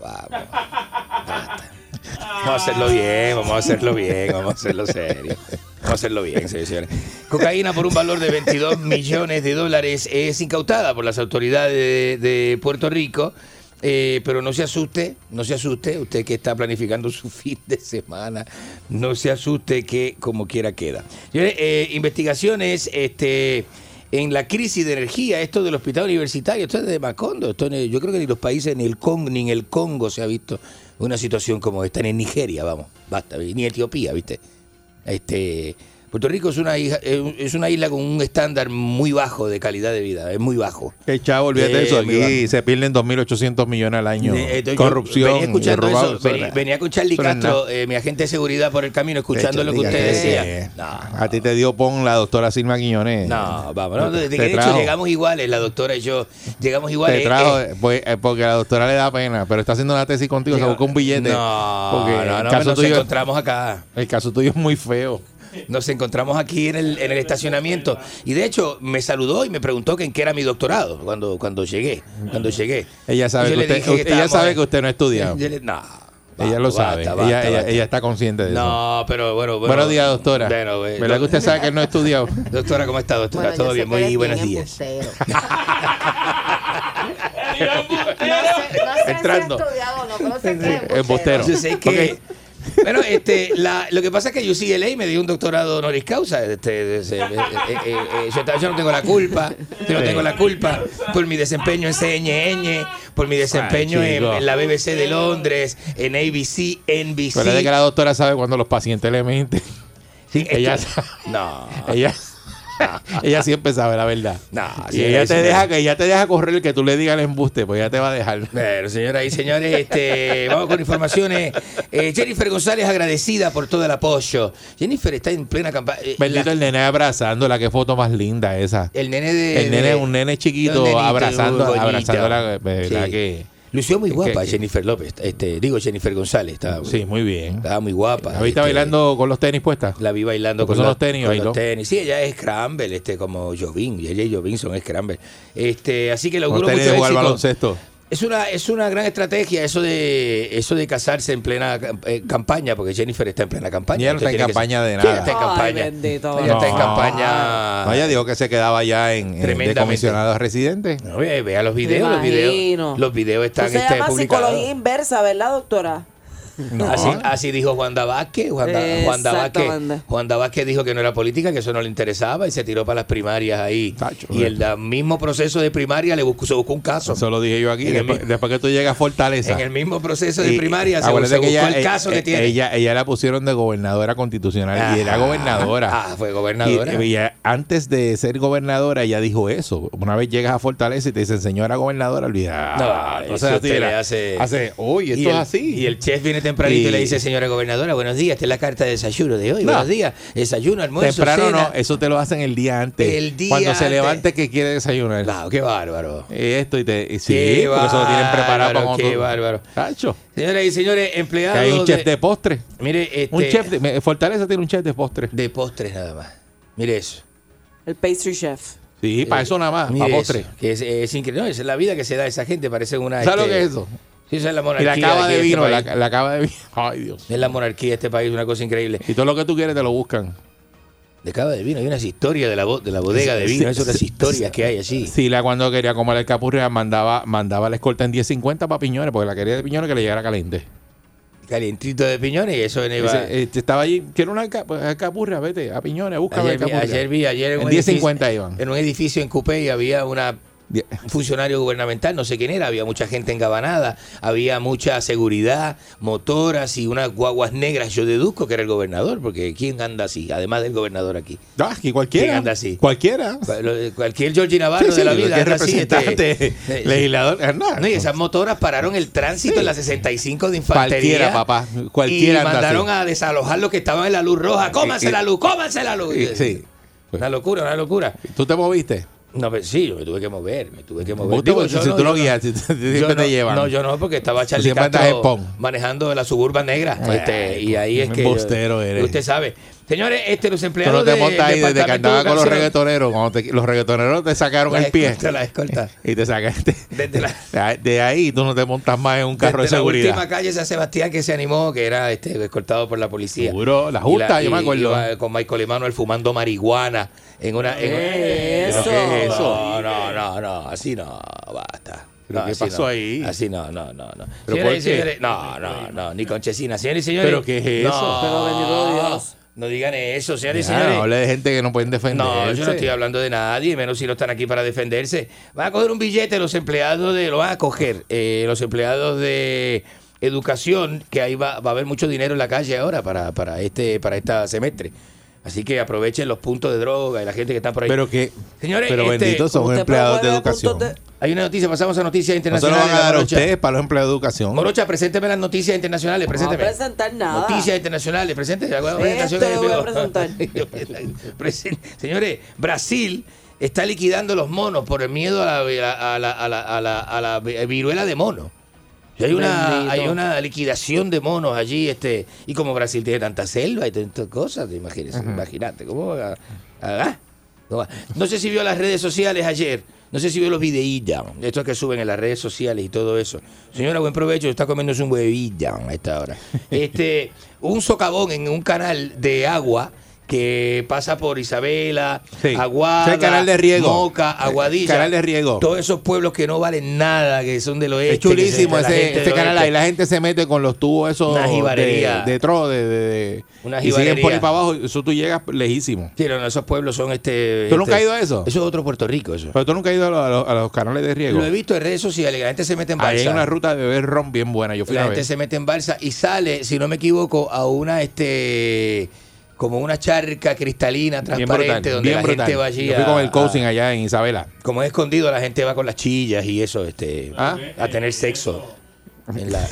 vamos. basta. Vamos a hacerlo bien, vamos a hacerlo bien, vamos a hacerlo serio. Vamos a hacerlo bien, señores. Cocaína por un valor de 22 millones de dólares es incautada por las autoridades de, de Puerto Rico. Eh, pero no se asuste, no se asuste, usted que está planificando su fin de semana, no se asuste que como quiera queda. Señores, eh, investigaciones este, en la crisis de energía, esto del hospital universitario, esto es de Macondo, esto en- yo creo que ni los países, ni el Congo, ni en el Congo se ha visto una situación como esta, ni en Nigeria, vamos, basta, ni Etiopía, ¿viste? Este, Puerto Rico es una, isla, es una isla con un estándar muy bajo de calidad de vida, es muy bajo. Qué chavo, olvídate de Eh, eso. Aquí se pierden 2.800 millones al año. Eh, entonces, Corrupción. Venía escuchando eso, venía, venía con Charlie Castro, eh, mi agente de seguridad por el camino, escuchando lo que usted decía. A ti te dio pon la doctora Silma Quiñones. No, vamos, no, de, hecho llegamos iguales, la doctora y yo, llegamos iguales. Te trajo, eh, pues, eh, porque a la doctora le da pena, pero está haciendo una tesis contigo, se busca un billete. No, porque no, el no, caso nos tuyo, encontramos acá. El caso tuyo es muy feo. Nos encontramos aquí en el, en el estacionamiento y de hecho me saludó y me preguntó que en qué era mi doctorado cuando, cuando llegué. Cuando llegué. Ella sabe, que le usted, dije que ella sabe que usted no ha estudiado. Yo le- no, ella lo sabe. basta, ella, basta, ella- basta. ella está consciente de eso. No, pero bueno, bueno. Buenos días, doctora. Bueno, eh, ¿Verdad que usted sabe que él no ha estudiado? Doctora, ¿cómo está, doctora? Bueno, Todo bien, muy buenos días. embustero. No sé, no sé Entrando. si he estudiado o no, pero sé que es Embustero. Yo sé que. Bueno, este, la, lo que pasa es que UCLA me dio un doctorado honoris causa. Este, eh, eh, eh, yo, yo no tengo la culpa, yo no tengo la culpa por mi desempeño en CNN, por mi desempeño Ay, en, la BBC de Londres, en ABC, NBC. Pero es que la doctora sabe cuando los pacientes le mienten. Sí, ella, esto- no, ella, ella siempre sabe la verdad. no, Y ella te deja que ella te deja correr que tú le digas el embuste, pues ella te va a dejar. Bueno, señoras y señores, este, vamos con informaciones. Eh, Jennifer González agradecida por todo el apoyo. Jennifer está en plena campaña. eh, Bendito la- el nene abrazándola, qué foto más linda esa. el nene de. El nene, de- un nene chiquito un nenito abrazando, abrazándola, verdad Sí. que Lució muy guapa que- Jennifer López, este, digo Jennifer González, estaba, sí, muy bien. estaba muy guapa. ¿La viste este, bailando con los tenis puestas? La vi bailando con, son la- los tenis, con bailó. los tenis. Sí, ella es Scramble, este, como Jovín, ella y Jovín son Scramble. Este, así que le auguro mucho éxito. baloncesto. Es una, es una gran estrategia eso de eso de casarse en plena eh, campaña, porque Jennifer está en plena campaña. Y ella no está en campaña de Sí, ella nada. está en Ay, campaña. bendito. Ella está en No. campaña. No, ella dijo que se quedaba ya en, en- de comisionado residente. No, ve- vea los videos, los videos. Los videos están Eso se este, llama publicados. psicología inversa, ¿verdad, doctora? No. Así, así dijo Juan Vázquez. Juan, Juan Vázquez. Juan Vázquez dijo que no era política, que eso no le interesaba y se tiró para las primarias ahí. y el da- mismo proceso de primaria le buscó, se buscó un caso. Eso lo dije yo aquí. Después, mi- después que tú llegas a Fortaleza. En el mismo proceso de Y- primaria se, que buscó ella- el caso eh, que eh, tiene. Ella, ella la pusieron de gobernadora constitucional y era gobernadora. ah, fue gobernadora. Y, y ella, antes de ser gobernadora, ella dijo eso. Una vez llegas a Fortaleza y te dicen, señora gobernadora, olvida. No, era. le hace. hace, uy, esto y es el- así. Y el chef viene tempranito y, Y- le dice, señora gobernadora, buenos días, esta es la carta de desayuno de hoy. No. Buenos días, desayuno, almuerzo, Temprano cena. no, eso te lo hacen el día antes. El día Cuando se levante que quiere desayunar. Claro, qué bárbaro. Esto y te. y sí, Qué porque eso lo tienen preparado para bárbaro, Qué tú- bárbaro. Tacho. Señoras y señores, Que empleados. hay un chef de postre. Mire, este, Un chef de, Fortaleza tiene un chef de postre. de postres nada más. Mire eso. El pastry chef. Sí, para eso nada más, para postre. eso, que es, es increíble. No, esa es la vida que se da a esa gente. Parece una. ¿Sabes lo este, que es eso? Sí, esa es la Y monarquía. la cava de en este vino, la, cava de vino. Ay, Dios. Es la monarquía de este país, una cosa increíble. Y todo lo que tú quieres te lo buscan. De cava de vino, hay unas historias de la, de la bodega de vino, Sí, esas otras sí, historias que hay allí. Sí, la cuando quería comer el capurria mandaba, mandaba la escolta en 10.50 para piñones, porque la quería de piñones que le llegara caliente. Calientito de piñones y eso venía. Ese, eh, estaba allí, quiero una pues, alcapurria, vete a piñones, búscame Ayer ayer vi, ayer en en un 10.50 edificio- iban. En un edificio en Coupé había una un funcionario gubernamental, no sé quién era, había mucha gente engabanada, había mucha seguridad, motoras y unas guaguas negras. Yo deduzco que era el gobernador, porque ¿quién anda así? Además del gobernador aquí. Ah, aquí cualquiera. ¿Quién anda así? Cualquiera. Cual- lo- Cualquier Georgie Navarro Sí, sí, de la vida. anda así, este, representante, eh, legislador, anda. No, y esas motoras pararon el tránsito en la 65 de infantería. Cualquiera, papá. Cualquiera Y anda mandaron así. a desalojar los que estaban en la luz roja. Cómanse Y- y- la luz, cómanse la luz. sí. Una locura, una locura. ¿Tú te moviste? No, pero sí, yo me tuve que mover, me tuve que mover. Digo, si yo tú yo no guías, si- si siempre yo te no- llevan. No, yo no, porque estaba Charlie Castro manejando la suburban negra. este, y ahí es que. embustero eres. Usted sabe. Señores, este, los Tú empleados no te de- montas ahí desde que andaba de con los reggaetoneros. Cuando te- los reggaetoneros te sacaron La el pie. escolta, la escolta. Y te sacaste. Desde la, De ahí tú no te montas más en un carro desde de la seguridad. última calle San Sebastián que se animó, que era este, escoltado por la policía. Seguro, la Y justa, yo me acuerdo. iba con Michael Emanuel fumando marihuana en una. En, ¿Qué es ¿Pero eso? qué es eso? No, no, no, no, así no, basta. ¿Pero No, qué pasó no. ahí? Así no, no, no, no. ¿Pero Señoras por y qué? señores, no, no, no, ni con Chesina. Señores y señores. ¿Pero qué es eso? No, Pero bendito Dios. No digan eso, señores y señores. no hable de gente que no pueden defenderse. No, yo no estoy hablando de nadie, menos si no están aquí para defenderse. Van a coger un billete los empleados de, lo van a coger, eh, los empleados de educación, que ahí va, va a haber mucho dinero en la calle ahora para, para este, para esta semestre. Así que aprovechen los puntos de droga y la gente que está por ahí. Pero que. Señores, pero este, benditos son empleados de educación. de- hay una noticia, pasamos a noticias internacionales. van a dar a ustedes para los empleados de educación. Morocha, presénteme las noticias internacionales, No va a presénteme. presentar nada. Noticias internacionales. Esto lo voy a presentar. Presen- Señores, Brasil está liquidando los monos por el miedo a la, a la, a la, a la, a la viruela de mono. Y hay una, hay una liquidación de monos allí, este, y como Brasil tiene tanta selva y tantas cosas, imagínese, imagínate, ¿cómo va a-. No sé si vio las redes sociales ayer, no sé si vio los videillos, estos que suben en las redes sociales y todo eso. Señora, buen provecho, está comiéndose un huevilla a esta hora. Este, un socavón en un canal de agua que pasa por Isabela, Sí. Aguada, canal de riego. Moca, Aguadilla. Canal de riego. Todos esos pueblos que no valen nada, que son del oeste. Es chulísimo se- la ese, del canal ahí. La gente se mete con los tubos esos Una de, jibarería. de tro, de, de, de- Una y siguen por ahí para abajo. Eso tú llegas lejísimo. Sí, no, esos pueblos son este. ¿Tú nunca has este- ido a eso? Eso es otro Puerto Rico, eso. Pero tú nunca has ido a los, a los- a los canales de riego. Lo he visto en redes sociales, la gente se mete en Ahí balsa. hay una ruta de beber ron bien buena. Yo fui la a gente ver. se mete en balsa y sale, si no me equivoco, a una este como una charca cristalina Bien transparente donde la brutal. gente va allí Yo fui a- con el coaching a- allá en Isabela. como es escondido la gente va con las chillas y eso este ¿Ah? a tener sexo en la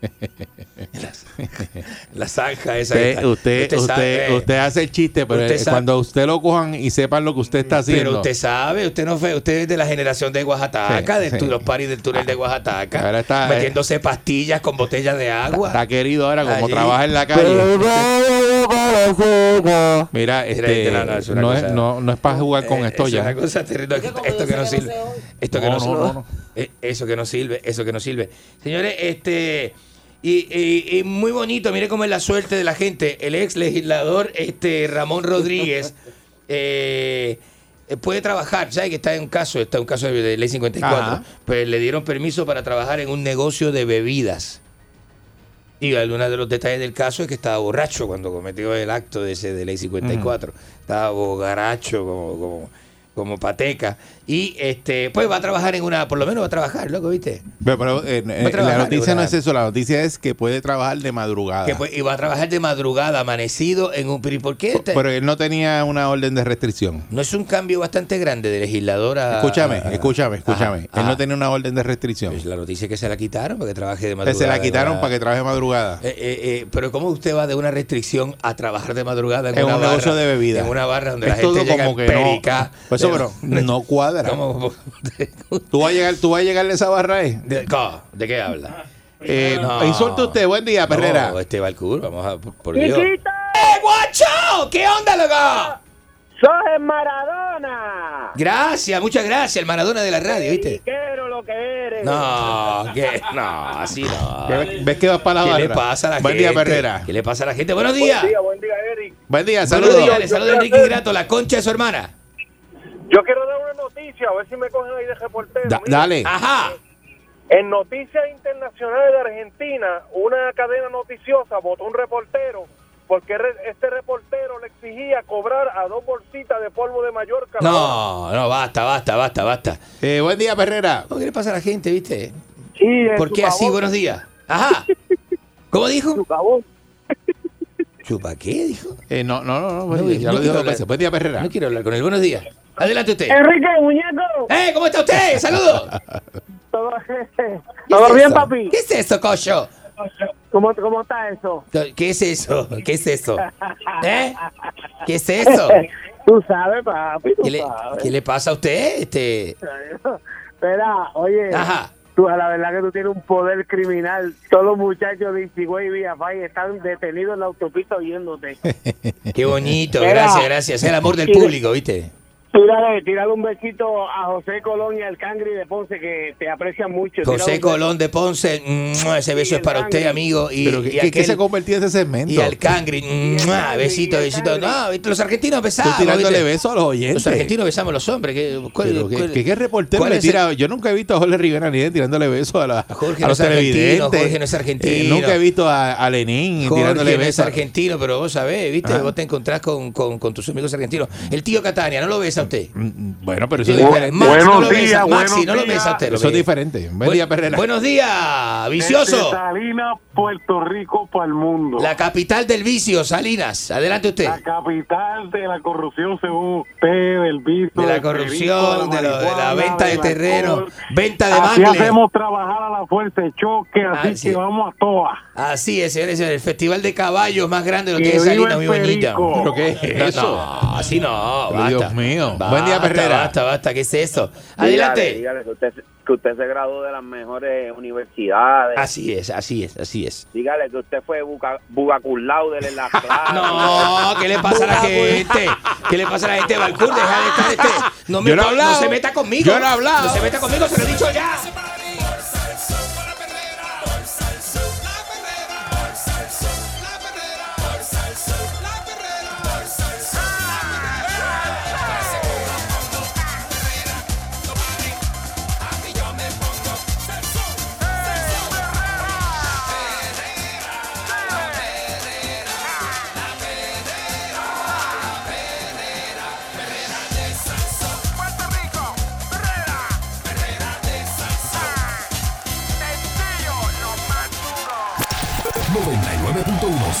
la, zanja esa Usted, está. usted, usted, sabe, usted hace el chiste, pero Usted sabe. cuando usted lo cojan y sepan lo que usted está haciendo. Pero usted sabe, usted no fue, usted es de la generación de Oaxaca, Sí, de sí. los paris del túnel de Oaxaca, Ahora está, eh, metiéndose pastillas con botellas de agua. Está querido ahora, como Allí. trabaja en la calle. Mira, este, no, no, es no, es, no, no es para jugar con Eh, esto es ya. una cosa terrible. Esto yo que no sirve. Esto que No, sirve. no, no. Eh, Eso que no sirve, eso que no sirve. Señores, este. Y, y- y muy bonito, mire cómo es la suerte de la gente. El ex legislador este, Ramón Rodríguez eh, puede trabajar, ¿sabe? Que está en un caso, está en un caso de, ley 54. Ajá. Pues le dieron permiso para trabajar en un negocio de bebidas. Y algunos de los detalles del caso es que estaba borracho cuando cometió el acto de ese de ley 54. Estaba borracho como, como, como pateca. Y este, pues va a trabajar en una, por lo menos va a trabajar, loco, ¿viste? Pero, pero, eh, eh, la noticia no es eso, la noticia es que puede trabajar de madrugada. Que pues, y va a trabajar de madrugada, amanecido en un... pero ¿y ¿Por qué? te- Pero él no tenía una orden de restricción. no es un cambio bastante grande de legislador a... Escúchame, a- escúchame, escúchame. Ajá, Él ajá. no tenía una orden de restricción. Pues la noticia es que se la quitaron para que trabaje de madrugada. se la quitaron para que trabaje madrugada. Eh, eh, pero ¿cómo usted va de una restricción a trabajar de madrugada en, En una un barra, negocio de bebida. En una barra donde Es la gente todo llega como no- perica. Pues eso, pero no cuadra. ¿Cómo? ¿Tú vas a llegar, tú vas a llegarle esa barra ahí? ¿De, ¿de qué habla? Eh, No. Insulte usted, buen día, Perrera. No, este vamos a... Por, por Dios. ¡Eh, guacho! ¿Qué onda, loco? ¡Sos el Maradona! Gracias, muchas gracias, el Maradona de la radio, ¿viste? Quiero lo que eres. No, que no, así no. ¿Ves- que vas para la ¿Qué barra? le pasa a la Buen gente? día, Perrera. ¿Qué le pasa a la gente? Buenos días. Buen día, buen día, Eric. Buen día, saludos. le saluda Enrique Ingrato, la concha de su hermana. Yo quiero dar una noticia, a ver si me cogen ahí de reportero. Da- dale. Ajá. En Noticias Internacionales de Argentina, una cadena noticiosa votó un reportero porque re- este reportero le exigía cobrar a dos bolsitas de polvo de Mallorca. No, no, basta, basta, basta, basta. Eh, buen día, Perrera. ¿Qué le pasa a la gente, viste? Sí, ¿Por qué así? Buenos días. Ajá. ¿Cómo dijo? ¿Chupa qué? Dijo. Eh, no, no, no, no, buen No, día, ya no lo dijo dos hablar. veces. Buen día, Perrera. No quiero hablar con él. Buenos días. Adelante usted. Enrique, muñeco. ¡Eh! ¿Cómo está usted? ¡Saludos! ¿Todo, ¿Qué ¿todo es bien, eso? papi? ¿Qué es eso, cocho? ¿Cómo, ¿Cómo está eso? ¿Qué es eso? ¿Qué es eso? ¿Eh? ¿Qué es eso? Tú sabes, papi, tú ¿Qué le, sabes. qué le pasa a usted? Este... Espera, oye. Ajá. Tú, a la verdad que tú tienes un poder criminal. Todos los muchachos de Isigüey y Villafay están detenidos en la autopista oyéndote. Qué bonito, gracias, gracias. Es el amor del público, ¿viste? Tírale, tírale un besito a José Colón y al Cangri de Ponce que te aprecian mucho. José. Colón de Ponce, ¡mua! ese beso es para usted, amigo. Y, Pero, ¿qué, y qué- se ha convertido en ese segmento? y al Cangri, ¡mua! besito, besito. No, los argentinos besamos. Tú tirándole besos a los oyentes. Los argentinos besamos a los hombres. ¿Qué, cuál- Pero que, cuál- que- ¿qué reportero le el- tira? Yo nunca he visto a Jorge Rivera ni tirándole besos a, la- Jorge a no los es argentino, televidentes. Jorge no es argentino. Eh, nunca he visto a, a Lenín Jorge tirándole no es besos. argentino, pero vos sabés, ¿viste? Ah. Vos te encontrás con, con, con tus amigos argentinos. El tío Catania, ¿no lo besa usted? Bueno, pero eso es diferente. Maxi, Buenos no lo besa, días, Maxi, buenos no lo días. besa a usted. lo Eso es diferente. Buen Bu- día, Perrera. Buenos días, vicioso. Desde Salinas, Puerto Rico, para el mundo. La capital del vicio, Salinas. Adelante usted. La capital de la corrupción, según usted, del vicio. De la corrupción, de, lo- de la venta de del terreno, alcohol. venta de Así mangle. hacemos trabajar a la fuerza de choque, así sí. que vamos a todas. Así es, señores, el festival de caballos más grande de lo Que que es Salinas, bonita. perico. ¿Pero qué es No, eso? No, así no, basta. Dios mío. Basta, Buen día, Perrera. Basta, basta, ¿qué es eso? Dígale, Adelante. dígale que usted, que usted se graduó de las mejores universidades. Así es, así es, así es. Dígale que usted fue laude en la clase. No, ¿qué le pasa a la gente? ¿Qué le pasa a la gente? Balcour, deja de estar este. No, me Yo no he hablado. no se meta conmigo. Yo no he hablado. No se meta conmigo, se lo he dicho ya.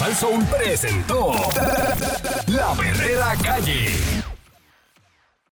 Más duro. 99.1 Sal Soul presentó La Verdadera Calle.